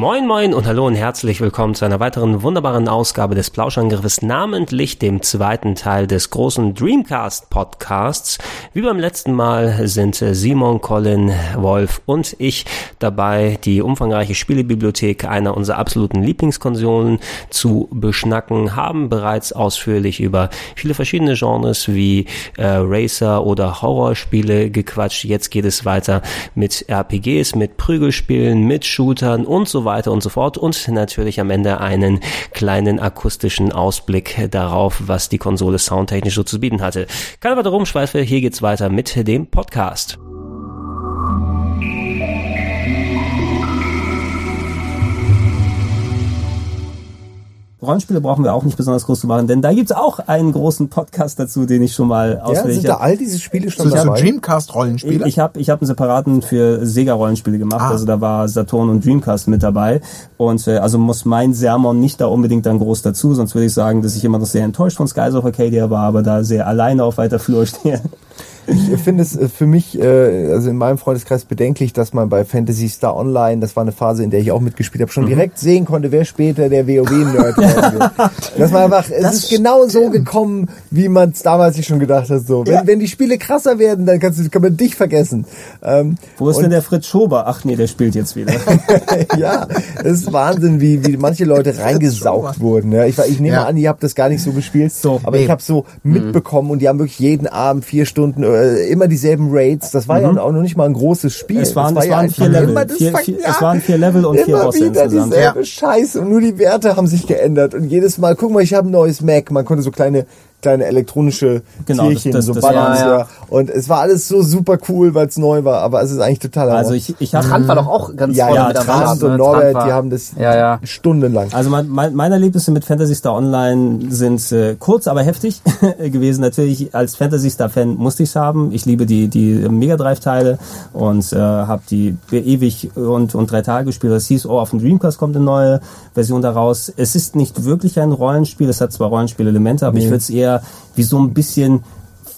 Moin moin und hallo und herzlich willkommen zu einer weiteren wunderbaren Ausgabe des Plauschangriffes, namentlich dem zweiten Teil des großen Dreamcast Podcasts. Wie beim letzten Mal sind Simon, Colin, Wolf und ich dabei, die umfangreiche Spielebibliothek einer unserer absoluten Lieblingskonsolen zu beschnacken, haben bereits ausführlich über viele verschiedene Genres wie äh, Racer oder Horrorspiele gequatscht. Jetzt geht es weiter mit RPGs, mit Prügelspielen, mit Shootern und so weiter und so fort und natürlich am Ende einen kleinen akustischen Ausblick darauf, was die Konsole soundtechnisch so zu bieten hatte. Keine weitere Rumschweife, hier geht's weiter mit dem Podcast. Rollenspiele brauchen wir auch nicht besonders groß zu machen, denn da gibt's auch einen großen Podcast dazu, den ich schon mal auswählte. Ja, sind da all diese Spiele schon so, dabei? So Dreamcast-Rollenspiele? Ich habe ich hab einen separaten für Sega-Rollenspiele gemacht, ah. also da war Saturn und Dreamcast mit dabei und äh, also muss mein Sermon nicht da unbedingt dann groß dazu, sonst würde ich sagen, dass ich immer noch sehr enttäuscht von Skies of Arcadia war, aber da sehr alleine auf weiter Flur stehe. Ich finde es äh, für mich, äh, also in meinem Freundeskreis bedenklich, dass man bei Fantasy Star Online, das war eine Phase, in der ich auch mitgespielt habe, schon mhm. direkt sehen konnte, wer später der WoW-Nerd wird. Das war einfach, es das ist genau so gekommen, wie man es damals sich schon gedacht hat. So, wenn, ja. wenn die Spiele krasser werden, dann kannst du, kann man dich vergessen. Ähm, Wo ist denn der Fritz Schober? Ach nee, der spielt jetzt wieder. ja, das ist Wahnsinn, wie, wie manche Leute reingesaugt wurden. Ja, ich, ich nehme ja. an, ihr habt das gar nicht so gespielt, so, aber nee. ich habe so mhm. mitbekommen und die haben wirklich jeden Abend vier Stunden äh, immer dieselben Raids. Das war mhm. ja auch noch nicht mal ein großes Spiel. Es waren, war es waren ja vier Level. Vier, vier, ja, es waren vier Level und vier Bosse wieder insgesamt. Dieselbe ja. Scheiße und nur die Werte haben sich geändert und jedes Mal, guck mal, ich habe ein neues Mac. Man konnte so kleine kleine elektronische genau, Tierchen, das, das, so das Ballons, ja, ja. Und es war alles so super cool, weil es neu war, aber es ist eigentlich total Also ich, ich hab, Trant war doch auch ganz ja, vorne ja, mit Trant und Norbert, die haben das ja, ja. stundenlang. Also mein, mein, meine Erlebnisse mit Fantasy Star Online sind äh, kurz, aber heftig gewesen. Natürlich als Fantasy Star Fan musste ich es haben. Ich liebe die die Mega Drive Teile und äh, habe die ewig und und drei Tage gespielt. Das hieß, oh, auf dem Dreamcast kommt eine neue Version daraus. Es ist nicht wirklich ein Rollenspiel. Es hat zwar Rollenspielelemente, aber nee. ich würde es eher wie so ein bisschen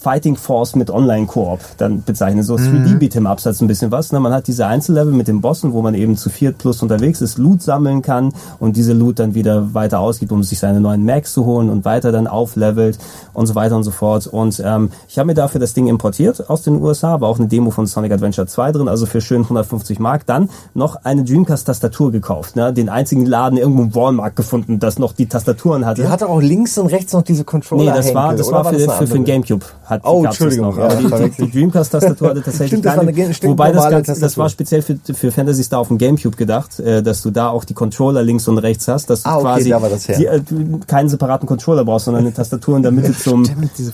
Fighting Force mit Online-Koop dann bezeichnen. So 3D-Beat'em-Ups hat ein bisschen was. Ne? Man hat diese Einzellevel mit den Bossen, wo man eben zu viert plus unterwegs ist, Loot sammeln kann und diese Loot dann wieder weiter ausgibt, um sich seine neuen Max zu holen und weiter dann auflevelt und so weiter und so fort. Und ähm, ich habe mir dafür das Ding importiert aus den USA, war auch eine Demo von Sonic Adventure 2 drin, also für schön 150 Mark. Dann noch eine Dreamcast-Tastatur gekauft. Ne? Den einzigen Laden irgendwo im Walmart gefunden, das noch die Tastaturen hatte. Die hatte auch links und rechts noch diese Controller. Nee, das war, das war, war für, für, für den Gamecube hat, oh, Entschuldigung. Ja, aber die, die, die Dreamcast-Tastatur hatte tatsächlich stimmt, das keine, eine, wobei das, ganz, das war speziell für, für Fantasy Star auf dem Gamecube gedacht, äh, dass du da auch die Controller links und rechts hast, dass du ah, okay, quasi da. Die, äh, keinen separaten Controller brauchst, sondern eine Tastatur in der Mitte zum,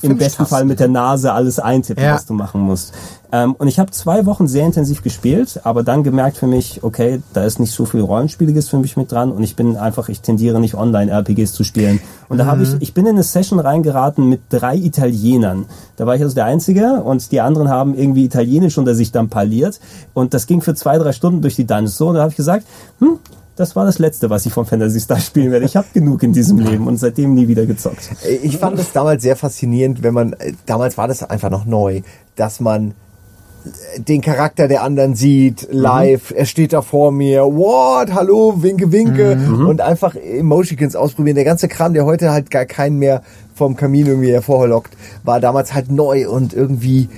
im besten Fall mit der Nase alles eintippen, ja. was du machen musst. Ähm, und ich habe zwei Wochen sehr intensiv gespielt, aber dann gemerkt für mich, okay, da ist nicht so viel Rollenspieliges für mich mit dran und ich bin einfach, ich tendiere nicht Online-RPGs zu spielen. Und da habe ich, mhm. ich bin in eine Session reingeraten mit drei Italienern. Da war ich also der Einzige und die anderen haben irgendwie Italienisch unter sich dann parliert. Und das ging für zwei, drei Stunden durch die Dungeons so. Und da habe ich gesagt, hm, das war das Letzte, was ich von Fantasy Star spielen werde. Ich habe genug in diesem Leben und seitdem nie wieder gezockt. Ich fand es damals sehr faszinierend, wenn man, damals war das einfach noch neu, dass man den Charakter der anderen sieht, live, mhm. er steht da vor mir, what, hallo, winke, winke mhm. und einfach Emotions ausprobieren. Der ganze Kram, der heute halt gar keinen mehr vom Kamin irgendwie hervorlockt, war damals halt neu und irgendwie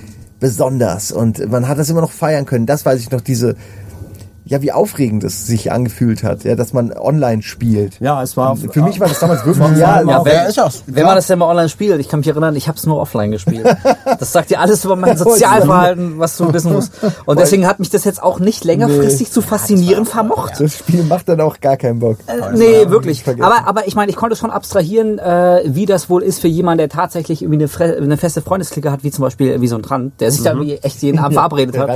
besonders und man hat das immer noch feiern können. Das weiß ich noch, diese ja, wie aufregend es sich angefühlt hat, ja, dass man online spielt. Ja, es war für mich war das damals wirklich ja, ja, wenn, wenn man das denn mal online spielt, ich kann mich erinnern, ich habe es nur offline gespielt. Das sagt dir alles über mein Sozialverhalten, was du wissen musst. Und deswegen hat mich das jetzt auch nicht längerfristig nee. zu faszinieren vermocht. Das Spiel macht dann auch gar keinen Bock. Äh, nee, wirklich. Aber aber ich meine, ich konnte schon abstrahieren, äh, wie das wohl ist für jemanden, der tatsächlich irgendwie eine, eine feste Freundesklicke hat, wie zum Beispiel wie so ein Trant, der sich mhm. da echt jeden Abend verabredet hat.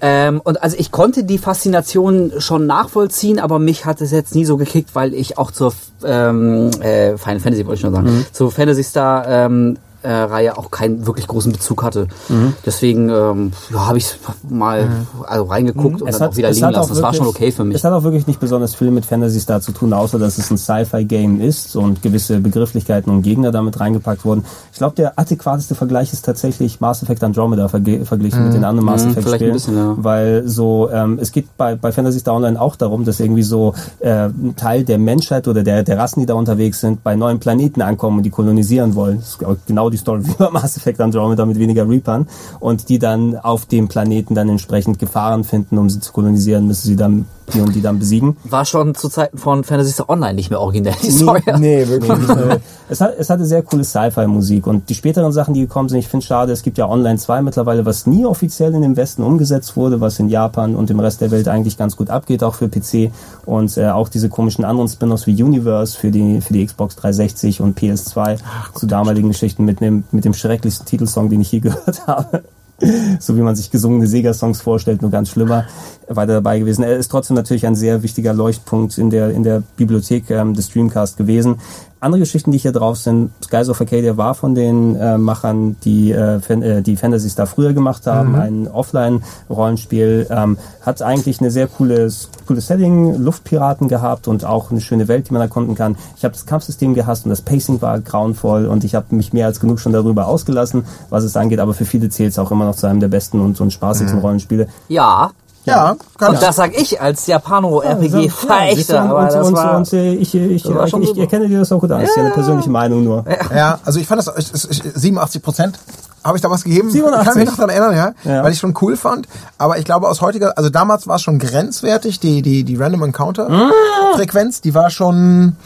Ähm, und also ich konnte die Faszination schon nachvollziehen, aber mich hat es jetzt nie so gekickt, weil ich auch zur ähm, äh, Final Fantasy wollte ich schon sagen, Mhm. zur Fantasy Star ähm, äh, Reihe auch keinen wirklich großen Bezug hatte. Mhm. Deswegen ähm, ja, habe ich mal also reingeguckt und Es dann auch wieder liegen hat lassen. Das war schon okay für mich. Es hat auch wirklich nicht besonders viel mit Fantasy Star zu tun, außer dass es ein Sci-Fi-Game ist und gewisse Begrifflichkeiten und Gegner damit reingepackt wurden. Ich glaube, der adäquateste Vergleich ist tatsächlich Mass Effect Andromeda verglichen mit den anderen Mass Mhm, Effect vielleicht ein Spielen, bisschen, ja. weil so ähm, es geht bei, bei Fantasy Star Online auch darum, dass irgendwie so äh, ein Teil der Menschheit oder der, der Rassen, die da unterwegs sind, bei neuen Planeten ankommen und die kolonisieren wollen. Das ist genau die Story wie bei Mass Effect Andromeda mit weniger Reapern und die dann auf dem Planeten dann entsprechend Gefahren finden, um sie zu kolonisieren, müssen sie dann die und die dann besiegen. War schon zu Zeiten von Fantasy Star Online nicht mehr originell. Die Story. Nee, wirklich. Äh, es, hat, es hatte sehr coole Sci-Fi-Musik und die späteren Sachen, die gekommen sind, ich finde schade, es gibt ja Online 2 mittlerweile, was nie offiziell in dem Westen umgesetzt wurde, was in Japan und im Rest der Welt eigentlich ganz gut abgeht, auch für PC und äh, auch diese komischen anderen Spin-offs wie Universe für die, für die Xbox 360 und PS2 zu damaligen Geschichten mit dem, mit dem schrecklichsten Titelsong, den ich je gehört habe. so wie man sich gesungene Sega-Songs vorstellt, nur ganz schlimmer, weiter dabei gewesen. Er ist trotzdem natürlich ein sehr wichtiger Leuchtpunkt in der, in der Bibliothek ähm, des Dreamcast gewesen. Andere Geschichten, die hier drauf sind, Skies of Arcadia war von den äh, Machern, die, äh, Fan, äh, die Fantasy Star früher gemacht haben, ein Offline-Rollenspiel, ähm, hat eigentlich eine sehr cooles, cooles Setting, Luftpiraten gehabt und auch eine schöne Welt, die man erkunden kann. Ich habe das Kampfsystem gehasst und das Pacing war grauenvoll und ich habe mich mehr als genug schon darüber ausgelassen, was es angeht, aber für viele zählt es auch immer noch zu einem der besten und, und spaßigsten Rollenspiele. Ja. Ja, kann Und das sag ich als Japano-RPG-Verächter. und, aber und, das war, und, äh, ich, erkenne dir das auch gut an. Das ist ja eine persönliche Meinung nur. Ja, also ich fand das ich, ich, 87 Prozent habe ich damals gegeben. 87? Ich kann mich noch daran erinnern, ja, Ja. weil ich schon cool fand. Aber ich glaube aus heutiger, also damals war es schon grenzwertig, die die die Random Encounter Frequenz, die war schon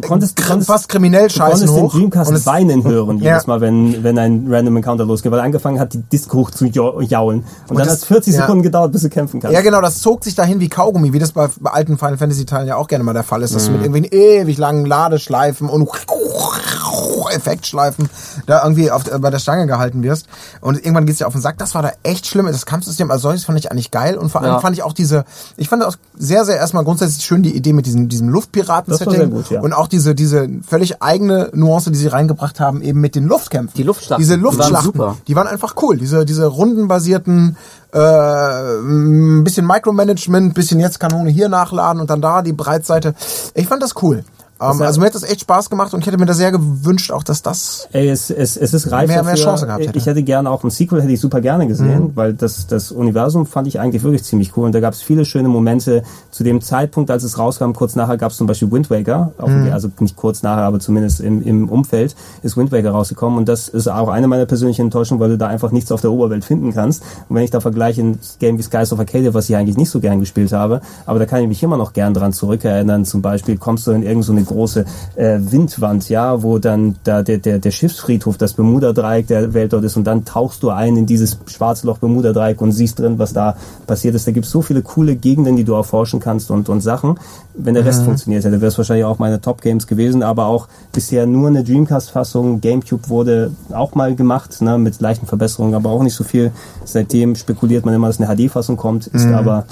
Du konntest, du konntest fast kriminell Du konntest scheißen den hoch. Dreamcast Und es- weinen hören, Ja. jedes Mal, wenn, wenn ein Random Encounter losgeht, weil er angefangen hat, die Disc hoch zu jau- jaulen. Und, dann das- hat es 40 ja. Sekunden gedauert, bis du kämpfen kannst. Ja, genau, das zog sich dahin wie Kaugummi, wie das bei, bei alten Final Fantasy Teilen ja auch gerne mal der Fall ist, dass du Mhm. mit irgendwelchen ewig langen Ladeschleifen und Effektschleifen da irgendwie auf, bei der Stange gehalten wirst. Und irgendwann geht's dir auf den Sack. Das war da echt schlimm. Das Kampfsystem als solches fand ich eigentlich geil. Und vor allem Ja. fand ich auch diese, ich fand auch sehr, sehr erstmal grundsätzlich schön die Idee mit diesem, diesem Luftpiraten-Setting. sehr gut, ja. Und auch diese, diese völlig eigene Nuance, die sie reingebracht haben, eben mit den Luftkämpfen. Die Luftschlachten. Diese Die waren Luftschlachten. super. Die waren einfach cool. Diese, diese rundenbasierten, äh, ein bisschen Micromanagement, bisschen jetzt Kanone hier nachladen und dann da die Breitseite. Ich fand das cool. Ähm, ja- also mir hat das echt Spaß gemacht und ich hätte mir da sehr gewünscht, auch dass das. Ey, es, es, es ist reif Mehr- mehr dafür. Chance gehabt hätte. Ich hätte gerne auch ein Sequel, hätte ich super gerne gesehen, weil das, das Universum fand ich eigentlich wirklich ziemlich cool und da gab es viele schöne Momente. Zu dem Zeitpunkt, als es rauskam, kurz nachher gab es zum Beispiel Wind Waker, dem- also nicht kurz nachher, aber zumindest im, im Umfeld ist Wind Waker rausgekommen und das ist auch eine meiner persönlichen Enttäuschungen, weil du da einfach nichts auf der Oberwelt finden kannst. Und wenn ich da vergleiche ein Game wie Skies of Arcadia, was ich eigentlich nicht so gern gespielt habe, aber da kann ich mich immer noch gern dran zurückerinnern. Zum Beispiel kommst du in irgendeine so große äh, Windwand, ja, wo dann da der, der, der Schiffsfriedhof, das Bermuda-Dreieck der Welt dort ist und dann tauchst du ein in dieses schwarze Loch Bermuda-Dreieck und siehst drin, was da passiert ist. Da gibt es so viele coole Gegenden, die du erforschen kannst und, und Sachen. Wenn der Rest funktioniert hätte, wäre es wahrscheinlich auch meine Top-Games gewesen, aber auch bisher nur eine Dreamcast-Fassung. Gamecube wurde auch mal gemacht, ne, mit leichten Verbesserungen, aber auch nicht so viel. Seitdem spekuliert man immer, dass eine HD-Fassung kommt, ist aber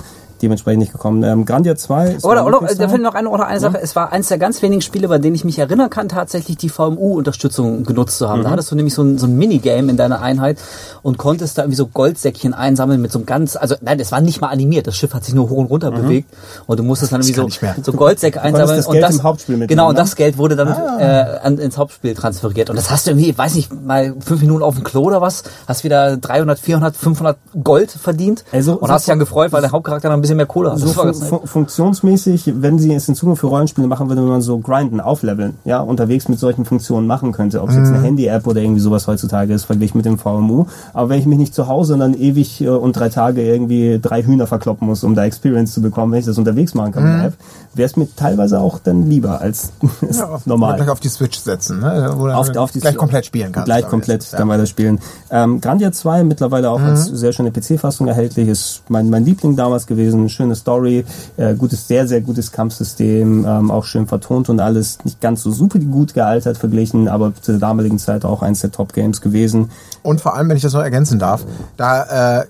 dementsprechend nicht gekommen. Ähm, Grandia 2 ist Oder, oder, da fällt noch eine oder eine Sache. Es war eins der ganz wenigen Spiele, bei denen ich mich erinnern kann, tatsächlich die VMU-Unterstützung genutzt zu haben. Mhm. Da hattest du nämlich so ein, so ein Minigame in deiner Einheit und konntest da irgendwie so Goldsäckchen einsammeln mit so einem ganz, also nein, das war nicht mal animiert. Das Schiff hat sich nur hoch und runter bewegt und du musstest dann irgendwie so, so Goldsäcke einsammeln. das und das, im Hauptspiel mitnehmen, Genau, und ne? das Geld wurde dann äh, an, ins Hauptspiel transferiert. Und das hast du irgendwie, ich weiß nicht, mal fünf Minuten auf dem Klo oder was, hast wieder 300, 400, 500 Gold verdient Also, und so hast dich dann gefreut, weil der Hauptcharakter noch ein bisschen mehr Kohle hat. so fun fun funktionsmäßig, wenn sie es in Zukunft für Rollenspiele machen, würde man so grinden, aufleveln, ja, unterwegs mit solchen Funktionen machen könnte. Ob es jetzt eine Handy-App oder irgendwie sowas heutzutage ist, verglichen mit dem VMU. Aber wenn ich mich nicht zu Hause und dann ewig äh, und drei Tage irgendwie drei Hühner verkloppen muss, um da Experience zu bekommen, wenn ich das unterwegs machen kann mit der App, wäre es mir teilweise auch dann lieber als Ja, normal. Gleich auf die Switch setzen, ne? wo auf, auf die gleich komplett spielen kannst. Gleich komplett Ja. dann weiterspielen. Ähm, Grandia 2 mittlerweile auch als sehr schöne PC-Fassung erhältlich, ist mein, mein Liebling damals gewesen. Gewesen, schöne Story, äh, gutes, sehr, sehr gutes Kampfsystem, ähm, auch schön vertont und alles nicht ganz so super gut gealtert verglichen, aber zu der damaligen Zeit auch eins der Top-Games gewesen. Und vor allem, wenn ich das noch ergänzen darf, da äh,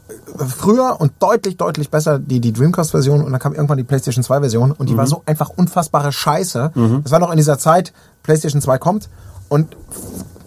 früher und deutlich, deutlich besser die, die Dreamcast-Version und dann kam irgendwann die PlayStation 2-Version und die Mhm. war so einfach unfassbare Scheiße. Das war noch in dieser Zeit, PlayStation 2 kommt und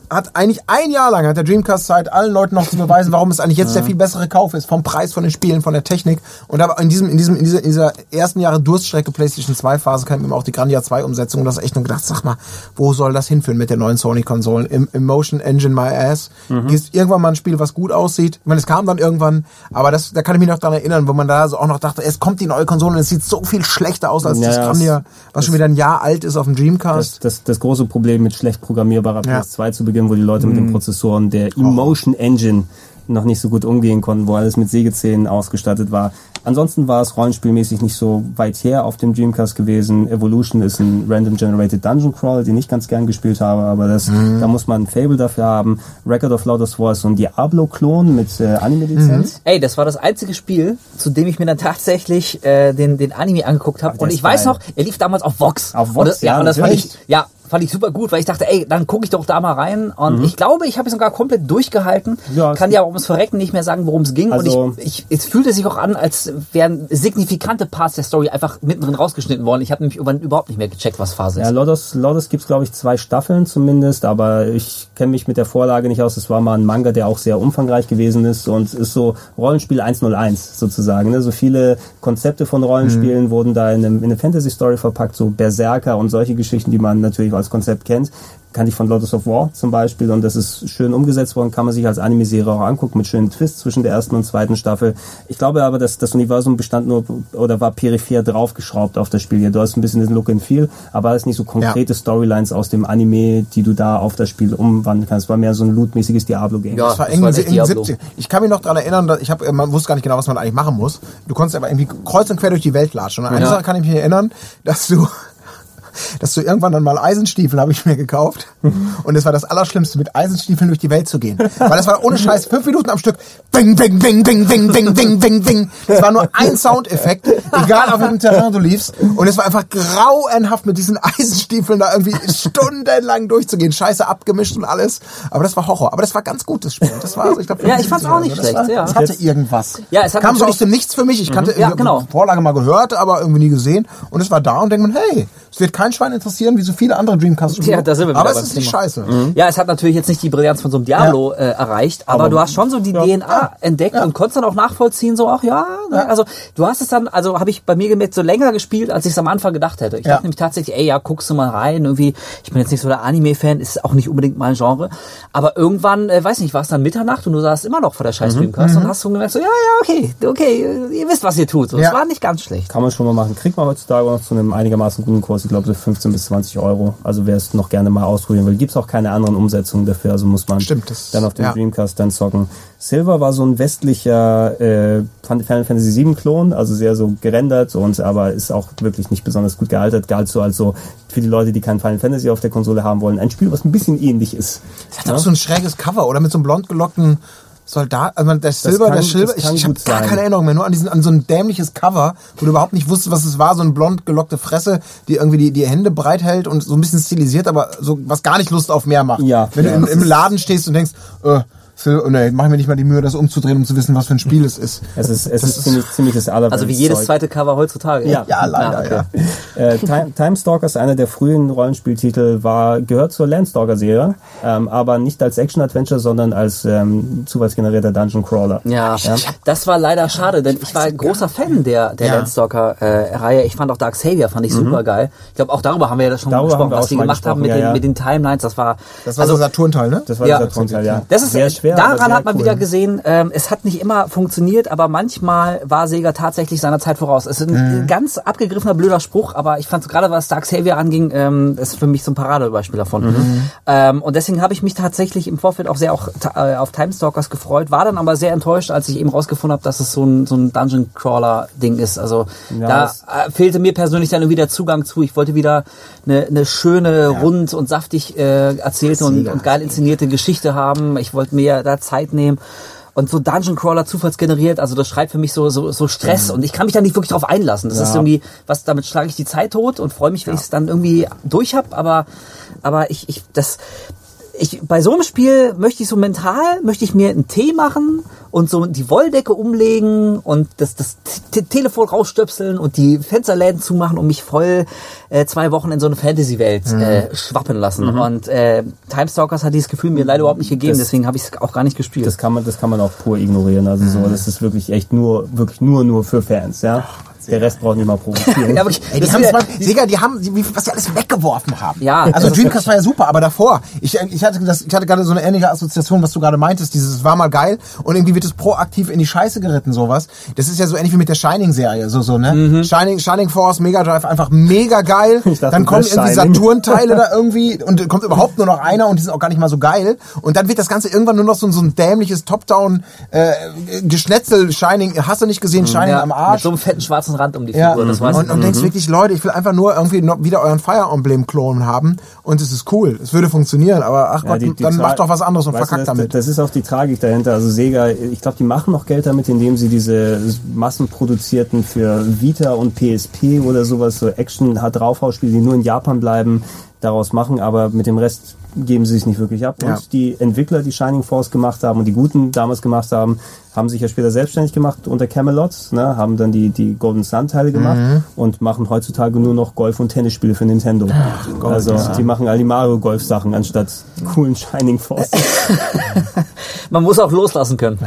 hat eigentlich ein Jahr lang hat der Dreamcast Zeit allen Leuten noch zu beweisen, warum es eigentlich jetzt der viel bessere Kauf ist vom Preis von den Spielen, von der Technik und aber in diesem in diesem in dieser, in dieser ersten Jahre Durststrecke PlayStation 2 Phase kam eben auch die Grandia 2 Umsetzung und das echt nur gedacht, sag mal, wo soll das hinführen mit der neuen Sony Konsolen? Im Emotion Engine my ass. Ist irgendwann mal ein Spiel, was gut aussieht. Ich meine, es kam dann irgendwann, aber das da kann ich mich noch daran erinnern, wo man da so auch noch dachte, es kommt die neue Konsole und es sieht so viel schlechter aus als Ja, das Grandia, was schon wieder ein Jahr alt ist auf dem Dreamcast. Das, das, das große Problem mit schlecht programmierbarer Ja. PS2 zu Beginn, wo die Leute mit Mhm. den Prozessoren der Emotion Engine noch nicht so gut umgehen konnten, wo alles mit Sägezähnen ausgestattet war. Ansonsten war es rollenspielmäßig nicht so weit her auf dem Dreamcast gewesen. Evolution ist ein Random Generated Dungeon Crawl, den ich ganz gern gespielt habe, aber das, Mhm. da muss man ein Fable dafür haben. Record of Loudest War ist so ein Diablo-Klon mit äh, Anime-Lizenz. Ey, das war das einzige Spiel, zu dem ich mir dann tatsächlich äh, den, den Anime angeguckt habe. Und ich weiß geil. noch, er lief damals auf Vox. Auf Vox, und das, ja. ja, Und das fand ich, ja, fand ich super gut, weil ich dachte, ey, dann gucke ich doch da mal rein. Und ich glaube, ich habe es sogar komplett durchgehalten. Mhm. Ja, Kann dir aber ums Verrecken nicht mehr sagen, worum es ging. Also- und ich, ich, es fühlte sich auch an, als wären signifikante Parts der Story einfach mittendrin rausgeschnitten worden. Ich habe nämlich überhaupt nicht mehr gecheckt, was Phase ist. Ja, Lodos, Lodos gibt's glaube ich, zwei Staffeln zumindest, aber ich kenne mich mit der Vorlage nicht aus. Es war mal ein Manga, der auch sehr umfangreich gewesen ist und ist so Rollenspiel 101 sozusagen. Ne? So viele Konzepte von Rollenspielen wurden da in, einem, in eine Fantasy-Story verpackt, so Berserker und solche Geschichten, die man natürlich als Konzept kennt. Kannte ich von Lotus of War zum Beispiel und das ist schön umgesetzt worden, kann man sich als Anime-Serie auch angucken mit schönen Twists zwischen der ersten und zweiten Staffel. Ich glaube aber, dass das Universum bestand nur oder war peripher draufgeschraubt auf das Spiel hier. Du hast ein bisschen den Look and Feel, aber es nicht so konkrete Storylines aus dem Anime, die du da auf das Spiel umwandeln kannst. Es war mehr so ein lootmäßiges Diablo-Game. Ja. Das war das eng war in echt den Diablo. 70 Ich kann mich noch daran erinnern, dass ich hab, äh, man wusste gar nicht genau, was man eigentlich machen muss. Du konntest aber irgendwie kreuz und quer durch die Welt latschen. Und an eine Ja. Sache kann ich mich erinnern, dass du dass du irgendwann dann mal Eisenstiefel habe ich mir gekauft und es war das Allerschlimmste, mit Eisenstiefeln durch die Welt zu gehen. Weil das war ohne Scheiß fünf Minuten am Stück. Bing, bing, bing, bing, bing, bing, bing, bing, bing. Das war nur ein Soundeffekt, egal auf welchem Terrain du liefst. Und es war einfach grauenhaft mit diesen Eisenstiefeln da irgendwie stundenlang durchzugehen. Scheiße abgemischt und alles. Aber das war Horror. Aber das war ganz gut, das Spiel. Das war, also, ich glaub, Ja, ich fand's auch nicht das war, schlecht, ja. Das hatte irgendwas. Ja, es hat Kam so aus dem Nichts für mich. Ich kannte Ja, irgendwie genau. Vorlage mal gehört, aber irgendwie nie gesehen. Und es war da und denkt man, hey, es wird kein Schwein interessieren, wie so viele andere Dreamcast-Spiele. Ja, da sind wir wieder Aber es ist nicht Thema. scheiße. Ja, es hat natürlich jetzt nicht die Brillanz von so einem Diablo äh, erreicht, aber, Aber- du hast schon so die Ja. DNA Ja. entdeckt Ja. und konntest dann auch nachvollziehen, so auch ja, ne? Ja. also du hast es dann, also habe ich bei mir gemerkt, so länger gespielt, als ich es am Anfang gedacht hätte. Ich Ja. dachte nämlich tatsächlich, ey, ja, guckst du mal rein, irgendwie, ich bin jetzt nicht so der Anime-Fan, ist auch nicht unbedingt mein Genre, aber irgendwann, äh, weiß nicht, war es dann Mitternacht und du saßt immer noch vor der Mhm. scheiß Dreamcast und hast so gemerkt, so ja, ja, okay, okay, ihr wisst, was ihr tut. So, Es Ja. war nicht ganz schlecht. Kann man schon mal machen. Kriegt man heutzutage auch noch zu einem einigermaßen guten Kurs. Ich glaube, so 15 bis 20 Euro. Also wer es noch gerne mal ausprobieren will, gibt's auch keine anderen Umsetzungen dafür. Also muss man Stimmt, dann auf dem ja. Dreamcast dann zocken. Silver war so ein westlicher äh, Final Fantasy VII Klon, also sehr so gerendert und aber ist auch wirklich nicht besonders gut gealtert. Galt so also für die Leute, die kein Final Fantasy auf der Konsole haben wollen, ein Spiel, was ein bisschen ähnlich ist. Es hat auch so ein schräges Cover oder mit so einem blond gelockten Soldat, also der Silber, kann- der Silber, das ich, ich habe gar keine Erinnerung mehr, nur an diesen, an so ein dämliches Cover, wo du überhaupt nicht wusstest, was es war, so ein blond gelockte Fresse, die irgendwie die, die Hände breit hält und so ein bisschen stilisiert, aber so, was gar nicht Lust auf mehr macht. Ja, Wenn ja. du im, im Laden stehst und denkst, äh, Sil- nee, mach mir nicht mal die Mühe, das umzudrehen, um zu wissen, was für ein Spiel es ist. Es ist, es Das ist ziemlich, ziemlich das Allerwelts Also wie jedes Zeug. zweite Cover heutzutage. Ja. Ja, leider, okay. ja. Äh, Time, Time Stalkers, einer der frühen Rollenspieltitel, war gehört zur Landstalker-Serie, ähm, aber nicht als Action-Adventure, sondern als ähm, zufallsgenerierter Dungeon Crawler. Ja, das war leider schade, denn ich war ein großer Fan der, der Ja. Landstalker-Reihe. ich fand auch Dark Savior, fand ich super geil. Ich glaube, auch darüber haben wir ja schon Mhm. Darüber gesprochen, was die gemacht haben mit, den, ja, ja. mit den Timelines. Das war, Das war also, so Saturn-Teil, ne? Das war Ja. dieser Tonteil, ja. das ist sehr schwer. Aber Daran hat man cool. wieder gesehen, ähm, es hat nicht immer funktioniert, aber manchmal war Sega tatsächlich seiner Zeit voraus. Es ist ein Mhm. ganz abgegriffener blöder Spruch, aber ich fand gerade was Dark Savior anging, ähm, ist für mich so ein Paradebeispiel davon. Mhm. Ähm, und deswegen habe ich mich tatsächlich im Vorfeld auch sehr auch äh, auf Timestalkers gefreut, war dann aber sehr enttäuscht, als ich eben rausgefunden habe, dass es so ein, so ein Dungeon Crawler Ding ist. Also Ja, da äh, fehlte mir persönlich dann irgendwie der Zugang zu. Ich wollte wieder eine, eine schöne, rund und saftig äh, erzählte und, und geil inszenierte Geschichte haben. Ich wollte mir da Zeit nehmen. und so Dungeon Crawler zufallsgeneriert, also das schreit für mich so so, so Stress und ich kann mich da nicht wirklich drauf einlassen. Das Ja. ist irgendwie, was damit schlage ich die Zeit tot und freue mich, wenn ich es dann irgendwie durch hab, aber aber ich ich das ich, bei so einem Spiel möchte ich so mental, möchte ich mir einen Tee machen und so die Wolldecke umlegen und das, das T Telefon rausstöpseln und die Fensterläden zumachen und mich voll äh, zwei Wochen in so eine Fantasy-Welt äh, schwappen lassen. Und äh, Timestalkers hat dieses Gefühl mir leider überhaupt nicht gegeben, Das- deswegen habe ich es auch gar nicht gespielt. Das kann man, das kann man auch pur ignorieren. Also so, das ist wirklich echt nur, wirklich nur, nur für Fans, ja. Der Rest braucht nicht mal provozieren. ja, wirklich, Ey, die haben ja- Sega, die haben, wie, was sie alles weggeworfen haben. Ja, Also Dreamcast war ja super, aber davor, ich, ich hatte das, ich hatte gerade so eine ähnliche Assoziation, was du gerade meintest, dieses war mal geil und irgendwie wird es proaktiv in die Scheiße geritten, sowas. Das ist ja so ähnlich wie mit der Shining-Serie, so, so, ne? Shining, Shining Force, Mega Drive, einfach mega geil. Dachte, dann kommen irgendwie. Saturn-Teile da irgendwie und kommt überhaupt nur noch einer und die sind auch gar nicht mal so geil. Und dann wird das Ganze irgendwann nur noch so, ein- so ein dämliches Top-Down, äh, Geschnetzel, Shining, hast du nicht gesehen, Shining ja, am mit Arsch. so einem fetten schwarzen Rand um die Ja, Figur. Das weiß und, ich. und denkst wirklich, Leute, ich will einfach nur irgendwie noch wieder euren Fire Emblem Klon haben und es ist cool. Es würde funktionieren, aber ach Ja, Gott, die- die dann Tra- macht doch was anderes und du, verkackt das, damit. Das ist auch die Tragik dahinter. Also Sega, ich glaube, die machen noch Geld damit, indem sie diese massenproduzierten für Vita und PSP oder sowas, so Action hart draufhausspiele, die nur in Japan bleiben, daraus machen, aber mit dem Rest geben sie sich nicht wirklich ab. Ja. Und die Entwickler, die Shining Force gemacht haben und die Guten damals gemacht haben, haben sich ja später selbstständig gemacht unter Camelot, ne, haben dann die, die Golden Sun Teile gemacht Mhm. und machen heutzutage nur noch Golf- und Tennisspiele für Nintendo. also die machen all die Mario Golf Sachen anstatt die coolen Shining Force. Man muss auch loslassen können.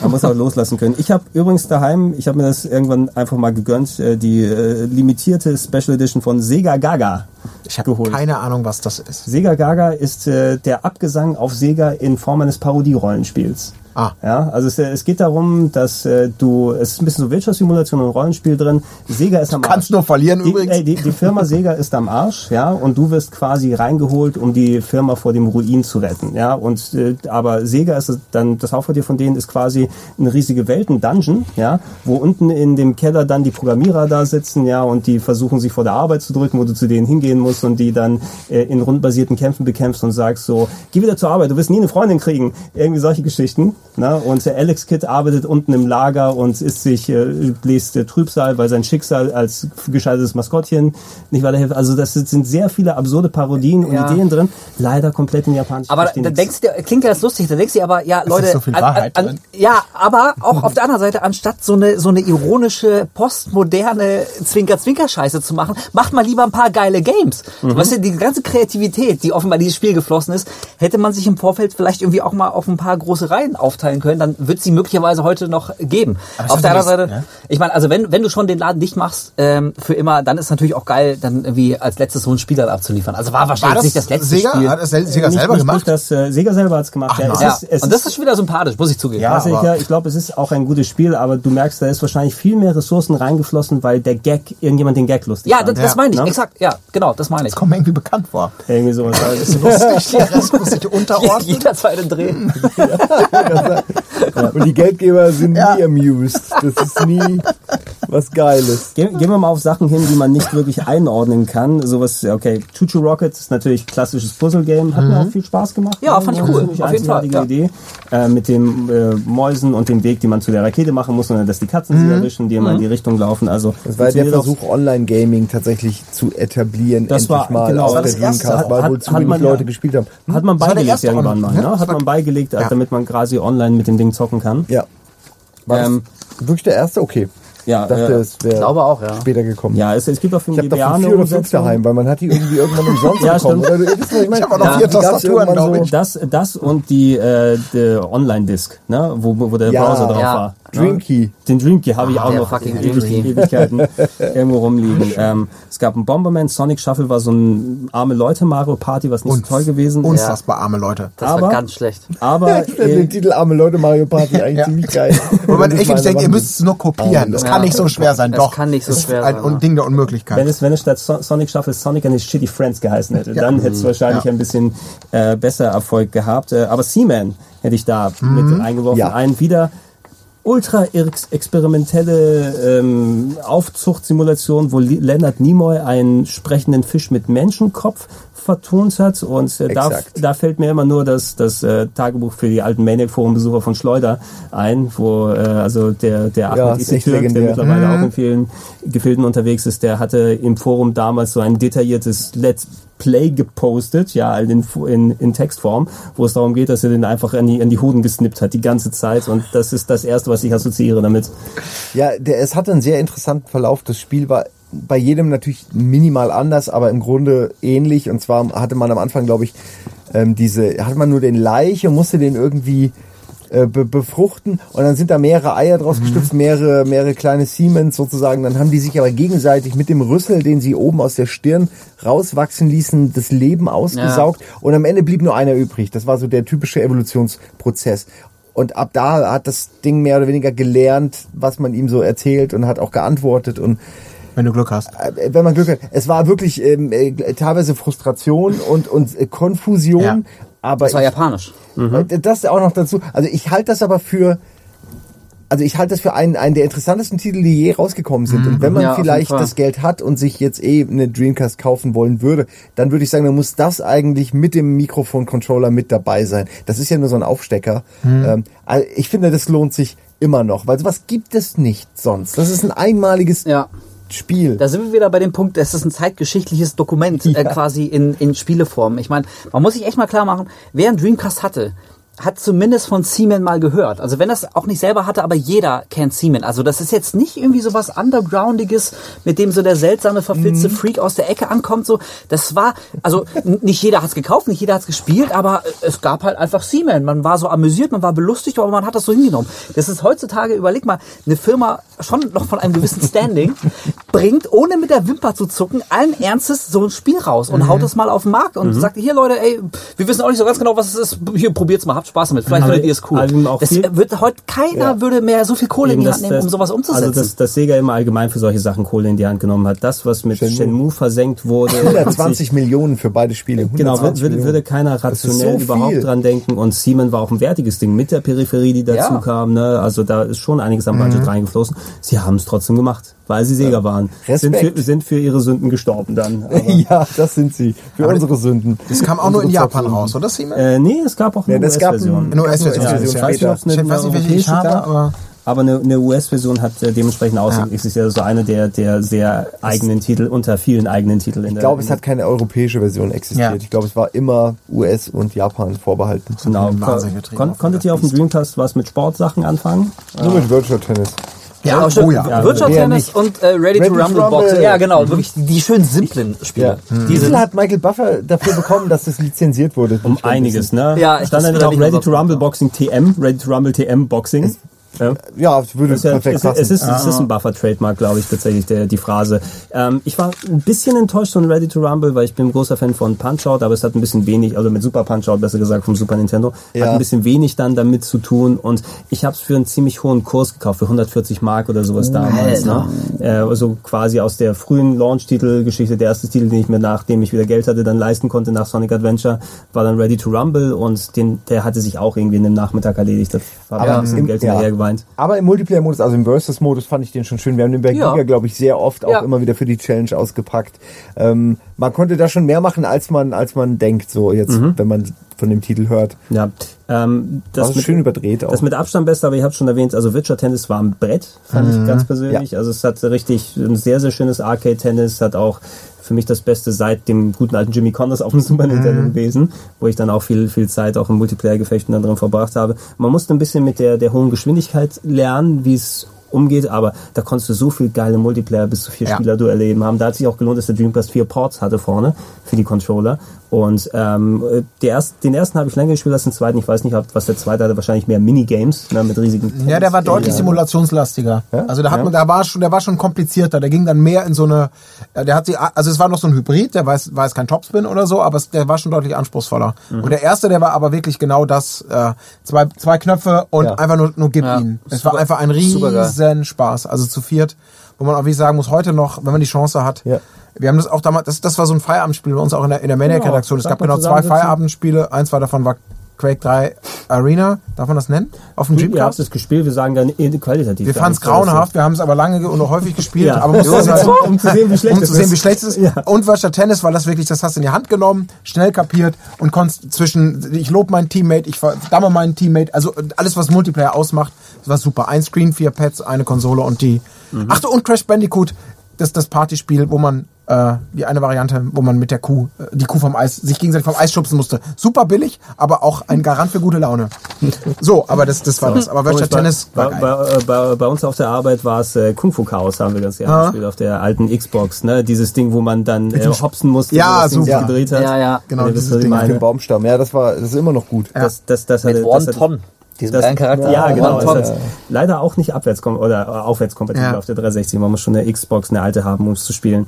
Man muss auch loslassen können. Ich habe übrigens daheim, ich habe mir das irgendwann einfach mal gegönnt, äh, die äh, limitierte Special Edition von Sega Gaga Ich habe geholt. keine Ahnung, was das ist. Sega Gaga ist äh, der Abgesang auf Sega in Form eines Parodie-Rollenspiels. Ah. Ja, also es, äh, es geht darum, dass äh, du, es ist ein bisschen so Wirtschaftssimulation und Rollenspiel drin. Sega ist am Du kannst Arsch. nur verlieren die, übrigens. Ey, die, die Firma Sega ist am Arsch, ja, und du wirst quasi reingeholt, um die Firma vor dem Ruin zu retten, ja. Und äh, aber Sega ist dann das Hauptquartier von denen ist quasi eine riesige Welt, ein Dungeon, ja, wo unten in dem Keller dann die Programmierer da sitzen, ja, und die versuchen sich vor der Arbeit zu drücken, wo du zu denen hingehen musst und die dann äh, in rundenbasierten Kämpfen bekämpfst und sagst so, geh wieder zur Arbeit, du wirst nie eine Freundin kriegen, irgendwie solche Geschichten, ne? Und der Alex Kidd arbeitet unten im Lager und ist sich äh, bläst äh, Trübsal, weil sein Schicksal als gescheitertes Maskottchen nicht weiterhilft. Also das sind sehr viele absurde Parodien und Ja. Ideen drin, leider komplett in Japanisch. Aber da denkst du, dir- klingt ja das lustig, da denkst du dir aber, ja, Leute, so viel Wahrheit drin. ja, aber auch auf der anderen Seite, anstatt so eine, so eine ironische, postmoderne Zwinker-Zwinker-Scheiße zu machen, macht mal lieber ein paar geile Games. Mhm. Weißt du, die ganze Kreativität, die offenbar in dieses Spiel geflossen ist, hätte man sich im Vorfeld vielleicht irgendwie auch mal auf ein paar große Reihen aufteilen können, dann wird sie möglicherweise heute noch geben. Aber Auf ist der das anderen Seite, ich meine, also wenn, wenn du schon den Laden dicht machst, ähm, für immer, dann ist natürlich auch geil, dann irgendwie als letztes so ein Spiel dann abzuliefern. Also war wahrscheinlich War das, nicht das letzte Sega? Spiel. Hat das Sega nicht, selber nicht, gemacht? Nicht das, äh, Sega selber hat's gemacht. Ach, ja, es Ja, ist, es und das ist, ist schon wieder sympathisch, muss ich zugeben. Ja, aber- ich, glaube, es ist auch ein gutes Spiel, aber du merkst, da ist wahrscheinlich viel mehr Ressourcen reingeflossen, weil der Gag, irgendjemand den Gag lustig Ja, fand. das, das Ja. meine ich, Ne? exakt. Ja, genau, das meine ich. Das kommt mir irgendwie bekannt vor. Irgendwie sowas. Also, Lustig, der Rest muss sich unterordnen. Jeder zweite Dreh. Und die Geldgeber sind Ja. nie amused. Das ist nie was Geiles. Gehen, gehen wir mal auf Sachen hin, die man nicht wirklich einordnen kann. Sowas, okay, Choo-Choo Rocket ist natürlich klassisches Puzzle-Game, hat mir auch viel Spaß gemacht. Ja, fand ich Eine cool. ziemlich Auf jeden Fall, einzigartige ja. Idee. Äh, mit den äh, Mäusen und dem Weg, die man zu der Rakete machen muss, und dass die Katzen sie erwischen, die immer in die Richtung laufen. Also, Das war der Versuch, Online-Gaming tatsächlich zu etablieren, Das endlich war- mal genau, auf das der war erste. Dreamcast, weil Hat- wohl zu wenig Leute gespielt haben. Hat man der beigelegt irgendwann mal, Online, ne? ne? Hat man beigelegt, damit man quasi online mit dem Ding zocken kann. Ja. War Ähm, wirklich der erste? Okay. Ja, Ich dachte, äh, es wäre glaube auch, ja. später gekommen. Ja, es, es gibt auch für Ich den habe GBA davon eine vier oder fünf daheim, weil man hat die irgendwie irgendwann umsonst Ja, bekommen. stimmt. Oder, du- ich? Ich hab auch noch Ja, vier Tastaturen, irgendwann glaub so. ich. Das, das und die, äh, die Online-Disc, ne? wo, wo der Ja. Browser drauf Ja. war. Dreamkey. Den Dreamkey habe ich auch der noch fucking ewig. Ewigkeiten irgendwo rumliegen. Ähm, es gab ein Bomberman, Sonic Shuffle war so ein arme Leute Mario Party, was nicht so toll gewesen ist. Unfassbar arme Leute. Das Aber- war ganz schlecht. Aber Ich finde äh, den Titel Arme Leute Mario Party eigentlich Ja. ziemlich geil. Wo man echt denkt, ihr müsst es nur kopieren. Das Ja. Kann nicht so schwer sein. Das Doch. kann nicht so Das ist schwer ein sein, ja. Ding der Unmöglichkeit. wenn es, wenn es statt So- Sonic Shuffle Sonic and his Shitty Friends geheißen hätte, dann hätte es wahrscheinlich Ja. ein bisschen äh, besser Erfolg gehabt. Äh, aber Seaman hätte ich da Mhm. mit eingeworfen. Ja. Ein wieder ultra ex- experimentelle ähm, Aufzuchtsimulation, wo Leonard Nimoy einen sprechenden Fisch mit Menschenkopf vertont hat und äh, da, da fällt mir immer nur das, das äh, Tagebuch für die alten Maniac-Forum-Besucher von Schleuder ein, wo äh, also der, der Ja, Ahmed ist echt Isitürk, der mittlerweile auch in vielen Gefilden unterwegs ist, der hatte im Forum damals so ein detailliertes Let's Play gepostet, ja, in, in, in Textform, wo es darum geht, dass er den einfach an die, an die Hoden gesnippt hat, die ganze Zeit. Und das ist das Erste, was ich assoziiere damit. Ja, der, es hatte einen sehr interessanten Verlauf. Das Spiel war bei jedem natürlich minimal anders, aber im Grunde ähnlich. Und zwar hatte man am Anfang, glaube ich, ähm, diese, hatte man nur den Laich und musste den irgendwie äh, be befruchten und dann sind da mehrere Eier draus gestüpft, mehrere, mehrere kleine Siemens sozusagen. Dann haben die sich aber gegenseitig mit dem Rüssel, den sie oben aus der Stirn rauswachsen ließen, das Leben ausgesaugt und am Ende blieb nur einer übrig. Das war so der typische Evolutionsprozess. Und ab da hat das Ding mehr oder weniger gelernt, was man ihm so erzählt und hat auch geantwortet und Wenn du Glück hast. äh, wenn man Glück hat, es war wirklich ähm, äh, teilweise Frustration und, und äh, Konfusion, Ja. aber Das war ich, japanisch. äh, Das auch noch dazu. Also ich halte das aber für, also ich halte das für einen, einen der interessantesten Titel, die je rausgekommen sind. Und wenn man Ja, vielleicht das Geld hat und sich jetzt eh eine Dreamcast kaufen wollen würde, dann würde ich sagen, dann muss das eigentlich mit dem Mikrofon-Controller mit dabei sein. Das ist ja nur so ein Aufstecker. Ähm, also ich finde, das lohnt sich immer noch, weil sowas gibt es nicht sonst. Das ist ein einmaliges Ja. Spiel. Da sind wir wieder bei dem Punkt, es ist ein zeitgeschichtliches Dokument äh, Ja. quasi in, in Spieleform. Ich meine, man muss sich echt mal klar machen, wer einen Dreamcast hatte, hat zumindest von Seaman mal gehört. Also wenn das auch nicht selber hatte, aber jeder kennt Seaman. Also das ist jetzt nicht irgendwie so was Undergroundiges, mit dem so der seltsame, verfilzte Freak aus der Ecke ankommt. So, das war, also nicht jeder hat's gekauft, nicht jeder hat's gespielt, aber äh, es gab halt einfach Seaman. Man war so amüsiert, man war belustigt, aber man hat das so hingenommen. Das ist heutzutage, überleg mal, eine Firma schon noch von einem gewissen Standing bringt, ohne mit der Wimper zu zucken, allen Ernstes so ein Spiel raus und haut es mal auf den Markt und sagt, hier Leute, ey, wir wissen auch nicht so ganz genau, was es ist. Hier, probiert's mal, habt Spaß damit. Vielleicht Aber- findet ihr es cool. auch Das viel- wird heute keiner Ja. würde mehr so viel Kohle in Eben, die dass Hand nehmen, das- um sowas umzusetzen. Also, dass, dass Sega immer allgemein für solche Sachen Kohle in die Hand genommen hat. Das, was mit Shenmue. Shenmue, versenkt wurde. 120 Millionen für beide Spiele. Genau, 120 würde, würde keiner rationell so überhaupt viel. dran denken. Und Siemens war auch ein wertiges Ding mit der Peripherie, die dazu Ja. kam. Ne? Also da ist schon einiges am Budget reingeflossen. Sie haben es trotzdem gemacht, weil sie Sega waren. Sind für, sind für ihre Sünden gestorben dann. Aber, Ja, das sind sie. Für unsere Sünden. Das kam auch nur in Japan Zocksünden. raus, oder Simon? äh, nee, es gab auch eine gab US-Version. ein- Eine US-Version. Ja, ich weiß nicht, weiß nicht, eine welche ich habe, aber Aber eine, eine US-Version hat äh, dementsprechend Aussehen. Ja. Es ist ja so eine der, der sehr eigenen Titel, unter vielen eigenen Titeln. in Ich glaube, es hat keine europäische Version existiert. Ja. Ich glaube, es war immer US und Japan vorbehalten. Genau. Kon konntet ihr auf dem Dreamcast was mit Sportsachen anfangen? Nur mit Virtual Tennis. Ja, aber oh ja. Virtual Ja, und äh, Ready, Ready to Rumble, Rumble. Boxing. Ja, genau, wirklich die, schönen simplen Spiele. Ja. Die Wie sind viel hat Michael Buffer dafür bekommen, dass das lizenziert wurde? Um einiges, ne? Ja, ich- Stand dann will auch Ready to Rumble Boxing TM, Ready to Rumble TM Boxing. Ja. Ja, es würde Es ist, ja, perfekt es, passen. es, ist, es ist ein Buffer-Trademark, glaube ich, tatsächlich, der, die Phrase. Ähm, ich war ein bisschen enttäuscht von Ready to Rumble, weil ich bin ein großer Fan von Punch-Out, aber es hat ein bisschen wenig, also mit Super Punch-Out, besser gesagt, vom Super Nintendo, Ja. hat ein bisschen wenig dann damit zu tun und ich habe es für einen ziemlich hohen Kurs gekauft, für 140 Mark oder sowas damals. Ne? Äh, also quasi aus der frühen Launch-Titel-Geschichte, der erste Titel, den ich mir, nachdem ich wieder Geld hatte, dann leisten konnte nach Sonic Adventure, war dann Ready to Rumble und den, der hatte sich auch irgendwie in einem Nachmittag erledigt. War Aber ein bisschen im- Geld ja. geweint. Aber im Multiplayer-Modus, also im Versus-Modus, fand ich den schon schön. Wir haben den bei Ja. Giga, glaube ich, sehr oft auch Ja. immer wieder für die Challenge ausgepackt. Ähm, man konnte da schon mehr machen, als man, als man denkt, so jetzt, wenn man von dem Titel hört. Ja, ähm, das Das ist schön überdreht auch. Das mit Abstand beste, aber ich habe schon erwähnt, also Witcher Tennis war ein Brett, fand ich ganz persönlich. Also es hat richtig ein sehr, sehr schönes Arcade-Tennis, hat auch für mich das Beste seit dem guten alten Jimmy Connors auf dem Super Nintendo gewesen, wo ich dann auch viel, viel Zeit auch im Multiplayer-Gefechten dann drin verbracht habe. Man musste ein bisschen mit der, der hohen Geschwindigkeit lernen, wie es umgeht, aber da konntest du so viel geile Multiplayer bis zu vier Ja. Spieler Duelle eben haben. Da hat sich auch gelohnt, dass der Dreamcast vier Ports hatte vorne für die Controller. Und ähm, der erst, den ersten habe ich länger gespielt als den zweiten. Ich weiß nicht, ob- was der zweite hatte. Wahrscheinlich mehr Minigames ne, mit riesigen. Ja, der war deutlich Ja. simulationslastiger. Also da hat man, da war schon, der war schon komplizierter. Der ging dann mehr in so eine, äh, der hat sie, also es war noch so ein Hybrid, der war, jetzt- war jetzt kein Topspin oder so, aber es, der war schon deutlich anspruchsvoller. Mhm. Und der erste, der war aber wirklich genau das, äh, zwei, zwei Knöpfe und Ja. einfach nur, nur gib Ja. ihn. Es Super- war einfach ein supergeil. Riesen Spaß. Also zu viert, wo man auch wirklich sagen muss, heute noch, wenn man die Chance hat, Ja. wir haben das auch damals, das, das war so ein Feierabendspiel bei uns auch in der, in der Maniac-Redaktion. es sagt gab genau zwei. Feierabendspiele, eins war davon war Quake 3 Arena, darf man das nennen? Auf dem Ihr habt Dreamcast? es gespielt, wir sagen dann qualitativ. Wir fanden es grauenhaft, wir haben es aber lange und häufig gespielt, Ja. aber mussten Ja, es halt, um zu sehen, wie schlecht um es zu sehen, ist. wie schlecht es ist. Ja. Und Virtual Tennis, weil das wirklich, das hast du in die Hand genommen, schnell kapiert und konntest zwischen, ich lobe meinen Teammate, ich verdamme meinen Teammate, also alles, was Multiplayer ausmacht, war super. Ein Screen, vier Pads, eine Konsole und die. Mhm. Ach so, und Crash Bandicoot, das ist das Partyspiel, wo man äh, die eine Variante, wo man mit der Kuh, äh, die Kuh vom Eis, sich gegenseitig vom Eis schubsen musste. Super billig, aber auch ein Garant für gute Laune. So, aber das, das war das. Aber Virtual bei, Tennis war bei, geil. bei, bei, bei uns auf der Arbeit war es äh, Kung Fu Chaos, haben wir ganz gerne Ah. gespielt auf der alten Xbox. Ne? Dieses Ding, wo man dann äh, hopsen musste, Ja, wo das sich super. gedreht hat. Ja, ja. Genau, dieses ich Ding auf Auf dem meine. Baumstamm. Ja, das war, das ist immer noch gut. Das, das, das Mit hatte, Warren das Ton. Diesem das, geilen Charakter. Ja, genau. Ton. hat leider auch nicht abwärts oder äh, aufwärtskompatibel Ja. auf der 360. Man muss schon eine Xbox, eine alte haben, um es zu spielen.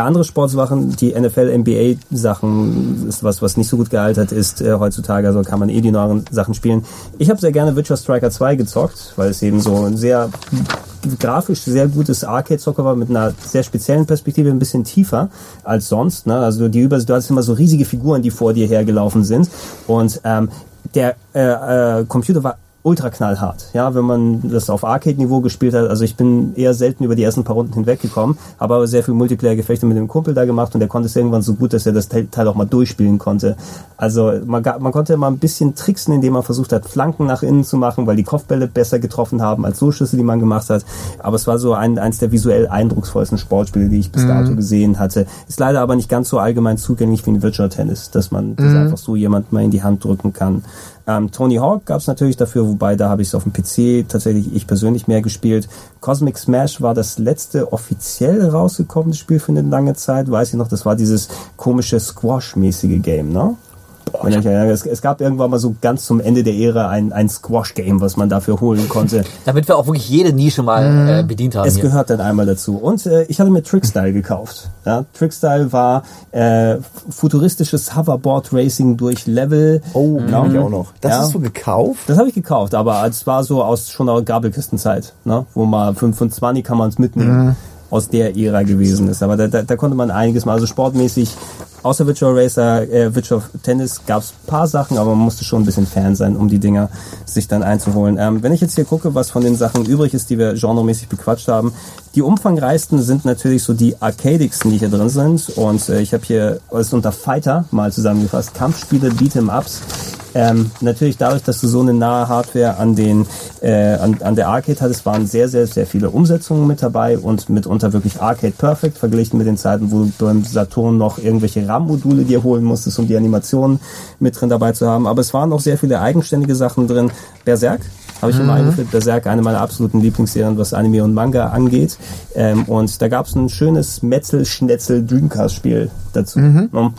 Ja, andere Sportsachen, die NFL, NBA Sachen ist was, was nicht so gut gealtert ist äh, heutzutage, also kann man eh die neueren Sachen spielen. Ich habe sehr gerne Witcher Striker 2 gezockt, weil es eben so ein sehr grafisch sehr gutes Arcade-Zocker war mit einer sehr speziellen Perspektive, ein bisschen tiefer als sonst. Ne? Also die über, du hattest immer so riesige Figuren, die vor dir hergelaufen sind und ähm, der äh, äh, Computer war ultra knallhart. Ja, wenn man das auf Arcade-Niveau gespielt hat, also ich bin eher selten über die ersten paar Runden hinweggekommen, habe aber sehr viel Multiplayer-Gefechte mit dem Kumpel da gemacht und der konnte es irgendwann so gut, dass er das Teil auch mal durchspielen konnte. Also man, man konnte mal ein bisschen tricksen, indem man versucht hat, Flanken nach innen zu machen, weil die Kopfbälle besser getroffen haben als so Schüsse, die man gemacht hat. Aber es war so ein, eins der visuell eindrucksvollsten Sportspiele, die ich bis dato gesehen hatte. Ist leider aber nicht ganz so allgemein zugänglich wie ein Virtual Tennis, dass man das einfach so jemand mal in die Hand drücken kann. Ähm, Tony Hawk gab es natürlich dafür, wobei da habe ich es auf dem PC tatsächlich ich persönlich mehr gespielt. Cosmic Smash war das letzte offiziell rausgekommene Spiel für eine lange Zeit, weiß ich noch, das war dieses komische Squash-mäßige Game, ne? Wenn ich erinnere, es, es gab irgendwann mal so ganz zum Ende der Ära ein, ein Squash-Game, was man dafür holen konnte. Damit wir auch wirklich jede Nische mal äh, bedient haben. Es hier. gehört dann einmal dazu. Und äh, ich hatte mir Trickstyle gekauft. Ja, Trickstyle war äh, futuristisches Hoverboard Racing durch Level. Oh, Ja. kann ich auch noch. Das Ja. hast du gekauft? Das habe ich gekauft, aber es war so aus schon aus Gabelkistenzeit, ne? wo mal 25 kann man es mitnehmen. Aus der Ära gewesen ist. Aber da, da, da konnte man einiges mal, also sportmäßig, außer Virtual Racer, äh, Virtual Tennis gab es paar Sachen, aber man musste schon ein bisschen Fan sein, um die Dinger sich dann einzuholen. Ähm, wenn ich jetzt hier gucke, was von den Sachen übrig ist, die wir genremäßig bequatscht haben, die umfangreichsten sind natürlich so die arcadigsten, die hier drin sind. Und äh, ich habe hier alles unter Fighter mal zusammengefasst. Kampfspiele, Beat'em-Ups. Ähm, natürlich dadurch, dass du so eine nahe Hardware an den äh, an, an der Arcade hattest, waren sehr, sehr, sehr viele Umsetzungen mit dabei und mitunter wirklich Arcade Perfect verglichen mit den Zeiten, wo du beim Saturn noch irgendwelche RAM-Module dir holen musstest, um die Animationen mit drin dabei zu haben. Aber es waren auch sehr viele eigenständige Sachen drin. Berserk habe ich immer eingeführt. Berserk, eine meiner absoluten Lieblingsserien, was Anime und Manga angeht. Ähm, und da gab es ein schönes Metzel-Schnetzel-Dreamcast-Spiel dazu. Ne?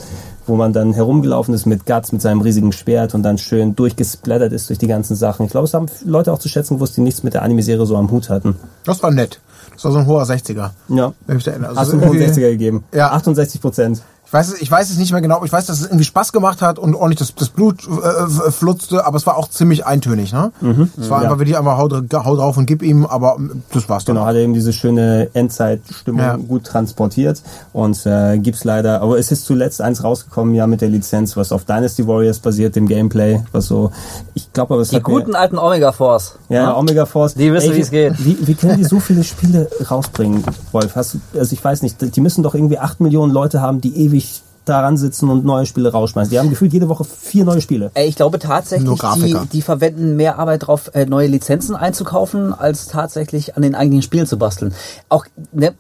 Wo man dann herumgelaufen ist mit Guts, mit seinem riesigen Schwert und dann schön durchgesplattert ist durch die ganzen Sachen. Ich glaube, es haben Leute auch zu schätzen gewusst, die nichts mit der Anime-Serie so am Hut hatten. Das war nett. Das war so ein hoher 60er. Ja. Wenn ich da erinnere. Hast Also du einen hohen irgendwie- 60er gegeben? Ja. 68 Prozent. Ich weiß, es, ich weiß es nicht mehr genau, aber ich weiß, dass es irgendwie Spaß gemacht hat und ordentlich das, das Blut äh, flutzte, aber es war auch ziemlich eintönig. Ne? Es war Ja. einfach wirklich einfach hau, hau drauf und gib ihm, aber ähm, das war's dann. Genau, hat er eben diese schöne Endzeitstimmung Ja. gut transportiert und äh, gibt's leider, aber es ist zuletzt eins rausgekommen, ja, mit der Lizenz, was auf Dynasty Warriors basiert, dem Gameplay, was so, ich glaube aber es Die hat mir- guten alten Omega Force. Ja, Omega Force. Die wissen, Ey, wie es geht. Wie, wie können die so viele Spiele rausbringen, Wolf? Hast du, also ich weiß nicht, die müssen doch irgendwie acht Millionen Leute haben, die ewig daran sitzen und neue Spiele rausschmeißen. Die haben gefühlt jede Woche vier neue Spiele. Ey, ich glaube Nur tatsächlich, die, die verwenden mehr Arbeit drauf, äh, neue Lizenzen einzukaufen, als tatsächlich an den eigenen Spielen zu basteln. Auch, ne,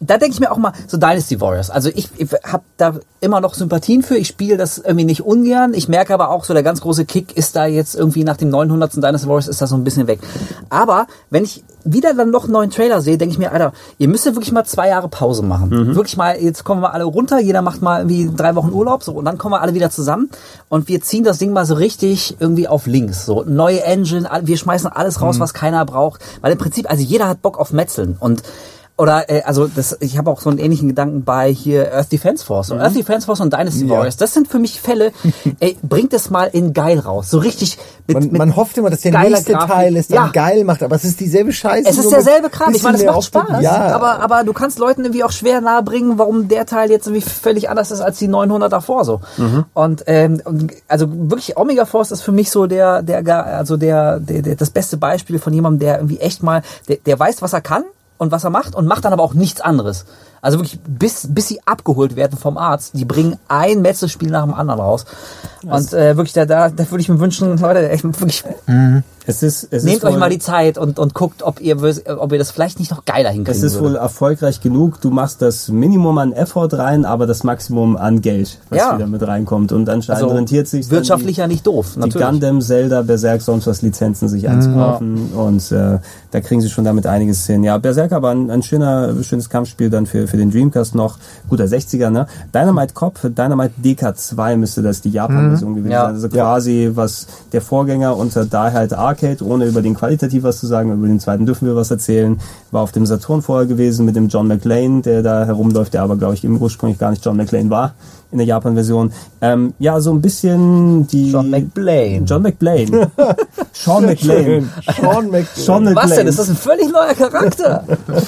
da denke ich mir auch mal, so Dynasty Warriors. Also ich, ich habe da immer noch Sympathien für. Ich spiele das irgendwie nicht ungern. Ich merke aber auch so, der ganz große Kick ist da jetzt irgendwie nach dem 900. Dynasty Warriors ist da so ein bisschen weg. Aber wenn ich wieder dann noch einen neuen Trailer sehe, denke ich mir, Alter, ihr müsst ja wirklich mal zwei Jahre Pause machen. Wirklich mal, jetzt kommen wir alle runter, jeder macht mal irgendwie drei Wochen Urlaub, so, und dann kommen wir alle wieder zusammen und wir ziehen das Ding mal so richtig irgendwie auf links. So, neue Engine, wir schmeißen alles raus, was keiner braucht. Weil im Prinzip, also jeder hat Bock auf Metzeln und oder äh, also das, ich habe auch so einen ähnlichen Gedanken bei hier Earth Defense Force. Und Earth Defense Force und Dynasty Mhm. Ja. Warriors, das sind für mich Fälle, ey, bringt es mal in geil raus. So richtig mit, Man, mit man hofft immer, dass der nächste Grafik. Teil es dann Ja. geil macht, aber es ist dieselbe Scheiße. Es ist derselbe Kram. Ich meine, es macht. Spaß. Ja, Aber, aber du kannst Leuten irgendwie auch schwer nahebringen, warum der Teil jetzt irgendwie völlig anders ist als die 900 davor so. Mhm. Und, ähm, also wirklich Omega Force ist für mich so der, der, also der, der, der das beste Beispiel von jemandem, der irgendwie echt mal, der, der weiß, was er kann und was er macht und macht dann aber auch nichts anderes. Also wirklich, bis, bis sie abgeholt werden vom Arzt, die bringen ein Metzelspiel nach dem anderen raus. Und äh, wirklich, da, da, da würde ich mir wünschen, Leute, echt wirklich, Es ist, es nehmt ist euch wohl- mal die Zeit und, und guckt, ob ihr, ob ihr das vielleicht nicht noch geiler hinkriegen Es ist wohl würdet. erfolgreich genug. Du machst das Minimum an Effort rein, aber das Maximum an Geld, was Ja. wieder mit reinkommt. Und anscheinend Also rentiert sich wirtschaftlich ja nicht doof, die, die natürlich. Gundam, Zelda, Berserk, sonst was Lizenzen sich einzukaufen. Und äh, da kriegen sie schon damit einiges hin. Ja, Berserk aber ein, ein schöner, schönes Kampfspiel dann für, für den Dreamcast noch. Guter 60er, ne? Dynamite Cop, Dynamite DK2 müsste das die Japan-Version gewesen Ja. sein. Also quasi was der Vorgänger unter da halt Arcade, ohne über den qualitativ was zu sagen, über den zweiten dürfen wir was erzählen. War auf dem Saturn vorher gewesen mit dem John McLean, der da herumläuft, der aber glaube ich im ursprünglich gar nicht John McLean war in der Japan-Version. Ähm, ja, so ein bisschen die John McBlane. John McBlane. Sean McLean. Sean Mc Sean McLean. Was denn? Ist das ein völlig neuer Charakter?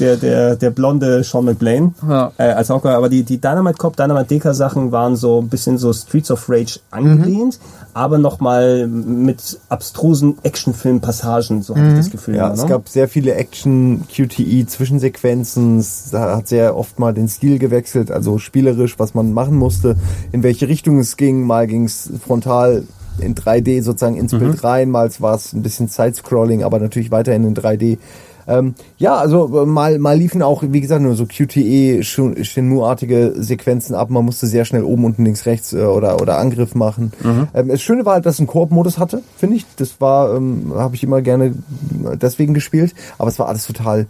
der, der, der blonde Sean McLean Ja. äh, als Hawkeye. Aber die, die Dynamite Cop, Dynamite Deka Sachen waren so ein bisschen so Streets of Rage angelehnt, aber nochmal mit abstrusen Actionfilm-Passagen, so hatte ich das Gefühl. Ja, immer, es ne? gab sehr viele Action-QTE-Zwischensequenzen. Es hat sehr oft mal den Stil gewechselt, also spielerisch, was man machen musste, in welche Richtung es ging. Mal ging es frontal in 3D sozusagen ins Mhm. Bild rein, mal war es ein bisschen Side-Scrolling, aber natürlich weiterhin in 3D. Ähm, ja, also äh, mal, mal liefen auch, wie gesagt, nur so QTE, Shenmue-artige Sequenzen ab. Man musste sehr schnell oben, unten, links, rechts äh, oder, oder Angriff machen. Ähm, das Schöne war halt, dass es einen Koop-Modus hatte, finde ich. Das war, ähm, habe ich immer gerne deswegen gespielt. Aber es war alles total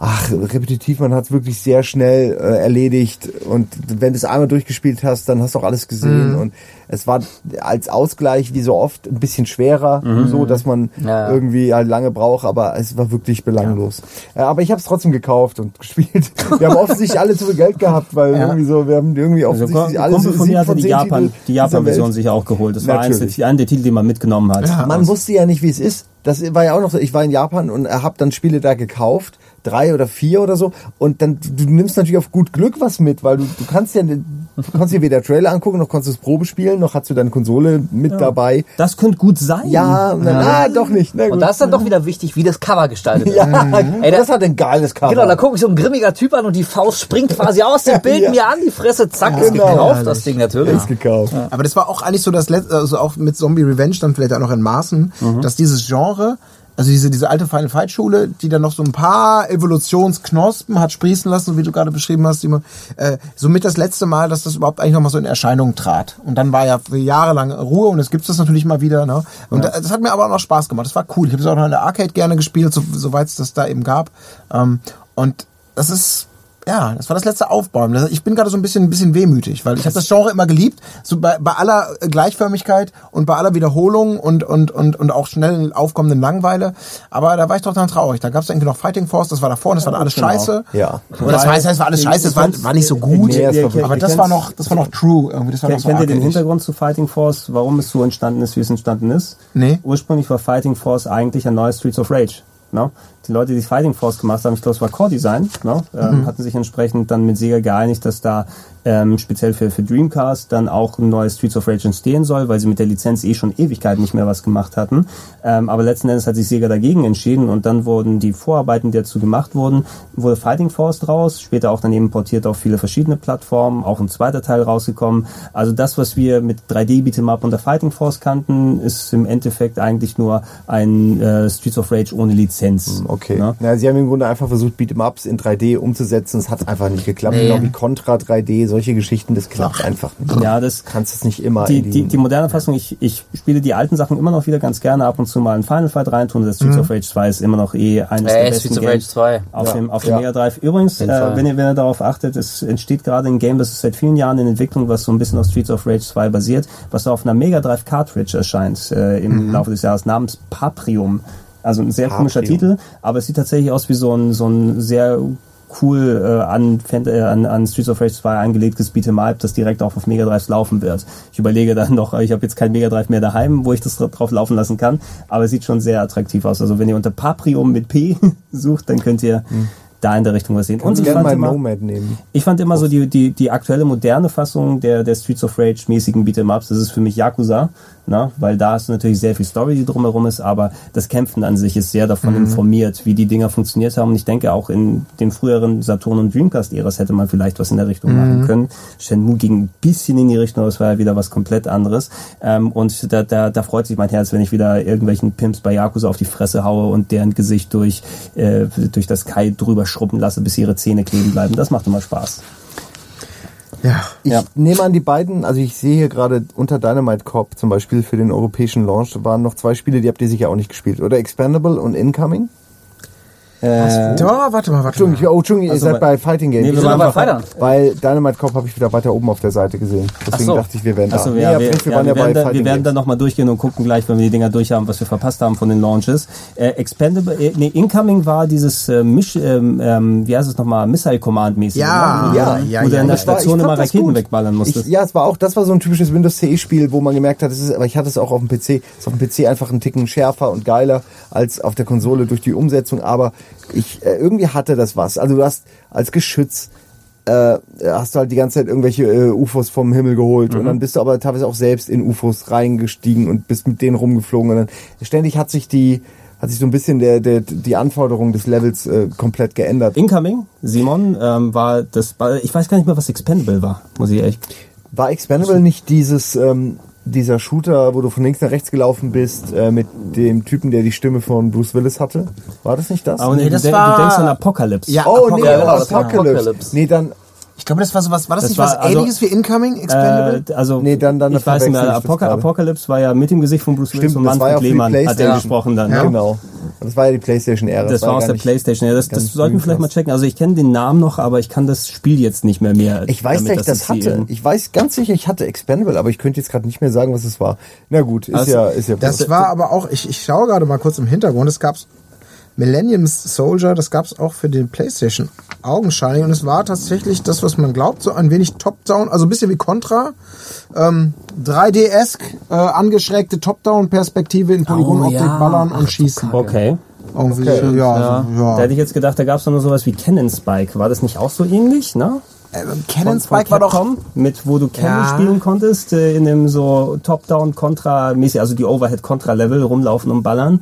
ach, repetitiv, man hat es wirklich sehr schnell äh, erledigt und wenn du es einmal durchgespielt hast, dann hast du auch alles gesehen und es war als Ausgleich wie so oft ein bisschen schwerer, so dass man Ja. irgendwie halt lange braucht, aber es war wirklich belanglos. Äh, aber ich habe es trotzdem gekauft und gespielt. Wir haben offensichtlich alle zu viel Geld gehabt, weil irgendwie so, wir haben irgendwie Also offensichtlich Kumpel so von mir hatte die zehn Japan, Titel die Japan-Version sich auch geholt. Das war eins der, Natürlich. einer der Titel, den man mitgenommen hat. Man wusste ja nicht, wie es ist. Das war ja auch noch so. Ich war in Japan und habe dann Spiele da gekauft, drei oder vier oder so. Und dann du nimmst natürlich auf gut Glück was mit, weil du, du kannst ja du kannst dir weder Trailer angucken, noch kannst du es Probe spielen, noch hast du deine Konsole mit dabei. Das könnte gut sein. Ja, und dann, ah, doch nicht. Na gut. Und da ist dann doch wieder wichtig, wie das Cover gestaltet ist. ja, Ey, da- das hat ein geiles Cover. Genau, da guckt mich so ein grimmiger Typ an und die Faust springt quasi aus dem Bild Ja. mir an die Fresse, zack, ist Genau. gekauft, das Ding natürlich. ist gekauft. Aber das war auch eigentlich so das letzte, also auch mit Zombie Revenge dann vielleicht auch noch in Maßen, dass dieses Genre, also diese, diese alte Final Fight Schule, die dann noch so ein paar Evolutionsknospen hat sprießen lassen, so wie du gerade beschrieben hast, die äh, somit das letzte Mal, dass das überhaupt eigentlich nochmal so in Erscheinung trat. Und dann war ja für Jahre lang Ruhe und jetzt gibt's das natürlich mal wieder. Ne? Und das, das hat mir aber auch noch Spaß gemacht. Das war cool. Ich habe es auch noch in der Arcade gerne gespielt, so, soweit es das da eben gab. Ähm, und das ist ja, das war das letzte Aufbäumen. Das- Ich bin gerade so ein bisschen, ein bisschen wehmütig, weil ich habe das Genre immer geliebt, so bei, bei aller Gleichförmigkeit und bei aller Wiederholung und und und und auch schnell aufkommenden Langeweile. Aber da war ich doch dann traurig. Da gab es irgendwie noch Fighting Force, das war davor, und das war alles genau. scheiße. Ja. Und das heißt, es war alles scheiße, es war, war nicht so gut. Nee, es war wirklich- aber das war noch, das war noch true irgendwie. Das war noch Kennt, so kennt ihr den. Hintergrund zu Fighting Force, warum es so entstanden ist, wie es entstanden ist? Nee. Ursprünglich war Fighting Force eigentlich ein neues Streets of Rage. Ne? Die Leute, die Fighting Force gemacht haben, ich glaube, es war Core Design, ne? ähm, hatten sich entsprechend dann mit Sega geeinigt, dass da ähm, speziell für, für Dreamcast dann auch ein neues Streets of Rage entstehen soll, weil sie mit der Lizenz eh schon Ewigkeiten nicht mehr was gemacht hatten. Ähm, aber letzten Endes hat sich Sega dagegen entschieden und dann wurden die Vorarbeiten, die dazu gemacht wurden, wurde Fighting Force draus, später auch dann eben portiert auf viele verschiedene Plattformen, auch ein zweiter Teil rausgekommen. Also das, was wir mit 3D Beat'em Up unter Fighting Force kannten, ist im Endeffekt eigentlich nur ein äh, Streets of Rage ohne Lizenz Essenz. Okay. Ne? Ja, sie haben im Grunde einfach versucht, Beat'em-Ups in 3D umzusetzen. Es hat einfach nicht geklappt. Nee. Genau wie Contra 3D, solche Geschichten, das klappt einfach nicht. Ja, das Du kannst es nicht immer die, in die, die moderne Fassung, ich, ich spiele die alten Sachen immer noch wieder ganz gerne ab und zu mal in Final Fight reintun. Das Streets of Rage 2 ist immer noch eh eines der Ey, besten Streets of Rage Games 2. auf Ja. dem, auf dem Ja. Mega Drive. Übrigens, äh, wenn, ihr, wenn ihr darauf achtet, es entsteht gerade ein Game, das ist seit vielen Jahren in Entwicklung, was so ein bisschen auf Streets of Rage 2 basiert, was auf einer Mega Drive Cartridge erscheint äh, im Laufe des Jahres namens Paprium. Also ein sehr komischer. Titel, aber es sieht tatsächlich aus wie so ein, so ein sehr cool äh, an, äh, an, an Streets of Rage 2 angelegtes Beat'em Up, das direkt auch auf Mega Drives laufen wird. Ich überlege dann noch, ich habe jetzt kein Mega Drive mehr daheim, wo ich das dra- drauf laufen lassen kann, aber es sieht schon sehr attraktiv aus. Also wenn ihr unter Paprium mit P sucht, dann könnt ihr da in der Richtung was sehen. Kannst ich fand, mal immer, Nomad nehmen. ich fand immer so die, die, die aktuelle moderne Fassung der, der Streets of Rage mäßigen Beat'em Ups, das ist für mich Yakuza, na, weil da hast du natürlich sehr viel Story, die drumherum ist, aber das Kämpfen an sich ist sehr davon informiert, wie die Dinger funktioniert haben. Und ich denke auch in den früheren Saturn- und Dreamcast-Äras hätte man vielleicht was in der Richtung machen können. Shenmue ging ein bisschen in die Richtung, aber es war ja wieder was komplett anderes. Ähm, und da, da, da freut sich mein Herz, wenn ich wieder irgendwelchen Pimps bei Yakuza auf die Fresse haue und deren Gesicht durch, äh, durch das Kai drüber schrubben lasse, bis ihre Zähne kleben bleiben. Das macht immer Spaß. Ja. Ich Ja. nehme an, die beiden, also ich sehe hier gerade unter Dynamite Corp zum Beispiel für den europäischen Launch waren noch zwei Spiele, die habt ihr sicher auch nicht gespielt, oder? Expandable und Incoming? Äh, Da, warte mal, warte Entschuldigung, mal. oh, Entschuldigung, ihr Also seid bei- bei Fighting Games. Nee, wir Wir sind waren bei Fightern. Weil Dynamite Corp habe ich wieder weiter oben auf der Seite gesehen. Deswegen so. dachte ich, wir wären da. Achso, Nee, ja, wir, Prinz, ja, wir, werden, da, wir werden dann nochmal durchgehen und gucken gleich, wenn wir die Dinger durch haben, was wir verpasst haben von den Launches. Äh, Expendable, äh, nee, Incoming war dieses äh, Misch, ähm, ähm, wie heißt es nochmal, Missile Command mäßig. Ja, ne? ja, Wo ja, du ja. in der Station immer Raketen wegballern musstest. Ich, ja, es war auch, das war so ein typisches Windows CE-Spiel, wo man gemerkt hat, es ist, aber ich hatte es auch auf dem PC, es ist auf dem PC einfach einen Ticken schärfer und geiler als auf der Konsole durch die Umsetzung, aber ich, äh, irgendwie hatte das was. Also du hast als Geschütz, äh, hast du halt die ganze Zeit irgendwelche äh, UFOs vom Himmel geholt und dann bist du aber teilweise auch selbst in UFOs reingestiegen und bist mit denen rumgeflogen und dann ständig hat sich die, hat sich so ein bisschen der, der, die Anforderung des Levels äh, komplett geändert. Incoming, Simon, ähm, war das, ich weiß gar nicht mehr, was Expendable war, muss ich echt. War Expendable nicht dieses ähm, dieser Shooter, wo du von links nach rechts gelaufen bist, äh, mit dem Typen, der die Stimme von Bruce Willis hatte? War das nicht das? Aber Nee, nee, das du, war- du denkst an Apocalypse. Ja, oh nee, Apocalypse. Apocalypse. Apocalypse. Apocalypse. Nee, dann glaube, das war sowas, war das, Das nicht war was also- ähnliches wie Incoming, Expendable? Äh, also Nee, dann- dann ich weiß nicht mehr, das Apoca gerade. Apocalypse war ja mit dem Gesicht von Bruce Willis und das war ja Manfred Lehmann hat er gesprochen dann. Ja. Ne? genau. Das war ja die PlayStation-Ära. Das, war aus der nicht- Playstation. Ja, das, das sollten wir vielleicht mal checken. Also ich kenne den Namen noch, aber ich kann das Spiel jetzt nicht mehr mehr. Ich weiß, dass ich das hatte. Ich weiß ganz sicher, ich hatte Expendable, aber ich könnte jetzt gerade nicht mehr sagen, was es war. Na gut, ist Also, ja, ist ja. Das war aber auch, ich, ich schaue gerade mal kurz im Hintergrund, es gab's Millennium Soldier, das gab's auch für den PlayStation augenscheinlich und es war tatsächlich das, was man glaubt, so ein wenig Top-Down, also ein bisschen wie Contra, ähm, 3D-esk, äh, angeschrägte Top-Down-Perspektive in Polygonoptik, ja. ballern und schießen. Okay. Irgendwie, Okay. ja, Ja. ja. Da hätte ich jetzt gedacht, da gab es noch sowas wie Cannon Spike. War das nicht auch so ähnlich, ne? Äh, Von- Cannon von Spike war doch, mit wo du Cannon Ja. spielen konntest, äh, in einem so Top-Down-Contra-mäßig, also die Overhead-Contra-Level rumlaufen und ballern.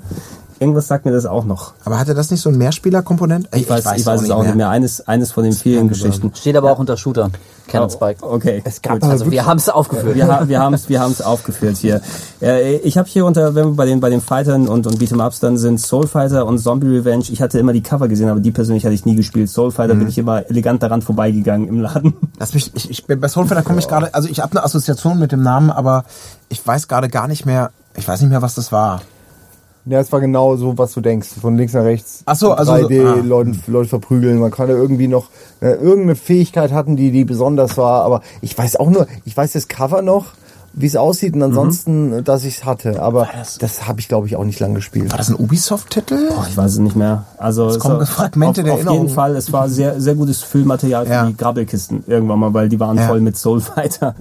Irgendwas sagt mir das auch noch. aber hatte das nicht so ein Mehrspieler-Komponent? Ich weiß, ich weiß, es auch nicht mehr. Eines, eines von den vielen Geschichten. Steht aber auch unter Shooter. Cannon Spike. Okay. Es gab Also wir haben es aufgeführt. Wir, wir haben es wir haben's aufgeführt hier. Äh, ich habe hier unter, wenn wir bei den, bei den Fightern und, und Beat'em-Ups dann sind Soul Fighter und Zombie Revenge. Ich hatte immer die Cover gesehen, aber die persönlich hatte ich nie gespielt. Soul Fighter Mhm. bin ich immer elegant daran vorbeigegangen im Laden. Lass mich, ich, ich, bei Soulfighter komme ich gerade, also ich habe eine Assoziation mit dem Namen, aber ich weiß gerade gar nicht mehr, ich weiß nicht mehr, was das war. Ja, es war genau so, was du denkst. Von links nach rechts. Ach so, also- 3D, ah. Leute, Leute verprügeln. Man kann da irgendwie noch äh, irgendeine Fähigkeit hatten, die, die besonders war. Aber ich weiß auch nur, ich weiß das Cover noch, wie es aussieht und ansonsten, äh, dass ich es hatte. Aber das, habe ich, glaube ich, auch nicht lang gespielt. War das ein Ubisoft-Titel? Boah, ich weiß es nicht mehr. Also es kommen war- Fragmente auf, der auf jeden. Fall, es war sehr sehr gutes Füllmaterial für Ja. die Grabbelkisten irgendwann mal, weil die waren Ja. voll mit Soul Fighter.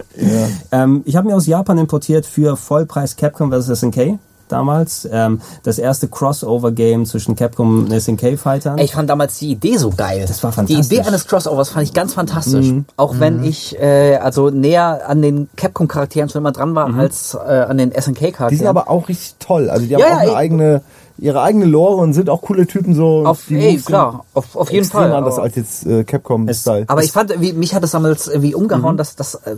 Ähm, ich habe mir aus Japan importiert für Vollpreis Capcom vs SNK damals ähm, das erste Crossover-Game zwischen Capcom und SNK-Fightern. Ich fand damals die Idee so geil. Das war Die fantastisch. Idee eines Crossovers fand ich ganz fantastisch. Mhm. Auch wenn ich äh, also näher an den Capcom-Charakteren schon immer dran war Mhm. als äh, an den SNK-Charakteren. Die sind aber auch richtig toll. Also die haben Ja, auch ja, eine eigene, ihre eigene Lore und sind auch coole Typen so. auf, die ey, klar, auf, auf jeden Fall. anders aber- als jetzt äh, Capcom-Style. Aber ich fand, wie, mich hat das damals irgendwie umgehauen, dass das, äh,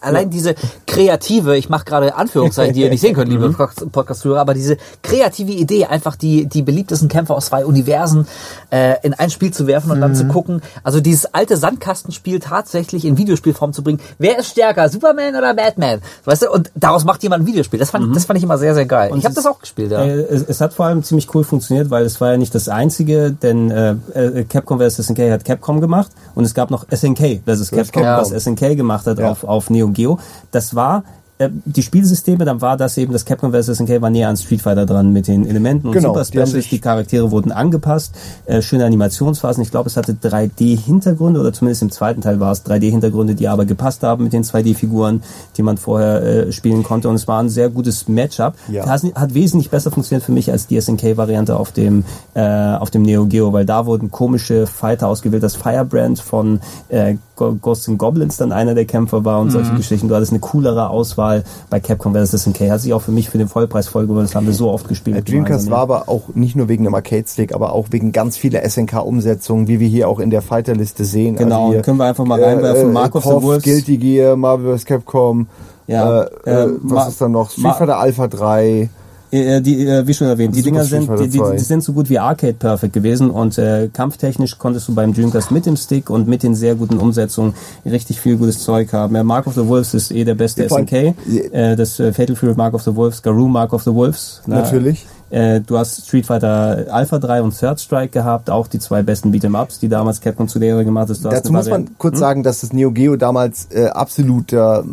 allein diese kreative, ich mache gerade Anführungszeichen, die ihr nicht sehen könnt, liebe Podcast-Hörer, aber diese kreative Idee, einfach die, die beliebtesten Kämpfer aus zwei Universen äh, in ein Spiel zu werfen und dann zu gucken, also dieses alte Sandkastenspiel tatsächlich in Videospielform zu bringen. Wer ist stärker, Superman oder Batman? Weißt du, und daraus macht jemand ein Videospiel. Das fand, das fand ich immer sehr, sehr geil. ich habe das auch gespielt, ja. Äh, es, es hat vor allem ziemlich cool funktioniert, weil es war ja nicht das einzige, denn äh, äh, Capcom vs. SNK hat Capcom gemacht und es gab noch SNK vs. Capcom, Ja. was SNK gemacht hat Ja. auf, auf Neo Geo. Das war äh, die Spielsysteme, dann war das eben, das Capcom vs. SNK war näher an Street Fighter dran mit den Elementen und Genau, Super die Specials, sich- die Charaktere wurden angepasst, äh, schöne Animationsphasen. Ich glaube, es hatte 3D-Hintergründe oder zumindest im zweiten Teil war es 3D-Hintergründe, die aber gepasst haben mit den 2D-Figuren, die man vorher äh, spielen konnte und es war ein sehr gutes Matchup. Ja. Das hat wesentlich besser funktioniert für mich als die SNK-Variante auf dem äh, auf dem Neo Geo, weil da wurden komische Fighter ausgewählt. Das Firebrand von äh, Ghosts and Goblins dann einer der Kämpfer war und Mhm. solche Geschichten. Du hattest eine coolere Auswahl bei Capcom vs. SNK. Hat sich auch für mich für den Vollpreis voll gewonnen. Das haben wir so oft gespielt. Der Dreamcast gemeinsam. war aber auch nicht nur wegen dem Arcade-Stick, aber auch wegen ganz vieler SNK-Umsetzungen, wie wir hier auch in der Fighter-Liste sehen. Genau, Also hier, können wir einfach mal reinwerfen. Mark of the KOF, Wolves. Guilty Gear, Marvel vs. Capcom, Ja, äh, äh, äh, was ist da noch? Street Fighter Alpha 3. Äh, die, äh, wie schon erwähnt, die Dinger sind, die, die, 2. die sind so gut wie Arcade Perfect gewesen und äh, kampftechnisch konntest du beim Dreamcast mit dem Stick und mit den sehr guten Umsetzungen richtig viel gutes Zeug haben. Äh, Mark of the Wolves ist eh der beste SNK. Äh, das äh, Fatal Fury Mark of the Wolves, Garou Mark of the Wolves. ne? Natürlich. Äh, du hast Street Fighter Alpha 3 und Third Strike gehabt, auch die zwei besten Beat'em-Ups, die damals Capcom zu der gemacht hat. Dazu muss man kurz sagen, dass das Neo Geo damals äh, absoluter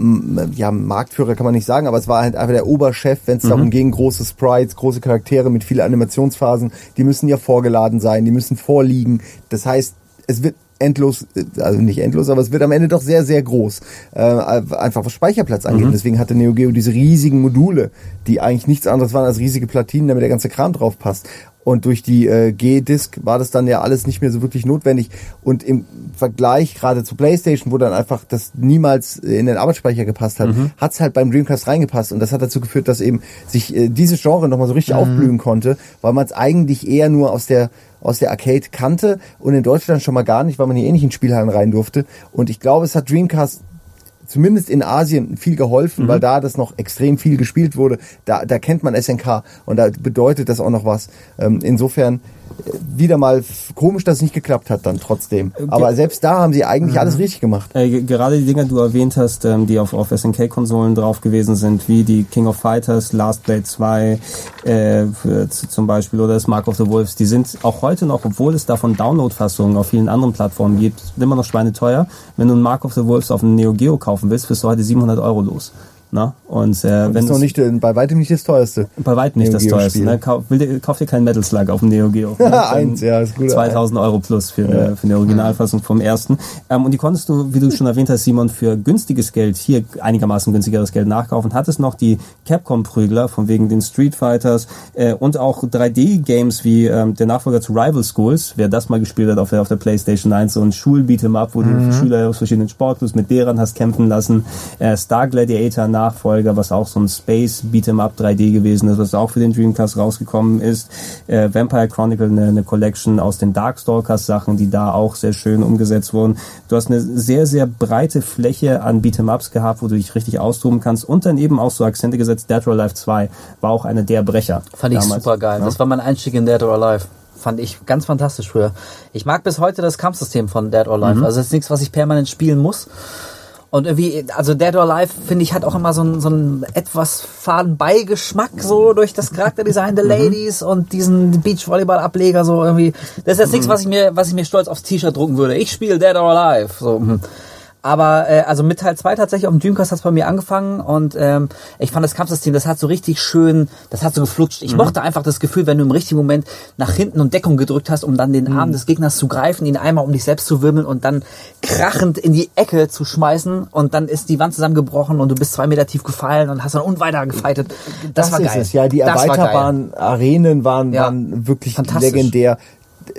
ja, Marktführer kann man nicht sagen, aber es war halt einfach der Oberchef, wenn es Mhm. darum ging, große Sprites, große Charaktere mit vielen Animationsphasen, die müssen ja vorgeladen sein, die müssen vorliegen. Das heißt, es wird endlos, äh, also nicht endlos, aber es wird am Ende doch sehr, sehr groß. Äh, einfach was Speicherplatz Mhm. angeht. Deswegen hatte Neo Geo diese riesigen Module, die eigentlich nichts anderes waren als riesige Platinen, damit der ganze Kram drauf passt. Und durch die äh, G-Disc war das dann ja alles nicht mehr so wirklich notwendig. Und im Vergleich gerade zu PlayStation, wo dann einfach das niemals in den Arbeitsspeicher gepasst hat, hat's halt beim Dreamcast reingepasst. Und das hat dazu geführt, dass eben sich äh, dieses Genre nochmal so richtig aufblühen konnte, weil man es eigentlich eher nur aus der aus der Arcade kannte und in Deutschland schon mal gar nicht, weil man hier eh nicht in Spielhallen rein durfte. Und ich glaube, es hat Dreamcast zumindest in Asien viel geholfen, weil da das noch extrem viel gespielt wurde. Da, da kennt man SNK und da bedeutet das auch noch was. Ähm, insofern wieder mal komisch, dass es nicht geklappt hat dann trotzdem. Aber selbst da haben sie eigentlich alles richtig gemacht. Äh, ge- gerade die Dinger, die du erwähnt hast, ähm, die auf, auf SNK-Konsolen drauf gewesen sind, wie die King of Fighters, Last Blade 2 äh, zum Beispiel oder das Mark of the Wolves, die sind auch heute noch, obwohl es davon Download-Fassungen auf vielen anderen Plattformen gibt, immer noch schweineteuer. Wenn du ein Mark of the Wolves auf einem Neo Geo kaufen willst, bist du heute 700 Euro los. Na? Und, äh, Das wenn ist noch nicht, äh, bei weitem nicht das teuerste. bei weitem nicht Neo das teuerste. Ne? Kauf, will, dir- kauf dir keinen Metal Slug auf dem Neo Geo. Eins, ja, ist gut. 2000 Euro plus für, eine, für eine Originalfassung vom ersten. Ähm, und die konntest du, wie du schon erwähnt hast, Simon, für günstiges Geld, hier einigermaßen günstigeres Geld nachkaufen. Hattest noch die Capcom-Prügler von wegen den Street Fighters äh, und auch 3D-Games wie ähm, der Nachfolger zu Rival Schools. Wer das mal gespielt hat auf der, auf der PlayStation 1, so ein Schul-Beat'em-up, wo du Schüler aus verschiedenen Sportclubs mit Lehrern hast kämpfen lassen. Äh, Star Gladiator Nachfolger, was auch so ein Space Beat'em-up 3D gewesen ist, was auch für den Dreamcast rausgekommen ist. Äh, Vampire Chronicle, eine, eine Collection aus den Darkstalkers Sachen, die da auch sehr schön umgesetzt wurden. Du hast eine sehr, sehr breite Fläche an Beat'em-ups gehabt, wo du dich richtig austoben kannst und dann eben auch so Akzente gesetzt. Dead or Alive 2 war auch einer der Brecher. Fand ich damals. super geil. Das war mein Einstieg in Dead or Alive. Fand ich ganz fantastisch früher. Ich mag bis heute das Kampfsystem von Dead or Alive. Also es ist nichts, was ich permanent spielen muss. Und irgendwie, also Dead or Alive, finde ich, hat auch immer so einen, so einen etwas faden Beigeschmack so durch das Charakterdesign der Ladies und diesen Beachvolleyball-Ableger so irgendwie. Das ist jetzt nichts, was ich mir, was ich mir stolz aufs T-Shirt drucken würde. Ich spiele Dead or Alive. So. Aber äh, also mit Teil 2 tatsächlich auf dem Dreamcast hat's bei mir angefangen und ähm, ich fand das Kampfsystem, das hat so richtig schön, das hat so geflutscht. Ich mochte einfach das Gefühl, wenn du im richtigen Moment nach hinten und Deckung gedrückt hast, um dann den Arm des Gegners zu greifen, ihn einmal um dich selbst zu wirbeln und dann krachend in die Ecke zu schmeißen und dann ist die Wand zusammengebrochen und du bist zwei Meter tief gefallen und hast dann unweiter gefeitet. Das, war ist geil. es, ja. Die Das war erweiterbaren Arenen waren, Ja. waren wirklich legendär.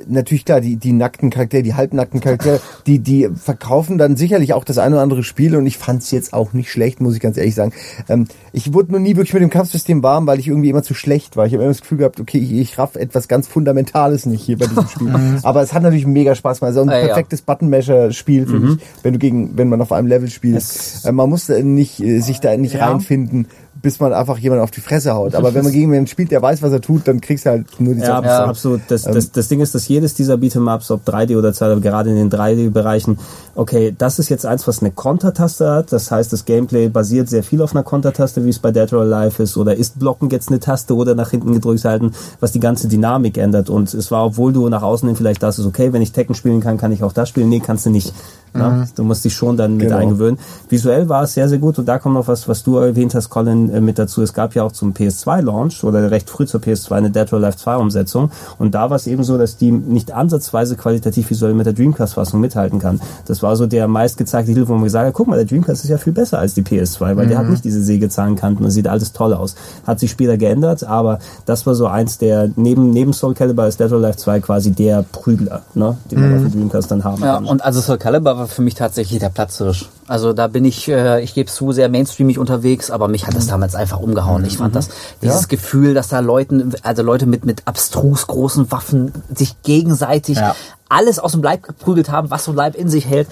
Natürlich klar, die, die nackten Charaktere, die halbnackten Charaktere, die, die verkaufen dann sicherlich auch das eine oder andere Spiel und ich fand es jetzt auch nicht schlecht, muss ich ganz ehrlich sagen. Ähm, ich wurde nur nie wirklich mit dem Kampfsystem warm, weil ich irgendwie immer zu schlecht war. Ich habe immer das Gefühl gehabt, okay, ich, ich raff etwas ganz Fundamentales nicht hier bei diesem Spiel. Aber es hat natürlich mega Spaß gemacht. Also ein Ah, ja. perfektes Buttonmasher-Spiel, finde ich, wenn du gegen, wenn man auf einem Level spielt. Äh, man muss da nicht, äh, sich da nicht Ja. reinfinden, bis man einfach jemanden auf die Fresse haut. Aber wenn man gegen jemanden spielt, der weiß, was er tut, dann kriegst du halt nur die Ja, Sachen. abs- absolut. Das, das, das Ding ist, dass jedes dieser Beat'em-Ups, ob 3D oder 2D, aber gerade in den 3D-Bereichen, okay, das ist jetzt eins, was eine Kontertaste hat. Das heißt, das Gameplay basiert sehr viel auf einer Kontertaste, wie es bei Dead or Alive ist. Oder ist Blocken jetzt eine Taste oder nach hinten gedrückt halten, was die ganze Dynamik ändert. Und es war, obwohl du nach außen hin vielleicht das ist, okay, wenn ich Tekken spielen kann, kann ich auch das spielen. Nee, kannst du nicht. Ne? Du musst dich schon dann mit Genau. eingewöhnen. Visuell war es sehr, sehr gut. Und da kommt noch was, was du erwähnt hast, Colin, äh, mit dazu. Es gab ja auch zum PS2-Launch oder recht früh zur PS2 eine Dead or Alive 2-Umsetzung. Und da war es eben so, dass die nicht ansatzweise qualitativ visuell mit der Dreamcast-Fassung mithalten kann. Das war so der meistgezeigte Titel, wo man gesagt hat, guck mal, der Dreamcast ist ja viel besser als die PS2, weil der hat nicht diese Sägezahlenkanten und sieht alles toll aus. Hat sich später geändert, aber das war so eins der, neben, neben Soul Calibur ist Dead or Alive 2 quasi der Prügler, ne, den man auf dem Dreamcast dann haben Ja, kann. und also Soul Calibur war für mich tatsächlich der Platzhirsch. Also da bin ich, äh, ich gebe zu, sehr mainstreamig unterwegs, aber mich hat das damals einfach umgehauen. Ich fand das, dieses Gefühl, dass da Leuten, also Leute mit, mit abstrus großen Waffen sich gegenseitig Ja. alles aus dem Leib geprügelt haben, was so ein Leib in sich hält.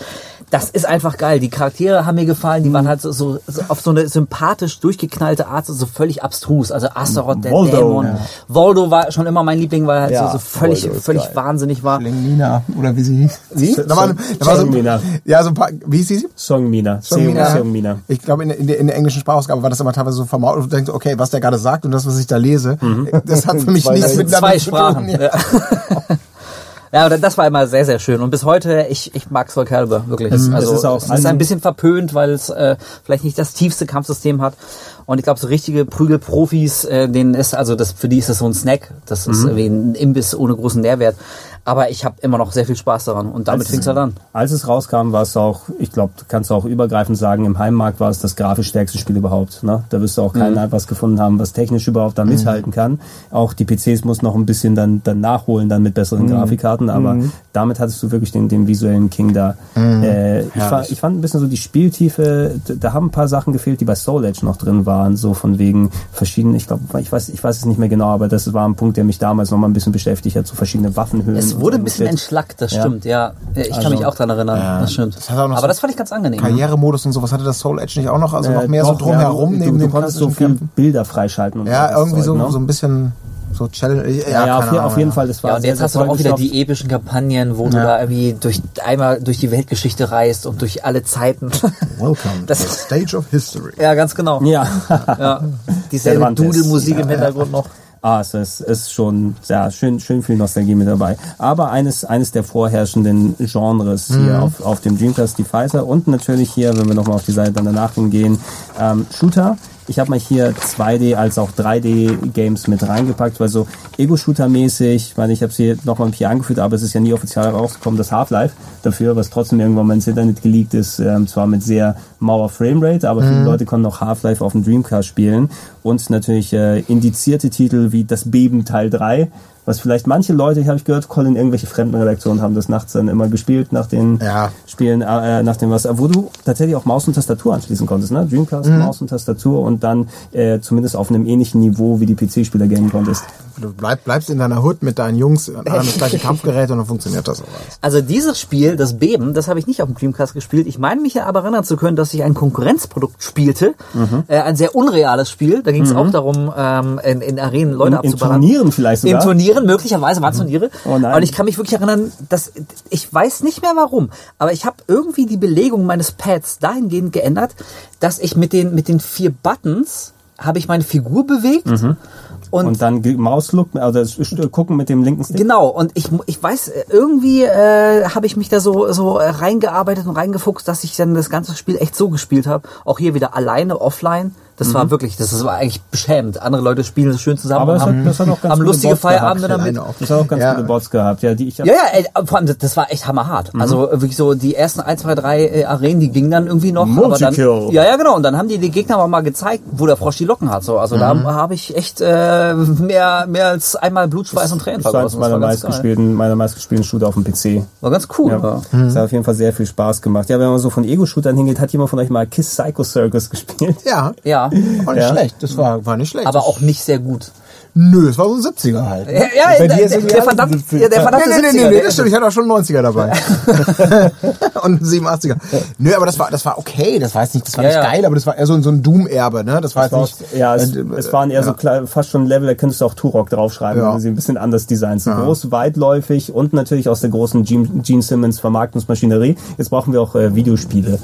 Das ist einfach geil. Die Charaktere haben mir gefallen, die waren halt so, so, so auf so eine sympathisch durchgeknallte Art, so, so völlig abstrus. Also Astaroth, der Voldo, Dämon. ja. Voldo war schon immer mein Liebling, weil er halt Ja, so, so völlig, völlig geil. wahnsinnig war. Lengmina, oder wie sie hieß. Wie? Da war, da war so, Songmina. ja, so ein paar, wie hieß sie? Songmina. Songmina. Songmina. Ich glaube, in, in, der, in der englischen Sprachausgabe war das immer teilweise so vermaut und du denkst, okay, was der gerade sagt und das, was ich da lese, das hat für mich Zwei nichts miteinander zwei zu Sprachen. tun. Ja. Ja. Das war immer sehr, sehr schön. Und bis heute, ich, ich mag Soul Calibur, wirklich. Es- also, es ist auch es ist ein- ein bisschen verpönt, weil es äh, vielleicht nicht das tiefste Kampfsystem hat. Und ich glaube, so richtige Prügelprofis, äh, denen ist, also das für die ist das so ein Snack. Das ist Mhm. wie ein Imbiss ohne großen Nährwert. Aber ich habe immer noch sehr viel Spaß daran. Und damit fing's halt an. Als es rauskam, war es auch, ich glaube, kannst du auch übergreifend sagen, im Heimmarkt war es das grafisch stärkste Spiel überhaupt. Ne? Da wirst du auch keinen etwas gefunden haben, was technisch überhaupt da mithalten kann. Auch die PCs mussten noch ein bisschen dann, dann nachholen, dann mit besseren Grafikkarten, aber damit hattest du wirklich den, den visuellen King da. Äh, ich, fand, ich fand ein bisschen so die Spieltiefe, da haben ein paar Sachen gefehlt, die bei Soul Edge noch drin waren, so von wegen verschiedenen, ich glaube, ich weiß, ich weiß es nicht mehr genau, aber das war ein Punkt, der mich damals noch mal ein bisschen beschäftigt hat, so verschiedene Waffenhöhen. Es wurde ein bisschen entschlackt, das Ja. stimmt, ja. Ich kann Also, mich auch dran erinnern, das stimmt. noch Aber so das fand ich ganz angenehm. Karrieremodus und sowas hatte das Soul Edge nicht auch noch, also noch Äh, mehr doch, so drumherum ja, neben du, dem du konntest so viel. Bilder freischalten und Ja, so das irgendwie so, Zeug, ne? so ein bisschen so Challenge. Ja, ja, ja, auf, Ahnung, auf jeden ja. Fall, das war Ja, und sehr, jetzt sehr hast du auch wieder die epischen Kampagnen, wo du Ja. da irgendwie durch einmal durch die Weltgeschichte reist und durch alle Zeiten. Welcome Das- to the stage of history. ja, ganz genau. Ja, Ja. Dieselbe. Dudelmusik im Hintergrund noch. ah, es ist, ist schon ja, schön, schön viel Nostalgie mit dabei. Aber eines, eines der vorherrschenden Genres hier auf, auf dem Dreamcast, die Fighter und natürlich hier, wenn wir nochmal auf die Seite dann danach hingehen, ähm, Shooter. Ich habe mal hier 2D als auch 3D-Games mit reingepackt, weil so Ego-Shooter-mäßig, ich meine, ich habe es hier nochmal hier angeführt, aber es ist ja nie offiziell rausgekommen, das Half-Life dafür, was trotzdem irgendwann mal ins Internet geleakt ist, ähm, zwar mit sehr mauer Framerate, aber viele Leute konnten noch Half-Life auf dem Dreamcast spielen und natürlich äh, indizierte Titel wie Das Beben Teil 3, was vielleicht manche Leute, habe ich gehört, Colin, irgendwelche fremden Redaktionen haben das nachts dann immer gespielt nach den Ja. Spielen, äh, nach dem was, wo du tatsächlich auch Maus und Tastatur anschließen konntest, ne? Dreamcast, Maus und Tastatur und dann äh, zumindest auf einem ähnlichen Niveau wie die PC-Spieler gamen konntest. Du bleib, bleibst in deiner Hut mit deinen Jungs an einem das gleiche Kampfgerät und dann funktioniert das auch alles. Also dieses Spiel, das Beben, das habe ich nicht auf dem Dreamcast gespielt. Ich meine mich ja aber erinnern zu können, dass ich ein Konkurrenzprodukt spielte. Äh, ein sehr unreales Spiel. Da ging es auch darum, ähm, in, in Arenen Leute In, in. Turnieren vielleicht sogar. In Turnieren, möglicherweise waren es Turniere. Oh nein. Und ich kann mich wirklich erinnern, dass ich weiß nicht mehr warum, aber ich habe irgendwie die Belegung meines Pads dahingehend geändert, dass ich mit den mit den vier Buttons habe ich meine Figur bewegt und, und dann Mauslook, also St- gucken mit dem linken Stick. Genau, und ich, ich weiß, äh, irgendwie äh, habe ich mich da so, so äh, reingearbeitet und reingefuchst, dass ich dann das ganze Spiel echt so gespielt habe. Auch hier wieder alleine, offline, Das war wirklich, das war eigentlich beschämend. Andere Leute spielen so schön zusammen Aber und das hat, haben, das hat auch ganz haben lustige Bots gehabt. Feierabende damit. Alleine auch. Das hat auch ganz Ja. gute Bots gehabt, ja, die ich Ja, ja, ey, vor allem, das- das war echt hammerhart. Also wirklich so die ersten ein, zwei, drei äh, Arenen, die gingen dann irgendwie noch. Aber dann, ja, ja, genau. Und dann haben die die Gegner aber mal gezeigt, wo der Frosch die Locken hat. So, also da habe ich echt äh, mehr, mehr als einmal Blut, Schweiß und Tränen Das vergossen. Das meiner war geil. meistgespielten, meiner meistgespielten Shooter auf dem PC. War ganz cool. Ja. aber- Das hat auf jeden Fall sehr viel Spaß gemacht. Ja, wenn man so von Ego-Shootern hingeht, hat jemand von euch mal Kiss Psycho Circus gespielt? Ja, Ja, auch nicht Ja. schlecht. Das war, war nicht schlecht. aber auch nicht sehr gut. Nö, es war so ein 70er halt. Ja, ja, Bei der, der, der so- ja, der Nee, verdammte nee, nee, 70er, nee, nee, der das stimmt. Ich hatte auch schon 90er dabei. und 87er. Nö, aber das war, das war okay. Das war jetzt nicht, das war Ja, nicht ja. geil, aber das war eher so, ein- so ein Doom-Erbe, ne? Das war jetzt nicht. ja, es, äh, es waren eher so klar, fast schon Level, da könntest du auch Turok draufschreiben, Ja. weil sie ein bisschen anders designt sind. Groß, weitläufig und natürlich aus der großen Gene, Gene Simmons Vermarktungsmaschinerie. Jetzt brauchen wir auch äh, Videospiele.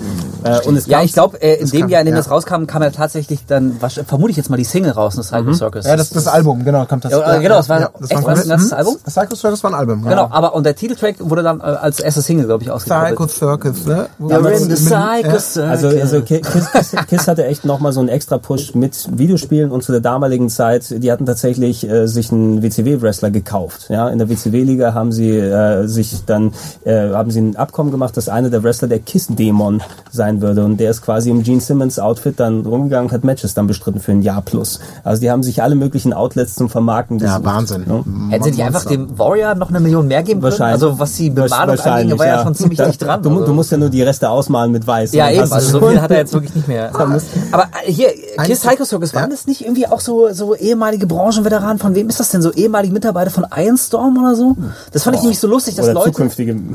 Äh, und es Ja, ich glaube, äh, in dem Jahr, in dem ja. das rauskam, kam ja tatsächlich dann, vermute ich jetzt mal die Single raus, das Psycho Circus. Ja, das, das Album, genau, kommt das. Ja, genau, das war- echt, ein war das ein ganzes Hm? Album? Psycho Circus war ein Album. Genau, aber und der Titeltrack wurde dann äh, als erste Single, glaube ich, Psycho ausgekoppelt. Circus, ne? You're mit- in the mit- Psycho ja. Circus. Also, also Kiss, Kiss, Kiss hatte echt nochmal so einen extra Push mit Videospielen und zu der damaligen Zeit, die hatten tatsächlich äh, sich einen WCW-Wrestler gekauft. Ja, in der WCW-Liga haben sie äh, sich dann äh, haben sie ein Abkommen gemacht, dass einer der Wrestler der Kiss-Dämon sein würde und der ist quasi im Gene Simmons-Outfit dann rumgegangen und hat Matches dann bestritten für ein Jahr plus. Also die haben sich alle möglichen Outlets zum Vermarkten Ja, gesucht. Wahnsinn. Ja. Hätten sie nicht einfach dem Warrior noch eine Million mehr geben können? Wahrscheinlich. Also was die Bemalung angeht, war ja, schon ziemlich dicht dran. Du, also. du musst ja nur die Reste ausmalen mit weiß. ja, Dann eben, also so viel hat er jetzt wirklich nicht mehr. Aber äh, hier, Kiss Psycho Circus, waren Ja. das nicht irgendwie auch so, so ehemalige Branchenveteranen? Von wem ist das denn? So ehemalige Mitarbeiter von Ironstorm oder so? Das fand ich nämlich so lustig, dass Oder Leute... zukünftige.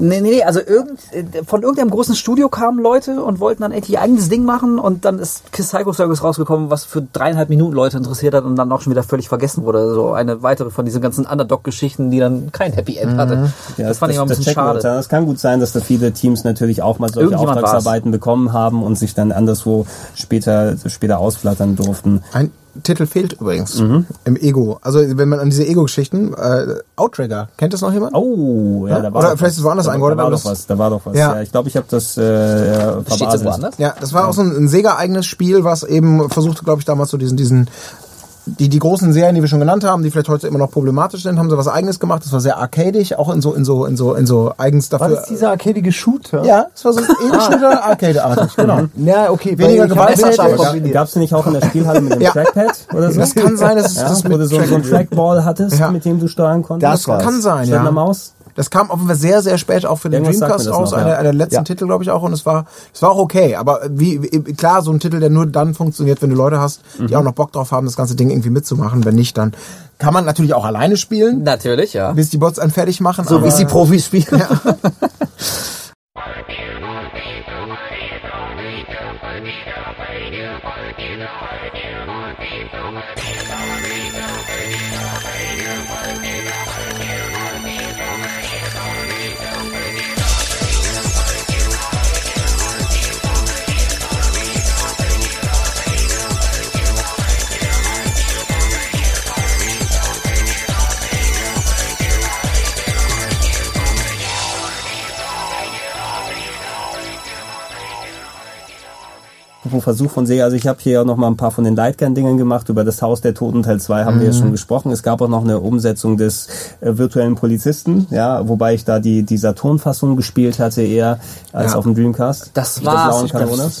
Nee, nee, nee, also irgend, äh, von irgendeinem großen Studio kamen Leute und wollten dann endlich ihr eigenes Ding machen und dann ist Kiss Psycho Circus rausgekommen, was für dreieinhalb Minuten Leute interessiert hat und dann auch schon wieder völlig vergessen wurde. So eine weitere von diesen ganzen Underdog-Geschichten, die dann kein Happy End hatte. Ja, das fand ich auch ein bisschen schade. Es kann gut sein, dass da viele Teams natürlich auch mal solche Irgendjemand Auftragsarbeiten bekommen haben und sich dann anderswo später, später ausflattern durften. Ein Titel fehlt übrigens Mhm. im Ego. Also wenn man an diese Ego-Geschichten, äh, Outrigger, kennt das noch jemand? Oh, ja, da war Oder doch vielleicht ist es woanders da, eingeordnet, Da war aber doch das- was, da war doch was. Ja. Ja, ich glaube, ich habe das äh, Steht verbaselt. woanders? Ja, das war auch so ein, ein Sega-eigenes Spiel, was eben versuchte, glaube ich, damals so diesen, diesen, die, die großen Serien, die wir schon genannt haben, die vielleicht heute immer noch problematisch sind, haben sie was eigenes gemacht. Das war sehr arcadig, auch in so, in so, in so, in so eigens War dafür. das dieser arcadige Shooter? ja, es war so ein Ego-Shooter, Arcade-artig, genau. Na, okay. Weniger Gewalt, das gab- es nicht auch in der Spielhalle mit dem Ja. Trackpad oder so? Das kann sein, dass es ja, das wo mit du so, so ein Track- Trackball hattest, Ja. mit dem du steuern konntest. Das war's. Kann sein, Statt ja. einer Maus? Das kam offenbar sehr, sehr spät auch für den Irgendwas Dreamcast raus, einer ja. der letzten Ja. Titel, glaube ich, auch. Und es war, es war auch okay. Aber wie, wie klar, so ein Titel, der nur dann funktioniert, wenn du Leute hast, die auch noch Bock drauf haben, das ganze Ding irgendwie mitzumachen. Wenn nicht, dann kann man natürlich auch alleine spielen, Natürlich, ja. bis die Bots einen fertig machen. So aber wie es die Profis spielen. Apropos Versuch von Sega, also ich habe hier auch noch mal ein paar von den Lightgun-Dingen gemacht. Über das Haus der Toten Teil 2 haben wir ja schon gesprochen. Es gab auch noch eine Umsetzung des äh, virtuellen Polizisten, ja, wobei ich da die, die Saturn-Fassung gespielt hatte eher als Ja. auf dem Dreamcast. Das war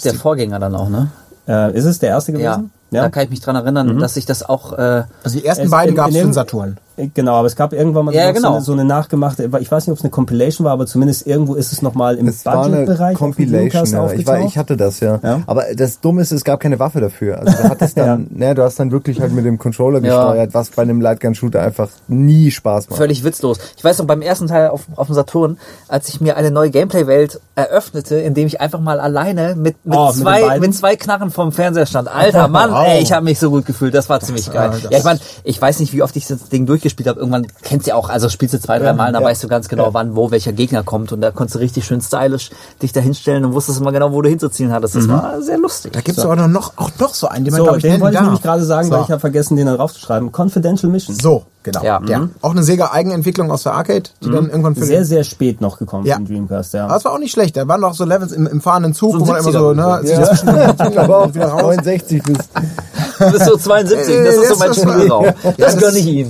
der Vorgänger dann auch, ne? Äh, ist es der erste Ja. gewesen? Da kann ich mich dran erinnern, dass ich das auch äh, Also die ersten Es- beiden gab es für Saturn. Genau, aber es gab irgendwann mal Ja, noch so, genau. eine, so eine nachgemachte, ich weiß nicht, ob es eine Compilation war, aber zumindest irgendwo ist es nochmal im Es war eine Budgetbereich Compilation. Ja. Ich, war, aufgetaucht. ich hatte das, ja. Ja. Aber das Dumme ist, es gab keine Waffe dafür. Also du hattest dann, ne, du hast dann wirklich halt mit dem Controller Ja. gesteuert, was bei einem Lightgun-Shooter einfach nie Spaß macht. völlig witzlos. Ich weiß noch, beim ersten Teil auf, auf dem Saturn, als ich mir eine neue Gameplay-Welt eröffnete, indem ich einfach mal alleine mit, mit, Oh, mit zwei, beiden? mit zwei Knarren vom Fernseher stand. Alter Mann, Wow. ey, ich habe mich so gut gefühlt. Das war ziemlich geil. Ja, ich meine, ich weiß nicht, wie oft ich das Ding durchgespielt gespielt habe, irgendwann kennst du ja auch, also spielst du zwei, drei Mal, da ja. weißt du ganz genau, Ja. wann, wo welcher Gegner kommt und da konntest du richtig schön stylisch dich da hinstellen und wusstest immer genau, wo du hinzuziehen hattest. Das war sehr lustig. Da gibt's aber noch, noch, auch noch so einen, den man, So, glaube ich, den wollte ich nämlich gerade sagen, so. weil ich habe vergessen, den da draufzuschreiben. Confidential Mission. So, genau. Ja, der. mhm. Auch eine Sega-Eigenentwicklung aus der Arcade, die dann irgendwann für Sehr, sehr spät noch gekommen Ja. den Dreamcast, ja. Aber es war auch nicht schlecht. Da waren noch so Levels im, im fahrenden Zug, So wo man immer so, ne, sich Ja. zwischen den Ich aber auch wieder raus. 69 bist. Du bist so 72, das ist so mein Das Spielraum. Das das- gönne ich ihm.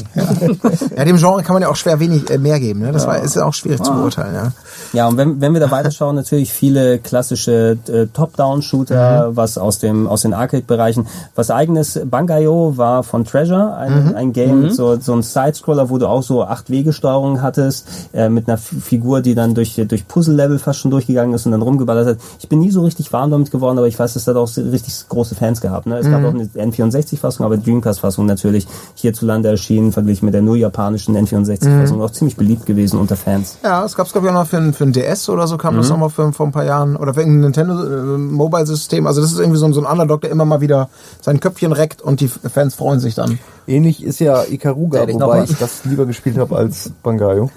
Ja, dem Genre kann man ja auch schwer wenig äh, mehr geben. Ne? Das war, ist ja auch schwierig zu beurteilen. Ja. Ja, und wenn, wenn wir da weiterschauen, natürlich viele klassische äh, Top-Down-Shooter, Mhm. was aus dem aus den Arcade-Bereichen. Was eigenes Bangayo war von Treasure, ein, Mhm. ein Game, so, so ein Sidescroller, wo du auch so acht Wegesteuerung hattest, äh, mit einer Figur, die dann durch, durch Puzzle-Level fast schon durchgegangen ist und dann rumgeballert hat. Ich bin nie so richtig warm damit geworden, aber ich weiß, es hat auch richtig große Fans gehabt. Ne? Es Mhm. gab auch eine N64-Fassung, aber Dreamcast-Fassung natürlich hierzulande erschienen, verglichen mit der nur japanischen Mhm. N64-Fassung, auch ziemlich beliebt gewesen unter Fans. Ja, es gab es, glaube ich, auch noch für, ein- für ein DS oder so kam Mhm. das nochmal vor ein paar Jahren. Oder für irgendein Nintendo äh. Also das ist irgendwie so, ein- so ein Underdog, der immer mal wieder sein Köpfchen reckt und die Fans freuen sich dann. Ähnlich ist ja Ikaruga, Ehrlich, wobei ich das lieber gespielt habe als Bangayo.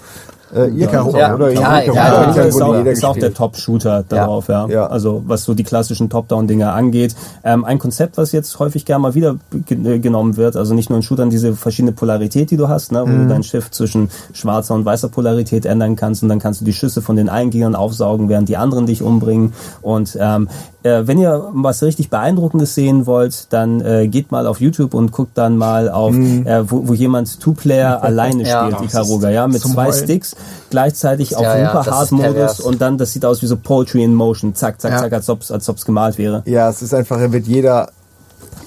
Äh, Ikaruga, Ja, oder? ja, Ikaruga ja, hat ja, ja ist, auch, jeder ist auch der gespielt. Top-Shooter darauf, ja. Ja. Also was so die klassischen Top-Down-Dinger angeht. Ähm, ein Konzept, was jetzt häufig gerne mal wieder äh, genommen wird, also nicht nur in Shootern diese verschiedene Polarität, die du hast, ne, wo Mhm. du dein Schiff zwischen schwarzer und weißer Polarität ändern kannst und dann kannst du die Schüsse von den einen Gegnern aufsaugen, während die anderen dich umbringen. Und ähm, äh, wenn ihr was richtig Beeindruckendes sehen wollt, dann äh, geht mal auf YouTube und guckt dann mal auf, Mhm. äh, wo, wo jemand Two-Player alleine Ja. spielt, Ikaruga, ja, mit zwei Heulen. Sticks, gleichzeitig auf Ja, ja, super das Hard ist pervers. Modus und dann das sieht aus wie so Poetry in Motion, zack, zack, Ja. zack, als ob's als ob's gemalt wäre. Ja, es ist einfach, er wird jeder,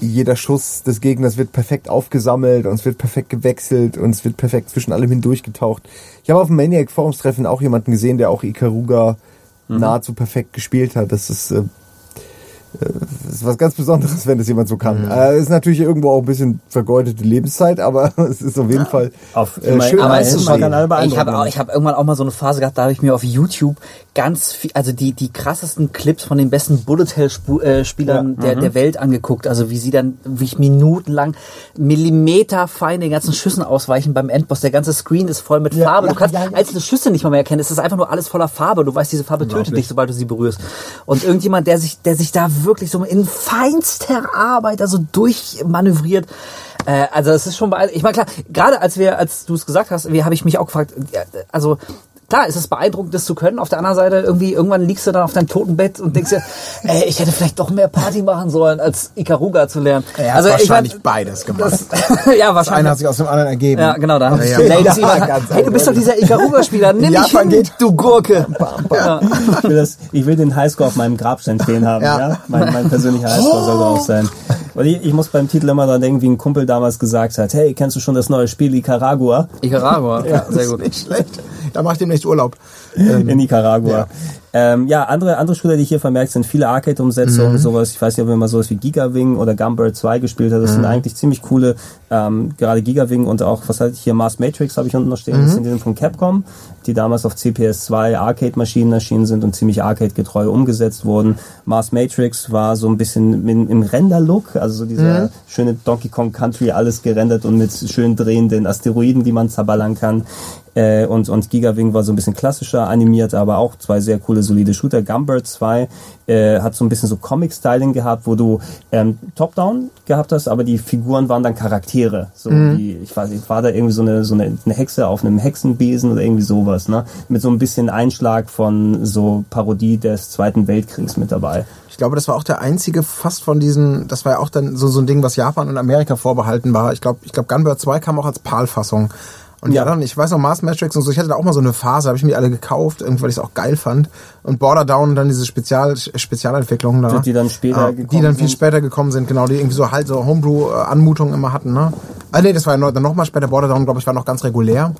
jeder Schuss des Gegners wird perfekt aufgesammelt und es wird perfekt gewechselt und es wird perfekt zwischen allem hindurch getaucht. Ich habe auf dem Maniac Forums Treffen auch jemanden gesehen, der auch Ikaruga nahezu perfekt gespielt hat. Das ist, äh, ist was ganz Besonderes, wenn das jemand so kann. Äh, ist natürlich irgendwo auch ein bisschen vergeudete Lebenszeit, aber es ist auf jeden Fall Auf äh, schön aber es ist ich habe hab irgendwann auch mal so eine Phase gehabt, da habe ich mir auf YouTube ganz viel, also die, die krassesten Clips von den besten Bullet Hell äh, Spielern der, der Welt angeguckt. Also wie sie dann, wie ich minutenlang Millimeter fein den ganzen Schüssen ausweichen beim Endboss. Der ganze Screen ist voll mit Farbe. ja, du kannst ja, ja. einzelne Schüsse nicht mal mehr erkennen. Es ist einfach nur alles voller Farbe. Du weißt, diese Farbe tötet dich, sobald du sie berührst. Und irgendjemand, der sich, der sich da wirklich so in feinster Arbeit also durchmanövriert, äh, also es ist schon. Ich meine, klar, gerade als wir, als du es gesagt hast, wie habe ich mich auch gefragt, ja, also klar, ist es beeindruckend, das zu können. Auf der anderen Seite irgendwie, irgendwann liegst du dann auf deinem Totenbett und denkst dir, ey, ich hätte vielleicht doch mehr Party machen sollen, als Ikaruga zu lernen. Er hat also ich wahrscheinlich mein, beides gemacht. das, ja, Das eine wahrscheinlich. hat sich aus dem anderen ergeben. Ja, genau, da haben Ja, die ja. Ladies immer, ganz hey, du bist doch dieser Ikaruga-Spieler, nimm mich Japan hin, geht- du Gurke. Ja. Ich will, das, ich will den Highscore auf meinem Grabstein stehen haben. Ja. Ja. Mein, mein persönlicher Highscore soll auch sein. Und ich, ich muss beim Titel immer dran denken, wie ein Kumpel damals gesagt hat, hey, kennst du schon das neue Spiel Nicaragua? Nicaragua, ja, sehr Das gut. ist nicht schlecht. Da mache ich demnächst Urlaub. in Nicaragua. Ja, ähm, ja andere, andere Spieler, die ich hier vermerkt, sind viele Arcade-Umsetzungen, sowas, ich weiß nicht, ob ihr mal sowas wie Gigawing oder Gumbird 2 gespielt habt, das sind eigentlich ziemlich coole, ähm, gerade Gigawing und auch, was hatte ich hier, Mars Matrix habe ich unten noch stehen, das sind die von Capcom, die damals auf CPS2 Arcade-Maschinen erschienen sind und ziemlich Arcade-getreu umgesetzt wurden. Mars Matrix war so ein bisschen im, im Render-Look, also so dieser schöne Donkey Kong Country, alles gerendert und mit schön drehenden Asteroiden, die man zerballern kann. Äh, und, und Gigawing war so ein bisschen klassischer animiert, aber auch zwei sehr coole, solide Shooter. Gumbird 2 äh, hat so ein bisschen so Comic-Styling gehabt, wo du ähm, Top-Down gehabt hast, aber die Figuren waren dann Charaktere. So wie, ich weiß nicht, war da irgendwie so eine, so eine, eine Hexe auf einem Hexenbesen oder irgendwie sowas, ne? Mit so ein bisschen Einschlag von so Parodie des Zweiten Weltkriegs mit dabei. Ich glaube, das war auch der einzige fast von diesen, das war ja auch dann so, so ein Ding, was Japan und Amerika vorbehalten war. Ich glaube, ich glaube, Gunbird 2 kam auch als PAL-Fassung. Und ja. Dann, ich weiß noch, Mars Matrix und so, ich hatte da auch mal so eine Phase, habe ich mir alle gekauft, irgendwie, weil ich es auch geil fand. Und Border Down und dann diese Spezial, Spezialentwicklungen da. Die dann später ja, gekommen Die dann viel sind. später gekommen sind, genau, die irgendwie so halt so Homebrew-Anmutungen immer hatten, ne? Ah, nee, das war ja dann noch mal später, Border Down, glaube ich, war noch ganz regulär.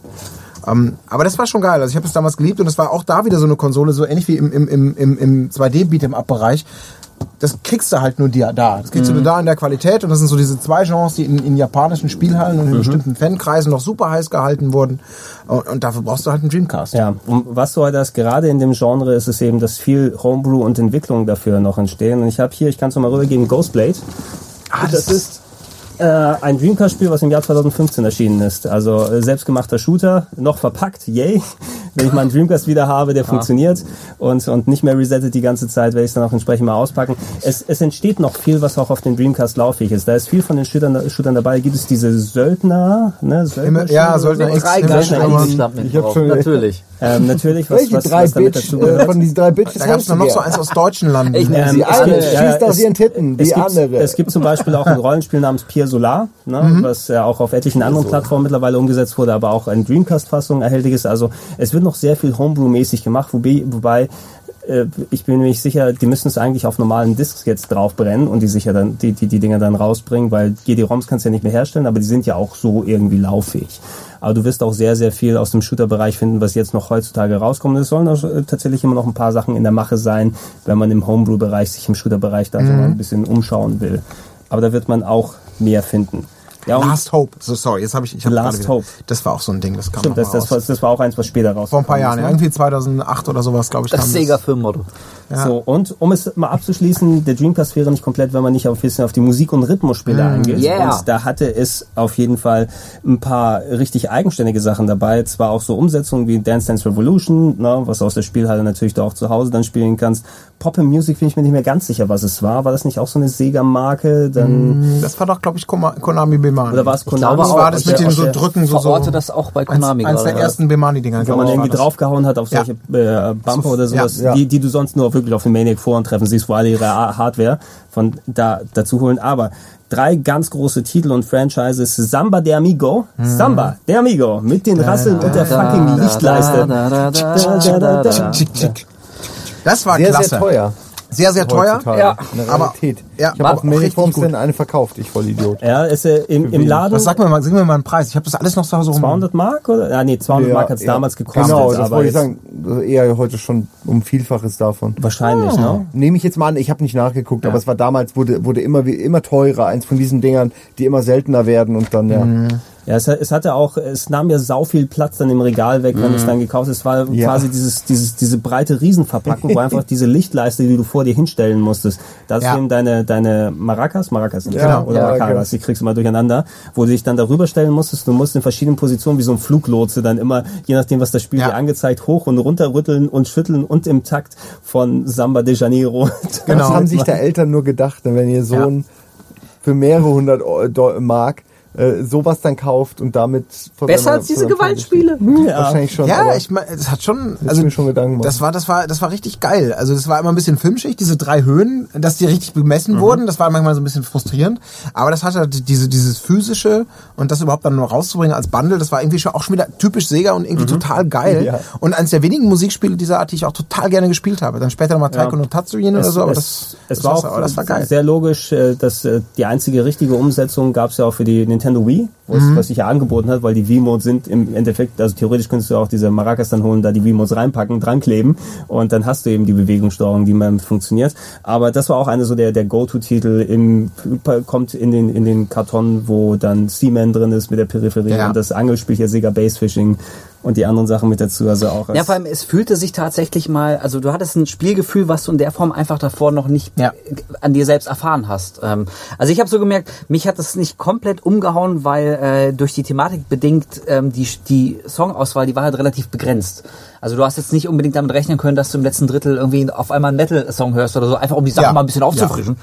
Ähm, aber das war schon geil. Also ich habe es damals geliebt und es war auch da wieder so eine Konsole, so ähnlich wie im, im, im, im, im 2D-Beat'em-Up-Bereich. Das kriegst du halt nur dir da. Das kriegst du nur da in der Qualität und das sind so diese zwei Genres, die in, in japanischen Spielhallen und in bestimmten Fankreisen noch super heiß gehalten wurden. Und, und dafür brauchst du halt einen Dreamcast. Ja, und was du heute hast, gerade in dem Genre ist es eben, dass viel Homebrew und Entwicklung dafür noch entstehen. Und ich habe hier, ich kann es mal rübergeben, Ghostblade. Ah, das, ist Äh, ein Dreamcast-Spiel, was im Jahr 2015 erschienen ist. Also äh, selbstgemachter Shooter, noch verpackt, yay. Wenn ich mal einen Dreamcast wieder habe, der funktioniert und, und nicht mehr resettet die ganze Zeit, werde ich es dann auch entsprechend mal auspacken. Es, es entsteht noch viel, was auch auf den Dreamcast lauffähig ist. Da ist viel von den Shootern, Shootern dabei. Gibt es diese Söldner, ne? Söldner Ja, Söldner X. Drei Söldner X. Ich hab schon- Natürlich. ähm, natürlich, was, Welche was, drei was damit Bitch, dazu äh, gehört. von diesen drei Bitches Da gab es noch so eins aus deutschen Landen. Ich nenne Ähm, sie Die es alle. ja, schießt aus es- ihren Titten, es die gibt, andere. Es gibt zum Beispiel auch ein Rollenspiel namens Pier Solar, ne, Mhm. was ja auch auf etlichen anderen Plattformen mittlerweile umgesetzt wurde, aber auch in Dreamcast-Fassung erhältlich ist. Also es wird noch sehr viel Homebrew-mäßig gemacht, wobei, wobei äh, ich bin mir nicht sicher, die müssen es eigentlich auf normalen Discs jetzt draufbrennen und die sicher dann die, die, die Dinger dann rausbringen, weil GD-ROMs kannst du ja nicht mehr herstellen, aber die sind ja auch so irgendwie lauffähig. Aber du wirst auch sehr, sehr viel aus dem Shooter-Bereich finden, was jetzt noch heutzutage rauskommt. Es sollen auch, äh, tatsächlich immer noch ein paar Sachen in der Mache sein, wenn man im Homebrew-Bereich sich im Shooter-Bereich da so mal ein bisschen umschauen will. Aber da wird man auch mehr finden. Ja, Last Hope. So, sorry, jetzt habe ich, ich hab Last wieder- Hope. Das war auch so ein Ding, das kam stimmt, das, das, war, das war auch eins, was später raus. Vor ein paar Jahren, ja, irgendwie 2008 oder sowas, glaube ich. Das kam Sega-Firmenmotto. So, und um es mal abzuschließen, der Dreamcast wäre nicht komplett, wenn man nicht auf, bisschen auf die Musik- und Rhythmusspiele eingeht. Yeah. Und da hatte es auf jeden Fall ein paar richtig eigenständige Sachen dabei. Zwar auch so Umsetzungen wie Dance Dance Revolution, ne, was aus der Spielhalle natürlich du auch zu Hause dann spielen kannst. Pop and Music bin ich mir nicht mehr ganz sicher, was es war. War das nicht auch so eine Sega-Marke? Dann, Das war doch, glaube ich, Konami Bemani. oder war es Konami? Das war das mit aus so Drücken, so, so. Das auch bei Konami Eins, eins der ersten Bemani-Dinger. Wenn man ich, irgendwie draufgehauen hat auf solche äh, Bumper oder sowas, Ja. Die, die du sonst nur wirklich auf den Maniac-Foren treffen siehst, wo alle ihre Hardware von da dazu holen. Aber drei ganz große Titel und Franchises. Samba de Amigo. Samba de Amigo. Mit den Rasseln und der fucking Lichtleiste. Das war Sehr, klasse. sehr teuer. Sehr, sehr teuer. Ja. Eine Aber- Realität. ja, ich habe auf gut. denn eine verkauft, ich Vollidiot. Ja, ist äh, im, im Laden Was sag mir mal, sag mir mal einen Preis. Ich habe das alles noch so rum. 200 Mark oder? Ja, nee, 200 Mark hat es ja. damals gekostet. Genau, das aber wollte ich sagen. Eher heute schon um Vielfaches davon. Wahrscheinlich, ne? Nehme ich jetzt mal an, ich habe nicht nachgeguckt, aber es war damals, wurde, wurde immer, wie- immer teurer. Eins von diesen Dingern, die immer seltener werden und dann, ja. Ja, es, hat- es hatte auch, es nahm ja sau viel Platz dann im Regal weg, wenn du es dann gekauft hast. Es war Ja. quasi dieses, dieses, diese breite Riesenverpackung, wo einfach diese Lichtleiste, die du vor dir hinstellen musstest. Da hast Ja. eben deine, deine Maracas, Maracas, sind das, Ja, oder ja, Maracas, Maracas. die kriegst du mal durcheinander, wo du dich dann darüber stellen musstest. Du musst in verschiedenen Positionen wie so ein Fluglotse dann immer, je nachdem, was das Spiel dir angezeigt, hoch und runter rütteln und schütteln und im Takt von Samba de Janeiro. Genau. Das haben sich da Eltern nur gedacht, wenn ihr Sohn für mehrere hundert Mark äh, sowas dann kauft und damit Besser als diese Gewaltspiele. Ja. Wahrscheinlich schon. Ja, ich meine, es hat schon, also mir schon Gedanken gemacht. das war, das war, das war richtig geil. Also das war immer ein bisschen filmschig, diese drei Höhen, dass die richtig bemessen Mhm. wurden. Das war manchmal so ein bisschen frustrierend. Aber das hatte halt diese, dieses physische und das überhaupt dann nur rauszubringen als Bundle, das war irgendwie schon auch schon wieder typisch Sega und irgendwie total geil. Mhm. Ja. Und eines der wenigen Musikspiele dieser Art, die ich auch total gerne gespielt habe. Dann später nochmal Taiko no Tatsuyin oder so, aber das, es das, war auch das war geil. sehr logisch, äh, dass äh, die einzige richtige Umsetzung gab es ja auch für die Nintendo Wii, was, Mhm. was sich ja angeboten hat, weil die Wii-Modes sind im Endeffekt, also theoretisch könntest du auch diese Maracas dann holen, da die Wii-Modes reinpacken, dran kleben und dann hast du eben die Bewegungssteuerung, die man funktioniert. Aber das war auch eine so der, der Go-To-Titel im, kommt in den, in den Karton, wo dann Seaman drin ist mit der Peripherie Ja. und das Angelspiel hier Sega Base Fishing und die anderen Sachen mit dazu, also auch Ja, vor allem, es fühlte sich tatsächlich mal, also du hattest ein Spielgefühl, was du in der Form einfach davor noch nicht Ja. an dir selbst erfahren hast. Ähm, also ich habe so gemerkt, mich hat es nicht komplett umgehauen, weil äh, durch die Thematik bedingt ähm, die, die Songauswahl, die war halt relativ begrenzt. Also du hast jetzt nicht unbedingt damit rechnen können, dass du im letzten Drittel irgendwie auf einmal einen Metal-Song hörst oder so, einfach um die Sache Ja. mal ein bisschen aufzufrischen.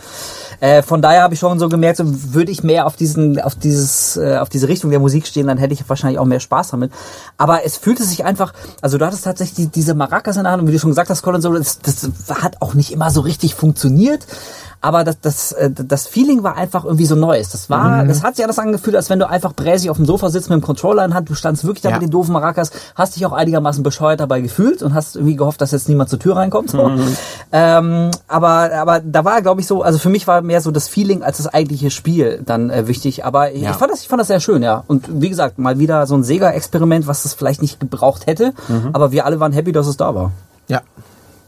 Äh, von daher habe ich schon so gemerkt, so würde ich mehr auf diesen, auf dieses, äh, auf diese Richtung der Musik stehen, dann hätte ich wahrscheinlich auch mehr Spaß damit. Aber es fühlte sich einfach, also du hattest tatsächlich die, diese Maracas in der Hand und wie du schon gesagt hast, Colin, so, das, das hat auch nicht immer so richtig funktioniert. Aber das, das, äh, das Feeling war einfach irgendwie so Neues. Das war, das hat sich alles angefühlt, als wenn du einfach bräsig auf dem Sofa sitzt mit dem Controller in Hand. Du standst wirklich da Ja. mit den doofen Maracas, hast dich auch einigermaßen bescheuert dabei gefühlt und hast irgendwie gehofft, dass jetzt niemand zur Tür reinkommt. So. Ähm, aber, aber da war, glaube ich, so, also für mich war mehr so das Feeling als das eigentliche Spiel dann äh, wichtig. Aber ich, Ja. ich fand das, ich fand das sehr schön, ja. Und wie gesagt, mal wieder so ein Sega-Experiment, was es vielleicht nicht gebraucht hätte. Aber wir alle waren happy, dass es da war. Ja.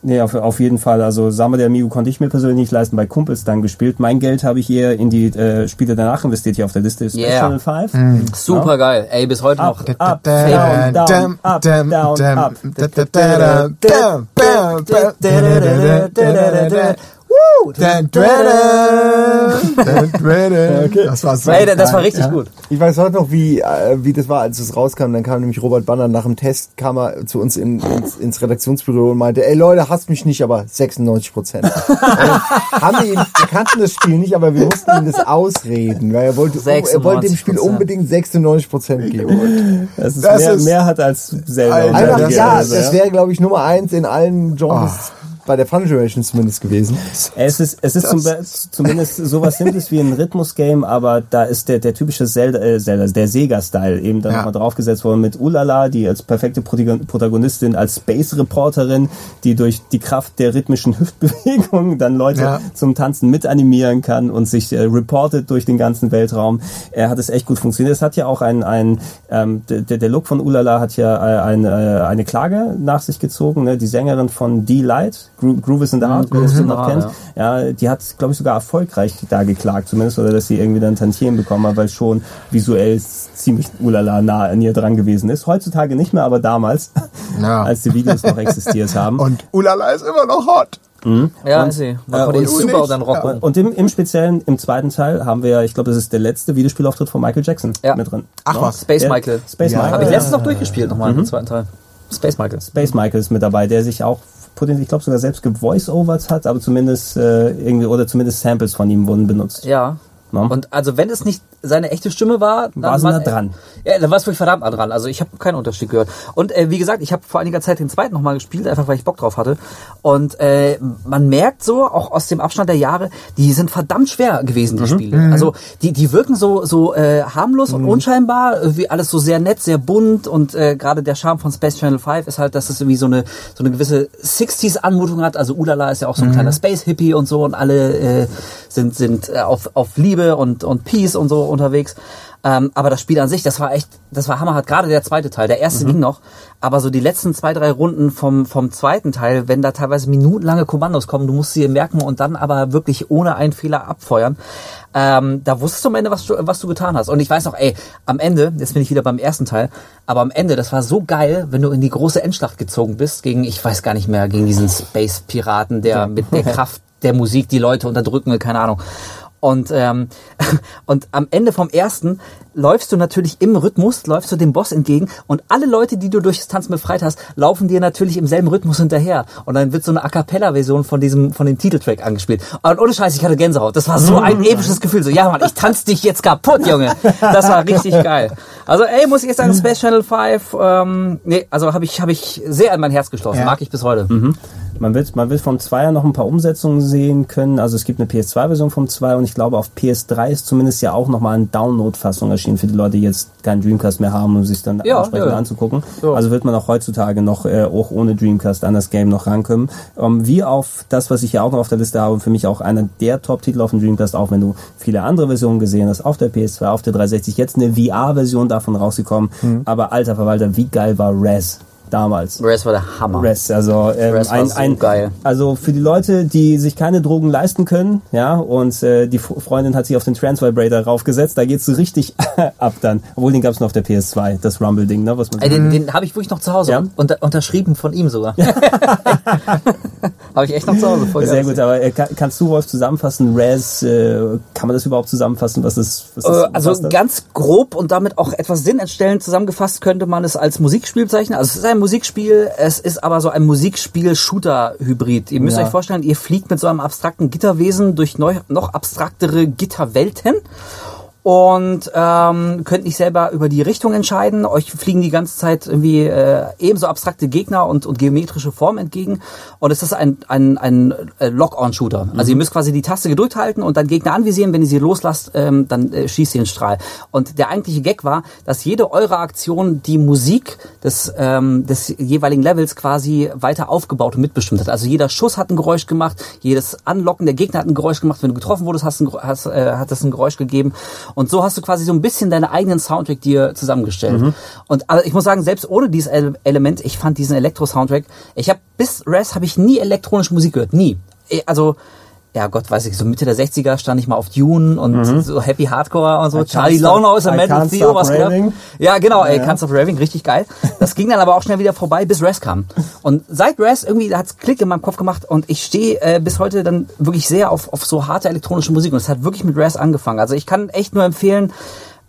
Nee, auf, auf jeden Fall. Also Summer der Amigo konnte ich mir persönlich nicht leisten, bei Kumpels dann gespielt. Mein Geld habe ich eher in die äh, Spiele danach investiert, hier auf der Liste ist Yeah. Channel 5. Super geil. Ey, bis heute noch. Up, down, down, up, down, up. Dan, Dan, Dan, Dan. Das war so Ey, das war richtig Ja. gut. Ich weiß heute noch, wie, äh, wie das war, als es rauskam. Dann kam nämlich Robert Banner nach dem Test, kam er zu uns in, ins, ins Redaktionsbüro und meinte, ey Leute, hasst mich nicht, aber 96 Prozent. haben wir, ihn, wir kannten das Spiel nicht, aber wir mussten ihm das ausreden, weil er wollte, er wollte dem Spiel 96%. unbedingt 96 Prozent geben. Das ist, Das mehr, ist- mehr hat als Zelda. Alter, ja, das wäre, glaube ich, Nummer eins in allen Genres. Bei der Fun Generation zumindest gewesen. Es ist, es ist zum, zumindest sowas Simples wie ein Rhythmus-Game, aber da ist der, der typische Zelda, äh, Zelda der Sega-Style eben dann Ja. nochmal draufgesetzt worden mit Ulala, die als perfekte Protagon- Protagonistin, als Space-Reporterin, die durch die Kraft der rhythmischen Hüftbewegungen dann Leute Ja. zum Tanzen mit animieren kann und sich äh, reportet durch den ganzen Weltraum. Er hat es echt gut funktioniert. Es hat ja auch ein, ein ähm, der, der Look von Ulala hat ja äh, ein, äh, eine Klage nach sich gezogen. Ne? Die Sängerin von D-Light, Gro Groove is in the Heart, is in Lied the noch Heart, kennt, ja. die hat, glaube ich, sogar erfolgreich da geklagt, zumindest, oder dass sie irgendwie dann Tantiemen bekommen hat, weil schon visuell ziemlich ulala nah an ihr dran gewesen ist. Heutzutage nicht mehr, aber damals, Ja. als die Videos noch existiert haben. Und Ulala ist immer noch hot. Ja, ist sie. Man äh, und du super dann rocken. Und im, im Speziellen, im zweiten Teil, haben wir ja, ich glaube, das ist der letzte Videospielauftritt von Michael Jackson Ja. mit drin. Ach Ja. was. Space Ja, Michael. Space Ja. Michael. Habe ich ja. letztens noch durchgespielt, nochmal im zweiten Teil. Space Michael. Space Michael ist mit dabei, der sich auch potenziell, ich glaube sogar selbst gevoice-overt hat, aber zumindest äh, irgendwie, oder zumindest Samples von ihm wurden benutzt. Ja. Ja. Und also wenn es nicht seine echte Stimme war, dann War nah dran. Ja, dann war es wirklich verdammt nah dran. Also ich habe keinen Unterschied gehört. Und äh, wie gesagt, ich habe vor einiger Zeit den zweiten nochmal gespielt, einfach weil ich Bock drauf hatte. Und äh, man merkt so, auch aus dem Abstand der Jahre, die sind verdammt schwer gewesen, die Spiele. Also die, die wirken so, so äh, harmlos und unscheinbar, wie alles so sehr nett, sehr bunt und äh, gerade der Charme von Space Channel 5 ist halt, dass es irgendwie so eine, so eine gewisse 60s-Anmutung hat. Also Ulala ist ja auch so ein kleiner Space-Hippie und so und alle äh, sind, sind äh, auf, auf Liebe und, und Peace und so unterwegs. Ähm, aber das Spiel an sich, das war echt, das war hammerhart. Gerade der zweite Teil. Der erste ging noch. Aber so die letzten zwei, drei Runden vom, vom zweiten Teil, wenn da teilweise minutenlange Kommandos kommen, du musst sie merken und dann aber wirklich ohne einen Fehler abfeuern. Ähm, da wusstest du am Ende, was du, was du getan hast. Und ich weiß noch, ey, am Ende, jetzt bin ich wieder beim ersten Teil, aber am Ende, das war so geil, wenn du in die große Endschlacht gezogen bist, gegen, ich weiß gar nicht mehr, gegen diesen Space-Piraten, der mit der Kraft der Musik die Leute unterdrücken will, keine Ahnung. Und, ähm, und am Ende vom ersten läufst du natürlich im Rhythmus, läufst du dem Boss entgegen und alle Leute, die du durchs Tanzen befreit hast, laufen dir natürlich im selben Rhythmus hinterher. Und dann wird so eine A Cappella-Version von diesem, von dem Titeltrack angespielt. Und ohne Scheiß, ich hatte Gänsehaut. Das war so ein episches Gefühl. So, ja Mann, ich tanz dich jetzt kaputt, Junge. Das war richtig geil. Also, ey, muss ich jetzt sagen, Space Channel 5, ähm, nee, also habe ich, habe ich sehr an mein Herz geschlossen. Ja. Mag ich bis heute. Man wird, man wird vom Zweier noch ein paar Umsetzungen sehen können. Also es gibt eine PS2-Version vom 2 und ich glaube auf PS3 ist zumindest ja auch nochmal eine Download-Fassung erschienen für die Leute, die jetzt keinen Dreamcast mehr haben, um sich dann Ja, entsprechend ja. anzugucken. Ja. Also wird man auch heutzutage noch äh, auch ohne Dreamcast an das Game noch rankommen. Ähm, wie auf das, was ich hier auch noch auf der Liste habe, für mich auch einer der Top-Titel auf dem Dreamcast, auch wenn du viele andere Versionen gesehen hast, auf der PS2, auf der 360, jetzt eine VR-Version davon rausgekommen. Mhm. Aber alter Verwalter, wie geil war Res damals? Res war der Hammer. Rest, also ähm, Rest war ein, so ein, geil. also für die Leute, die sich keine Drogen leisten können, ja, und äh, die Freundin hat sich auf den Trans Vibrator raufgesetzt, da geht's so richtig ab dann. Obwohl den gab's nur auf der PS2, das Rumble Ding, ne, was man Ey, den, den habe ich wirklich noch zu Hause. Ja? Unter, unterschrieben von ihm sogar. habe ich echt noch zu Hause. Voll sehr gut, aber äh, kann, kannst du Wolf zusammenfassen, Res, äh, kann man das überhaupt zusammenfassen, was das, was das Äh, Also ganz grob und damit auch etwas sinnentstellend zusammengefasst könnte man es als Musikspiel bezeichnen. Also es ist ein Musikspiel, es ist aber so ein Musikspiel-Shooter-Hybrid. Ihr müsst Ja. euch vorstellen, ihr fliegt mit so einem abstrakten Gitterwesen durch noch abstraktere Gitterwelten und ähm, könnt nicht selber über die Richtung entscheiden. Euch fliegen die ganze Zeit irgendwie äh, ebenso abstrakte Gegner und, und geometrische Formen entgegen. Und es ist ein, ein, ein äh, Lock-on-Shooter. Also ihr müsst quasi die Taste gedrückt halten und dann Gegner anvisieren. Wenn ihr sie loslasst, ähm, dann äh, schießt ihr einen Strahl. Und der eigentliche Gag war, dass jede eurer Aktion die Musik des, ähm, des jeweiligen Levels quasi weiter aufgebaut und mitbestimmt hat. Also jeder Schuss hat ein Geräusch gemacht, jedes Anlocken der Gegner hat ein Geräusch gemacht. Wenn du getroffen wurdest, hast, ein, hast, äh, hat das ein Geräusch gegeben. Und so hast du quasi so ein bisschen deinen eigenen Soundtrack dir zusammengestellt. Und aber ich muss sagen, selbst ohne dieses Ele- Element, ich fand diesen Elektro-Soundtrack, ich habe bis Res habe ich nie elektronische Musik gehört, nie. Eh, Also ja Gott weiß ich, so Mitte der 60er stand ich mal auf Dune und so Happy Hardcore und so. I Charlie can't Launer stop- aus der I Metal can't Theo, was raving. Ja, genau, ey, Ja. Can't Stop Raving, richtig geil. Das ging dann aber auch schnell wieder vorbei, bis Res kam. Und seit Res irgendwie da hat's Klick in meinem Kopf gemacht und ich stehe äh, bis heute dann wirklich sehr auf, auf so harte elektronische Musik und es hat wirklich mit Res angefangen. Also ich kann echt nur empfehlen,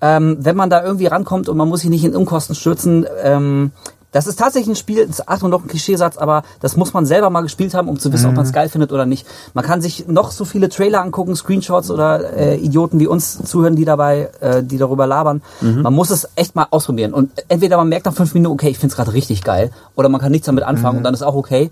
ähm, wenn man da irgendwie rankommt und man muss sich nicht in Unkosten stürzen, ähm, das ist tatsächlich ein Spiel, das ist Achtung noch ein Klischeesatz, aber das muss man selber mal gespielt haben, um zu wissen, ob man es geil findet oder nicht. Man kann sich noch so viele Trailer angucken, Screenshots oder äh, Idioten wie uns zuhören, die dabei, äh, die darüber labern. Man muss es echt mal ausprobieren. Und entweder man merkt nach fünf Minuten, okay, ich finde es gerade richtig geil, oder man kann nichts damit anfangen und dann ist auch okay.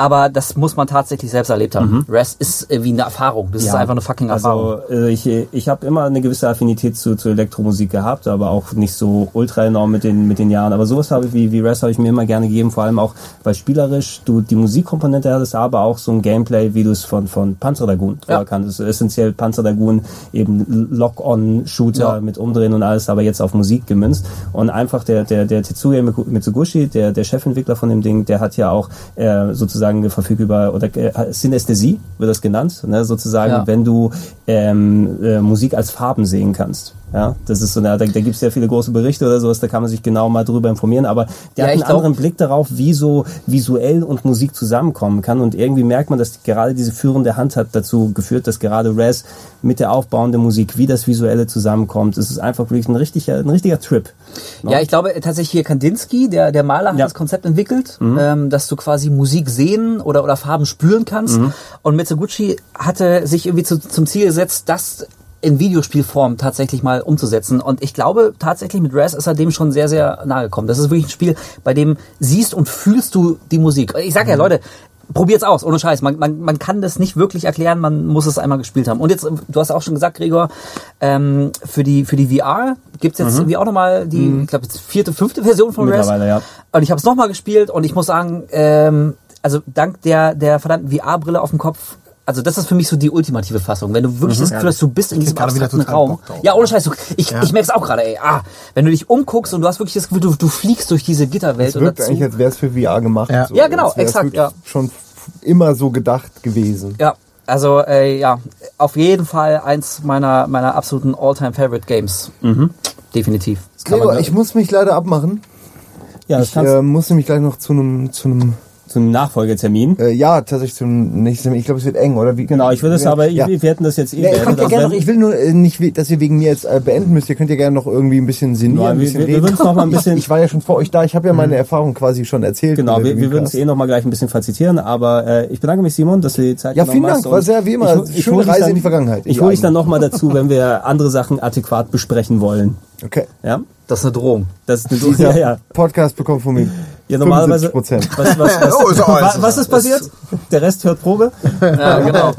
Aber das muss man tatsächlich selbst erlebt haben. Rest ist äh, wie eine Erfahrung. Das ist einfach eine fucking Erfahrung. Also äh, ich, ich habe immer eine gewisse Affinität zu, zu Elektromusik gehabt, aber auch nicht so ultra enorm mit den, mit den Jahren. Aber sowas habe ich wie, wie Rest habe ich mir immer gerne gegeben, vor allem auch, weil spielerisch du die Musikkomponente hattest, aber auch so ein Gameplay, wie du es von, von Panzer Dragoon Ja. ja. kanntest. essentiell Panzer Dragoon, eben Lock-on-Shooter Ja. mit Umdrehen und alles, aber jetzt auf Musik gemünzt. Und einfach der, der, der Tetsuya Mitsugushi, der, der Chefentwickler von dem Ding, der hat ja auch äh, sozusagen verfügt über, oder äh, Synästhesie wird das genannt, ne, sozusagen, Ja. wenn du ähm, äh, Musik als Farben sehen kannst. Ja, das ist so, eine, da, da gibt es ja viele große Berichte oder sowas, da kann man sich genau mal drüber informieren, aber der Ja, hat einen glaub- anderen Blick darauf, wie so visuell und Musik zusammenkommen kann und irgendwie merkt man, dass gerade diese führende Hand hat dazu geführt, dass gerade Raz mit der aufbauenden Musik, wie das Visuelle zusammenkommt, es ist einfach wirklich ein richtiger, ein richtiger Trip. Ne? Ja, ich glaube tatsächlich hier Kandinsky, der, der Maler, hat Ja. das Konzept entwickelt, ähm, dass du quasi Musik sehen oder, oder Farben spüren kannst. Und Mitsuguchi hatte sich irgendwie zu, zum Ziel gesetzt, das in Videospielform tatsächlich mal umzusetzen. Und ich glaube tatsächlich mit Raz ist er dem schon sehr, sehr nahe gekommen. Das ist wirklich ein Spiel, bei dem siehst und fühlst du die Musik. Ich sag ja, Leute, probiert's aus, ohne Scheiß. Man, man, man kann das nicht wirklich erklären, man muss es einmal gespielt haben. Und jetzt, du hast auch schon gesagt, Gregor, ähm, für die für die VR gibt's jetzt irgendwie auch nochmal die, ich glaube, vierte, fünfte Version von Raz. Mittlerweile, ja. Und ich habe es nochmal gespielt und ich muss sagen, ähm, also dank der, der verdammten VR-Brille auf dem Kopf, also das ist für mich so die ultimative Fassung. Wenn du wirklich das Gefühl hast, du bist in diesem abstrakten Raum. Ja, ohne Scheiß. Du, ich, Ja. ich merk's auch gerade, ey. Ah, wenn du dich umguckst und du hast wirklich das Gefühl, du, du fliegst durch diese Gitterwelt Es und wirkt dazu. eigentlich, als wäre es für VR gemacht. Ja. Ja, genau, exakt, ja. Schon immer so gedacht gewesen. Ja, also äh, ja, auf jeden Fall eins meiner meiner absoluten All-Time Favorite Games. Mhm. Definitiv. Das Gregor, ich muss mich leider abmachen. Ja, das Ich äh, muss nämlich gleich noch zu einem, zu einem, zu einem Nachfolgetermin. äh, ja, tatsächlich zum nächsten. Ich glaube, es wird eng, oder wie? Genau, ich würde es aber, ja. wir hätten das jetzt eh Ja, ihr könnt ja also gerne noch, ich will nur äh, nicht, dass ihr wegen mir jetzt äh, beenden müsst. Ihr könnt ja gerne noch irgendwie ein bisschen sinnieren, Ja, ein wir- bisschen wir- wir reden. würden's noch mal ein bisschen- Ich, ich war ja schon vor euch da. Ich habe ja meine Erfahrung quasi schon erzählt. Genau, über wir, wir würden es eh noch mal gleich ein bisschen verzitieren, aber äh, ich bedanke mich, Simon, dass du die Zeit Ja, genommen vielen. Dank, war sehr wie immer. ich ich Schöne Reise dann, in die Vergangenheit, Ich hole dich dann eigene. noch mal dazu, wenn wir andere Sachen adäquat besprechen wollen. Okay. Ja, das ist eine Drohung. das ist eine Dieser ja, ja. Podcast bekommt von mir Ja, normalerweise. 75%. Was, was, was, Oh, ist was, was ist passiert? Der Rest hört Probe. Ja, genau.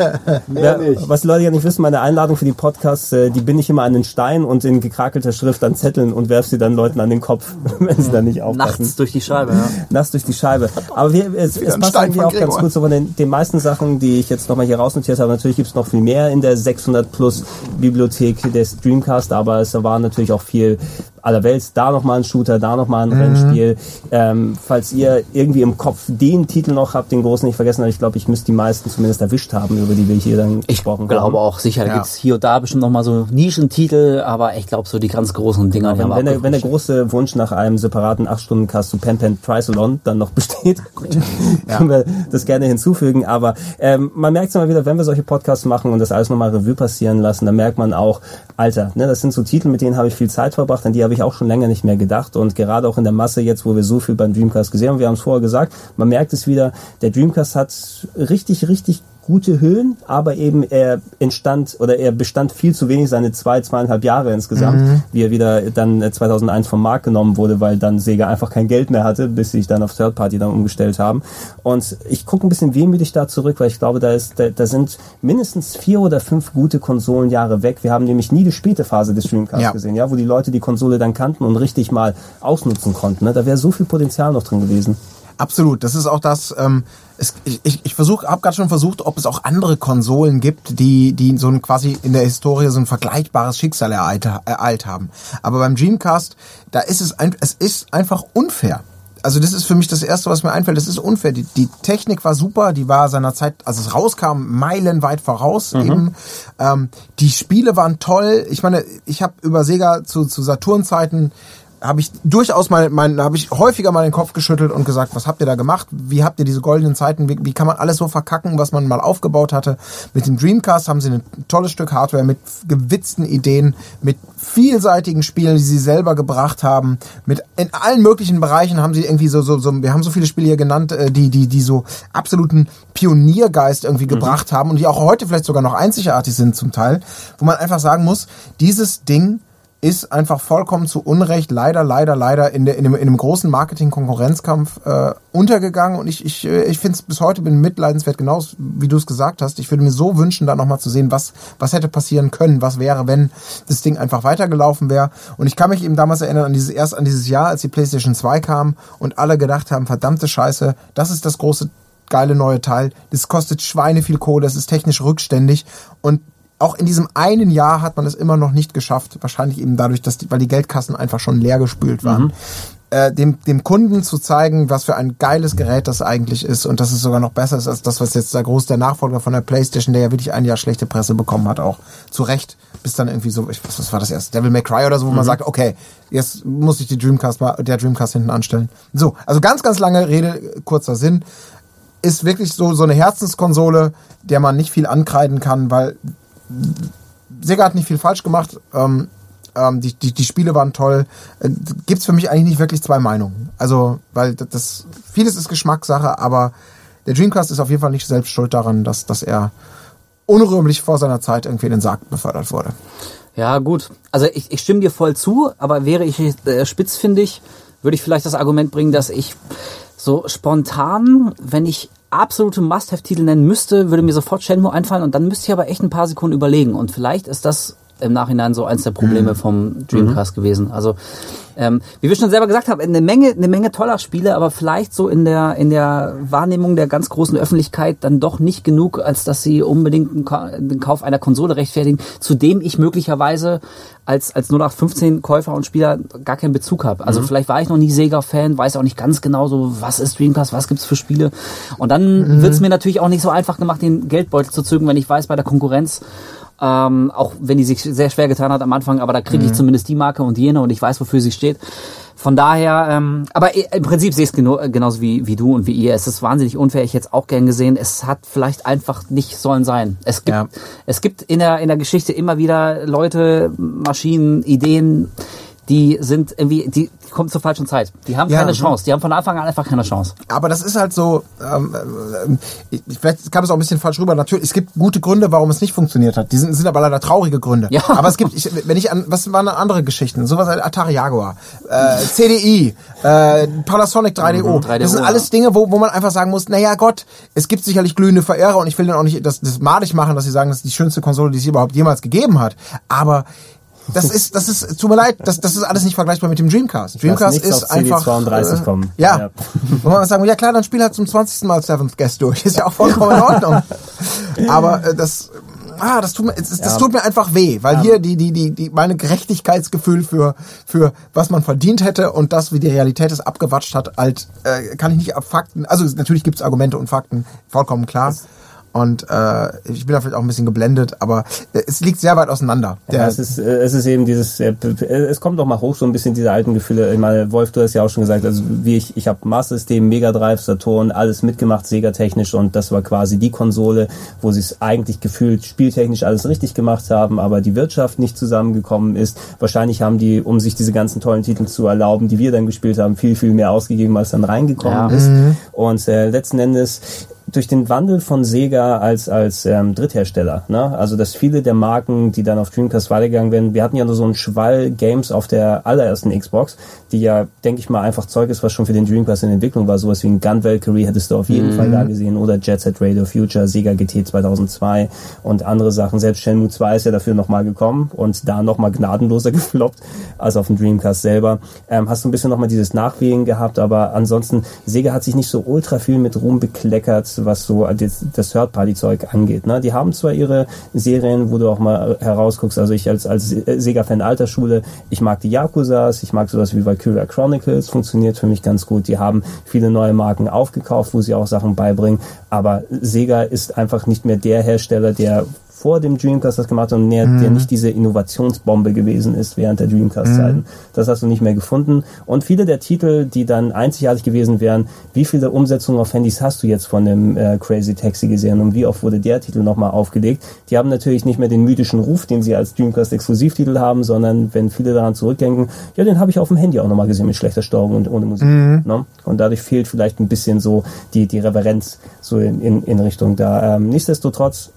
Ja, was die Leute ja nicht wissen, meine Einladung für die Podcasts, äh, die bin ich immer an den Stein und in gekrakelter Schrift an Zetteln und werf sie dann Leuten an den Kopf, wenn sie dann nicht aufpassen. Nachts durch die Scheibe, ja. nass durch die Scheibe. Aber wir, es, es passt eigentlich von auch ganz gut so von den, den meisten Sachen, die ich jetzt nochmal hier rausnotiert habe. Natürlich gibt's noch viel mehr in der 600 plus Bibliothek des Dreamcast, aber es war natürlich auch viel aller Welt. Da nochmal ein Shooter, da nochmal Mhm. ein Rennspiel. Ähm, falls ihr irgendwie im Kopf den Titel noch habt, den großen nicht vergessen habt, ich glaube, ich müsste die meisten zumindest erwischt haben, über die wir hier dann Ich gesprochen glaube haben. auch, sicher, da Ja. gibt's hier und da bestimmt noch mal so Nischentitel, aber ich glaube, so die ganz großen Dinger, die Wenn, wenn, der, wenn der große Wunsch nach einem separaten 8-Stunden-Cast zu Pen Pen Triathlon dann noch besteht, können wir das gerne hinzufügen. Aber ähm, man merkt es immer wieder, wenn wir solche Podcasts machen und das alles nochmal Revue passieren lassen, dann merkt man auch, Alter, ne, das sind so Titel, mit denen habe ich viel Zeit verbracht, an die habe ich auch schon länger nicht mehr gedacht. Und gerade auch in der Masse jetzt, wo wir so viel beim Dreamcast gesehen haben, wir haben es vorher gesagt, man merkt es wieder, der Dreamcast hat richtig, richtig gute Höhen, aber eben er entstand oder er bestand viel zu wenig seine zwei, zweieinhalb Jahre insgesamt, wie er wieder dann äh, 2001 vom Markt genommen wurde, weil dann Sega einfach kein Geld mehr hatte, bis sie sich dann auf Third Party dann umgestellt haben. Und ich gucke ein bisschen wehmütig da zurück, weil ich glaube, da ist, da, da sind mindestens vier oder fünf gute Konsolenjahre weg. Wir haben nämlich nie die späte Phase des Dreamcast Ja. gesehen, ja, wo die Leute die Konsole dann kannten und richtig mal ausnutzen konnten. Ne? Da wäre so viel Potenzial noch drin gewesen. Absolut, das ist auch das. Ähm, es, ich ich, ich versuch, habe gerade schon versucht, ob es auch andere Konsolen gibt, die die so ein quasi in der Historie so ein vergleichbares Schicksal ereilt, ereilt haben. Aber beim Dreamcast, da ist es ein, es ist einfach unfair. also das ist für mich das Erste, was mir einfällt. Das ist unfair. Die, die Technik war super, die war seiner Zeit, als es rauskam, meilenweit voraus. Eben. Ähm, die Spiele waren toll. Ich meine, ich habe über Sega zu, zu Saturn-Zeiten habe ich durchaus mal, mein, habe ich häufiger mal den Kopf geschüttelt und gesagt, was habt ihr da gemacht? Wie habt ihr diese goldenen Zeiten? Wie, wie kann man alles so verkacken, was man mal aufgebaut hatte? Mit dem Dreamcast haben sie ein tolles Stück Hardware mit gewitzten Ideen, mit vielseitigen Spielen, die sie selber gebracht haben. Mit in allen möglichen Bereichen haben sie irgendwie so, so, so wir haben so viele Spiele hier genannt, äh, die, die, die so absoluten Pioniergeist irgendwie gebracht haben und die auch heute vielleicht sogar noch einzigartig sind zum Teil, wo man einfach sagen muss, dieses Ding ist einfach vollkommen zu Unrecht leider, leider, leider in, der, in, dem, in dem großen Marketing-Konkurrenzkampf äh, untergegangen. Und ich, ich, äh, ich finde es bis heute bin mitleidenswert, genau wie du es gesagt hast. Ich würde mir so wünschen, da nochmal zu sehen, was, was hätte passieren können, was wäre, wenn das Ding einfach weitergelaufen wäre. Und ich kann mich eben damals erinnern an dieses erst an dieses Jahr, als die PlayStation 2 kam und alle gedacht haben, verdammte Scheiße, das ist das große geile neue Teil. Das kostet Schweine viel Kohle, das ist technisch rückständig und auch in diesem einen Jahr hat man es immer noch nicht geschafft. Wahrscheinlich eben dadurch, dass die, weil die Geldkassen einfach schon leer gespült waren. Mhm. Äh, dem, dem Kunden zu zeigen, was für ein geiles Gerät das eigentlich ist und dass es sogar noch besser ist als das, was jetzt der groß der Nachfolger von der PlayStation, der ja wirklich ein Jahr schlechte Presse bekommen hat, auch zu Recht, bis dann irgendwie so, ich, was, was war das erst, Devil May Cry oder so, wo man sagt, okay, jetzt muss ich die Dreamcast mal, der Dreamcast hinten anstellen. So, also ganz, ganz lange Rede, kurzer Sinn, ist wirklich so so eine Herzenskonsole, der man nicht viel ankreiden kann, weil Sega hat nicht viel falsch gemacht. Ähm, ähm, die, die, die Spiele waren toll. Äh, gibt's für mich eigentlich nicht wirklich zwei Meinungen. Also, weil das, das vieles ist Geschmackssache, aber der Dreamcast ist auf jeden Fall nicht selbst schuld daran, dass, dass er unrühmlich vor seiner Zeit irgendwie in den Sarg befördert wurde. Ja, gut. Also ich, ich stimme dir voll zu, aber wäre ich äh, spitzfindig, würde ich vielleicht das Argument bringen, dass ich so spontan, wenn ich absolute Must-Have-Titel nennen müsste, würde mir sofort Shenmue einfallen und dann müsste ich aber echt ein paar Sekunden überlegen. Und vielleicht ist das im Nachhinein so eins der Probleme vom Dreamcast gewesen. Also ähm, wie wir schon selber gesagt haben, eine Menge, eine Menge toller Spiele, aber vielleicht so in der in der Wahrnehmung der ganz großen Öffentlichkeit dann doch nicht genug, als dass sie unbedingt den Ka- den Kauf einer Konsole rechtfertigen, zu dem ich möglicherweise als als 0815 Käufer und Spieler gar keinen Bezug habe. Also vielleicht war ich noch nie Sega-Fan, weiß auch nicht ganz genau so, was ist Dreamcast, was gibt's für Spiele. Und dann wird's mir natürlich auch nicht so einfach gemacht, den Geldbeutel zu zücken, wenn ich weiß, bei der Konkurrenz ähm, auch wenn die sich sehr schwer getan hat am Anfang, aber da kriege ich zumindest die Marke und jene und ich weiß, wofür sie steht. Von daher, ähm, aber im Prinzip sehe ich es geno genauso wie, wie du und wie ihr. Es ist wahnsinnig unfair. Ich hätte es auch gern gesehen. Es hat vielleicht einfach nicht sollen sein. Es gibt, Ja. es gibt in der, in der Geschichte immer wieder Leute, Maschinen, Ideen, die sind irgendwie, die, die kommen zur falschen Zeit. Die haben Ja, keine mhm. Chance. Die haben von Anfang an einfach keine Chance. Aber das ist halt so, ähm, ähm, ich- vielleicht kam es auch ein bisschen falsch rüber. Natürlich, es gibt gute Gründe, warum es nicht funktioniert hat. Die sind, sind aber leider traurige Gründe. Ja. Aber es gibt, ich, wenn ich an, was waren andere Geschichten? Sowas als Atari Jaguar, äh, CDI, äh, Panasonic 3DO. 3DO, das sind alles Dinge, wo, wo man einfach sagen muss, naja Gott, es gibt sicherlich glühende Verehrer und ich will dann auch nicht das, das madig machen, dass sie sagen, das ist die schönste Konsole, die es überhaupt jemals gegeben hat. Aber das ist, das ist, tut mir leid, das, das ist alles nicht vergleichbar mit dem Dreamcast. Dreamcast ist einfach. 32 äh, kommen. Ja. Ja. Wo man sagen, ja klar, dann spiel halt zum 20. Mal Seventh Guest durch. Ist ja auch vollkommen in Ordnung. Aber äh, das, ah, das tut mir, das, das Ja. tut mir einfach weh, weil hier die, die, die, die, meine Gerechtigkeitsgefühl für, für was man verdient hätte und das, wie die Realität es abgewatscht hat, halt, äh, kann ich nicht ab Fakten, also natürlich gibt's Argumente und Fakten, vollkommen klar. Und äh, ich bin da vielleicht auch ein bisschen geblendet, aber äh, es liegt sehr weit auseinander. Ja, es ist, äh, es ist eben dieses, äh, p- es kommt doch mal hoch, so ein bisschen diese alten Gefühle. Ich meine, Wolf, du hast ja auch schon gesagt, also wie ich, ich habe Master System, Mega Drive, Saturn, alles mitgemacht, Sega technisch und das war quasi die Konsole, wo sie es eigentlich gefühlt spieltechnisch alles richtig gemacht haben, aber die Wirtschaft nicht zusammengekommen ist. Wahrscheinlich haben die, um sich diese ganzen tollen Titel zu erlauben, die wir dann gespielt haben, viel, viel mehr ausgegeben, als dann reingekommen Ja. ist. Und äh, letzten Endes durch den Wandel von Sega als als ähm, Dritthersteller, ne? also dass viele der Marken, die dann auf Dreamcast weitergegangen werden, wir hatten ja nur so einen Schwall Games auf der allerersten Xbox, die ja, denke ich mal, einfach Zeug ist, was schon für den Dreamcast in Entwicklung war, sowas wie ein Gun Valkyrie hättest du auf jeden Fall da gesehen oder Jet Set Radio Future, Sega GT 2002 und andere Sachen. Selbst Shenmue 2 ist ja dafür nochmal gekommen und da nochmal gnadenloser gefloppt als auf dem Dreamcast selber. Ähm, hast du ein bisschen nochmal dieses Nachwehen gehabt, aber ansonsten Sega hat sich nicht so ultra viel mit Ruhm bekleckert was, so das, das Third-Party-Zeug angeht. Ne? Die haben zwar ihre Serien, wo du auch mal herausguckst, also ich als, als Sega-Fan alter Schule, ich mag die Yakuzas, ich mag sowas wie Valkyria Chronicles, funktioniert für mich ganz gut. Die haben viele neue Marken aufgekauft, wo sie auch Sachen beibringen, aber Sega ist einfach nicht mehr der Hersteller, der vor dem Dreamcast das gemacht hat und der, der nicht diese Innovationsbombe gewesen ist während der Dreamcast-Zeiten. Das hast du nicht mehr gefunden. Und viele der Titel, die dann einzigartig gewesen wären, wie viele Umsetzungen auf Handys hast du jetzt von dem äh, Crazy Taxi gesehen und wie oft wurde der Titel nochmal aufgelegt? Die haben natürlich nicht mehr den mythischen Ruf, den sie als Dreamcast-Exklusivtitel haben, sondern wenn viele daran zurückdenken, ja, den habe ich auf dem Handy auch nochmal gesehen mit schlechter Steuerung und ohne Musik. Ne? Und dadurch fehlt vielleicht ein bisschen so die, die Reverenz so in, in, in Richtung da. Ähm, nichtsdestotrotz,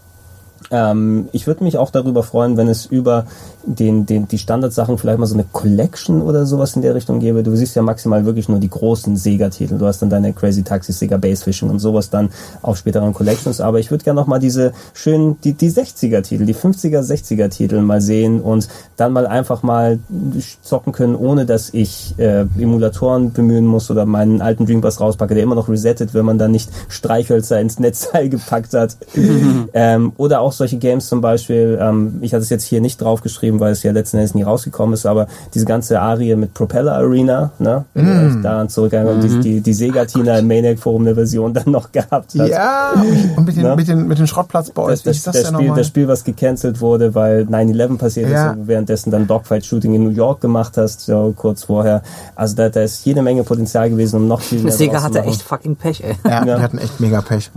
ähm, ich würde mich auch darüber freuen, wenn es über den, den, die Standardsachen vielleicht mal so eine Collection oder sowas in der Richtung gäbe. Du siehst ja maximal wirklich nur die großen Sega-Titel. Du hast dann deine Crazy Taxi, Sega Base Fishing und sowas dann auf späteren Collections. Aber ich würde gerne noch mal diese schönen, die, die 60er-Titel, die 50er, 60er-Titel mal sehen und dann mal einfach mal zocken können, ohne dass ich äh, Emulatoren bemühen muss oder meinen alten Dreamcast rauspacke, der immer noch resettet, wenn man dann nicht Streichhölzer ins Netzteil gepackt hat. ähm, oder auch solche Games zum Beispiel, ähm, ich hatte es jetzt hier nicht draufgeschrieben, weil es ja letzten Endes nie rausgekommen ist, aber diese ganze Arie mit Propeller Arena, ne, wenn ich daran zurückgegangen und die, die, die Sega-Tina im Maniac Forum eine Version dann noch gehabt hat. Ja, und mit den, Ne? mit den, mit den Schrottplatzboys, Das, wie das, ist das Spiel, nochmal? das Spiel, was gecancelt wurde, weil 9-11 passiert Ja. ist und währenddessen dann Dogfight-Shooting in New York gemacht hast, so kurz vorher. Also da, da ist jede Menge Potenzial gewesen, um noch viel mehr Sega hatte echt fucking Pech, ey. Ja, Ja. die hatten echt mega Pech.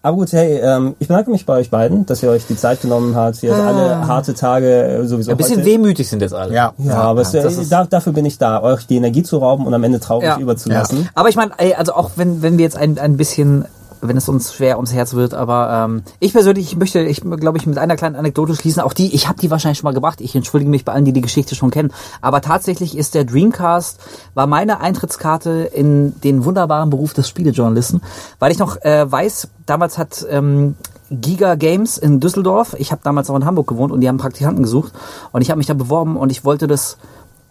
Aber gut, hey, ähm, ich bedanke mich bei euch beiden, dass ihr euch die Zeit genommen habt. Ihr habt alle harte Tage äh, sowieso Ein bisschen heute. wehmütig sind jetzt alle. Ja, Ja, aber es, äh, da, dafür bin ich da, euch die Energie zu rauben und am Ende traurig Ja. überzulassen. Aber ich meine, ey, also auch wenn, wenn wir jetzt ein, ein bisschen, wenn es uns schwer ums Herz wird, aber ähm, ich persönlich, ich möchte, ich glaube ich, mit einer kleinen Anekdote schließen. Auch die, ich habe die wahrscheinlich schon mal gebracht. Ich entschuldige mich bei allen, die die Geschichte schon kennen. Aber tatsächlich ist der Dreamcast war meine Eintrittskarte in den wunderbaren Beruf des Spielejournalisten, weil ich noch äh, weiß, damals hat ähm, Giga Games in Düsseldorf, ich habe damals auch in Hamburg gewohnt und die haben Praktikanten gesucht und ich habe mich da beworben und ich wollte das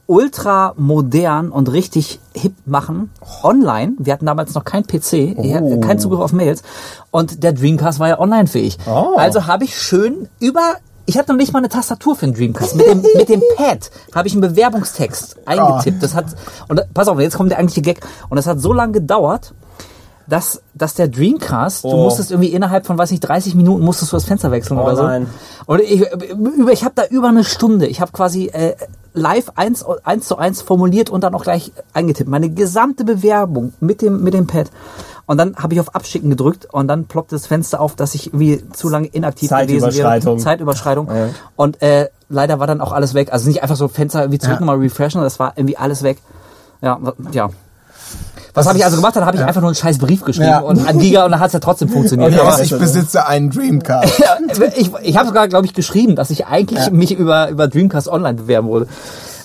ultra modern und richtig hip machen online. Wir hatten damals noch kein PC, hatte keinen Zugriff auf Mails und der Dreamcast war ja online fähig. Oh. Also habe ich schön über ich hatte noch nicht mal eine Tastatur für den Dreamcast. Mit dem, mit dem Pad habe ich einen Bewerbungstext eingetippt. Das hat und pass auf, jetzt kommt der eigentliche Gag und das hat so lange gedauert, dass, dass der Dreamcast, du Oh. musstest irgendwie innerhalb von, weiß nicht, 30 Minuten musstest du das Fenster wechseln Oh oder so. nein. Und ich, über, ich habe da über eine Stunde, ich habe quasi äh, live eins, eins zu eins formuliert und dann auch gleich eingetippt. Meine gesamte Bewerbung mit dem, mit dem Pad. Und dann habe ich auf Abschicken gedrückt und dann ploppt das Fenster auf, dass ich irgendwie zu lange inaktiv gewesen wäre. Zeitüberschreitung. Zeitüberschreitung. Ja. Und äh, leider war dann auch alles weg. Also nicht einfach so Fenster irgendwie zurück Ja. nochmal refreshen, das war irgendwie alles weg. Ja, ja. Was habe ich also gemacht? Dann habe ich einfach nur einen scheiß Brief geschrieben Ja. und an Giga und dann hat es ja trotzdem funktioniert. Okay. Yes, ich besitze einen Dreamcast. ja, ich ich habe sogar, glaube ich, geschrieben, dass ich eigentlich mich über, über Dreamcast Online bewerben wollte.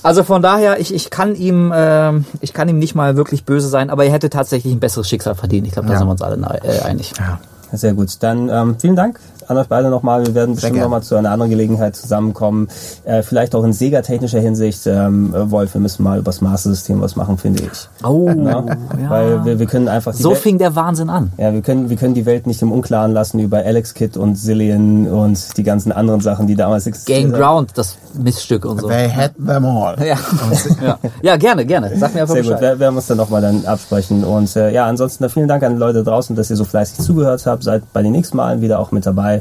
Also von daher, ich, ich kann ihm, ähm, ich kann ihm nicht mal wirklich böse sein, aber er hätte tatsächlich ein besseres Schicksal verdient. Ich glaube, da Ja. sind wir uns alle äh, einig. Ja. Sehr gut. Dann ähm, vielen Dank an euch beide nochmal. Wir werden bestimmt nochmal zu einer anderen Gelegenheit zusammenkommen. Äh, vielleicht auch in Sega-technischer Hinsicht. Ähm, äh, Wolf, wir müssen mal übers Master-System was machen, finde ich. Oh, Ja? Weil wir, wir können einfach so Welt- fing der Wahnsinn an. ja, wir können, wir können die Welt nicht im Unklaren lassen über Alex Kidd und Zillion und die ganzen anderen Sachen, die damals existiert Game. Ground, das Miststück und so. They had them all. Ja. ja. ja, gerne, gerne. Sag mir einfach Sehr gut, Bescheid. wir werden uns dann nochmal dann absprechen. Und äh, ja, ansonsten äh, vielen Dank an die Leute draußen, dass ihr so fleißig zugehört habt. Seid bei den nächsten Malen wieder auch mit dabei.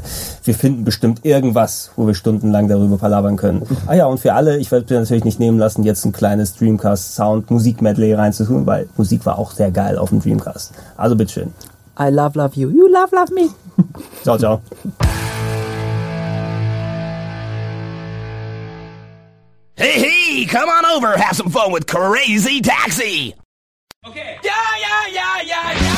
Wir finden bestimmt irgendwas, wo wir stundenlang darüber palabern können. Ah ja, und für alle, ich werde mir natürlich nicht nehmen lassen, jetzt ein kleines Dreamcast Sound Musik Medley reinzutun, weil Musik war auch sehr geil auf dem Dreamcast. Also bitteschön. I love, love you. You love, love me. Ciao, ciao. Hey, hey, come on over, have some fun with Crazy Taxi. Okay. Yeah, yeah, yeah, yeah, yeah.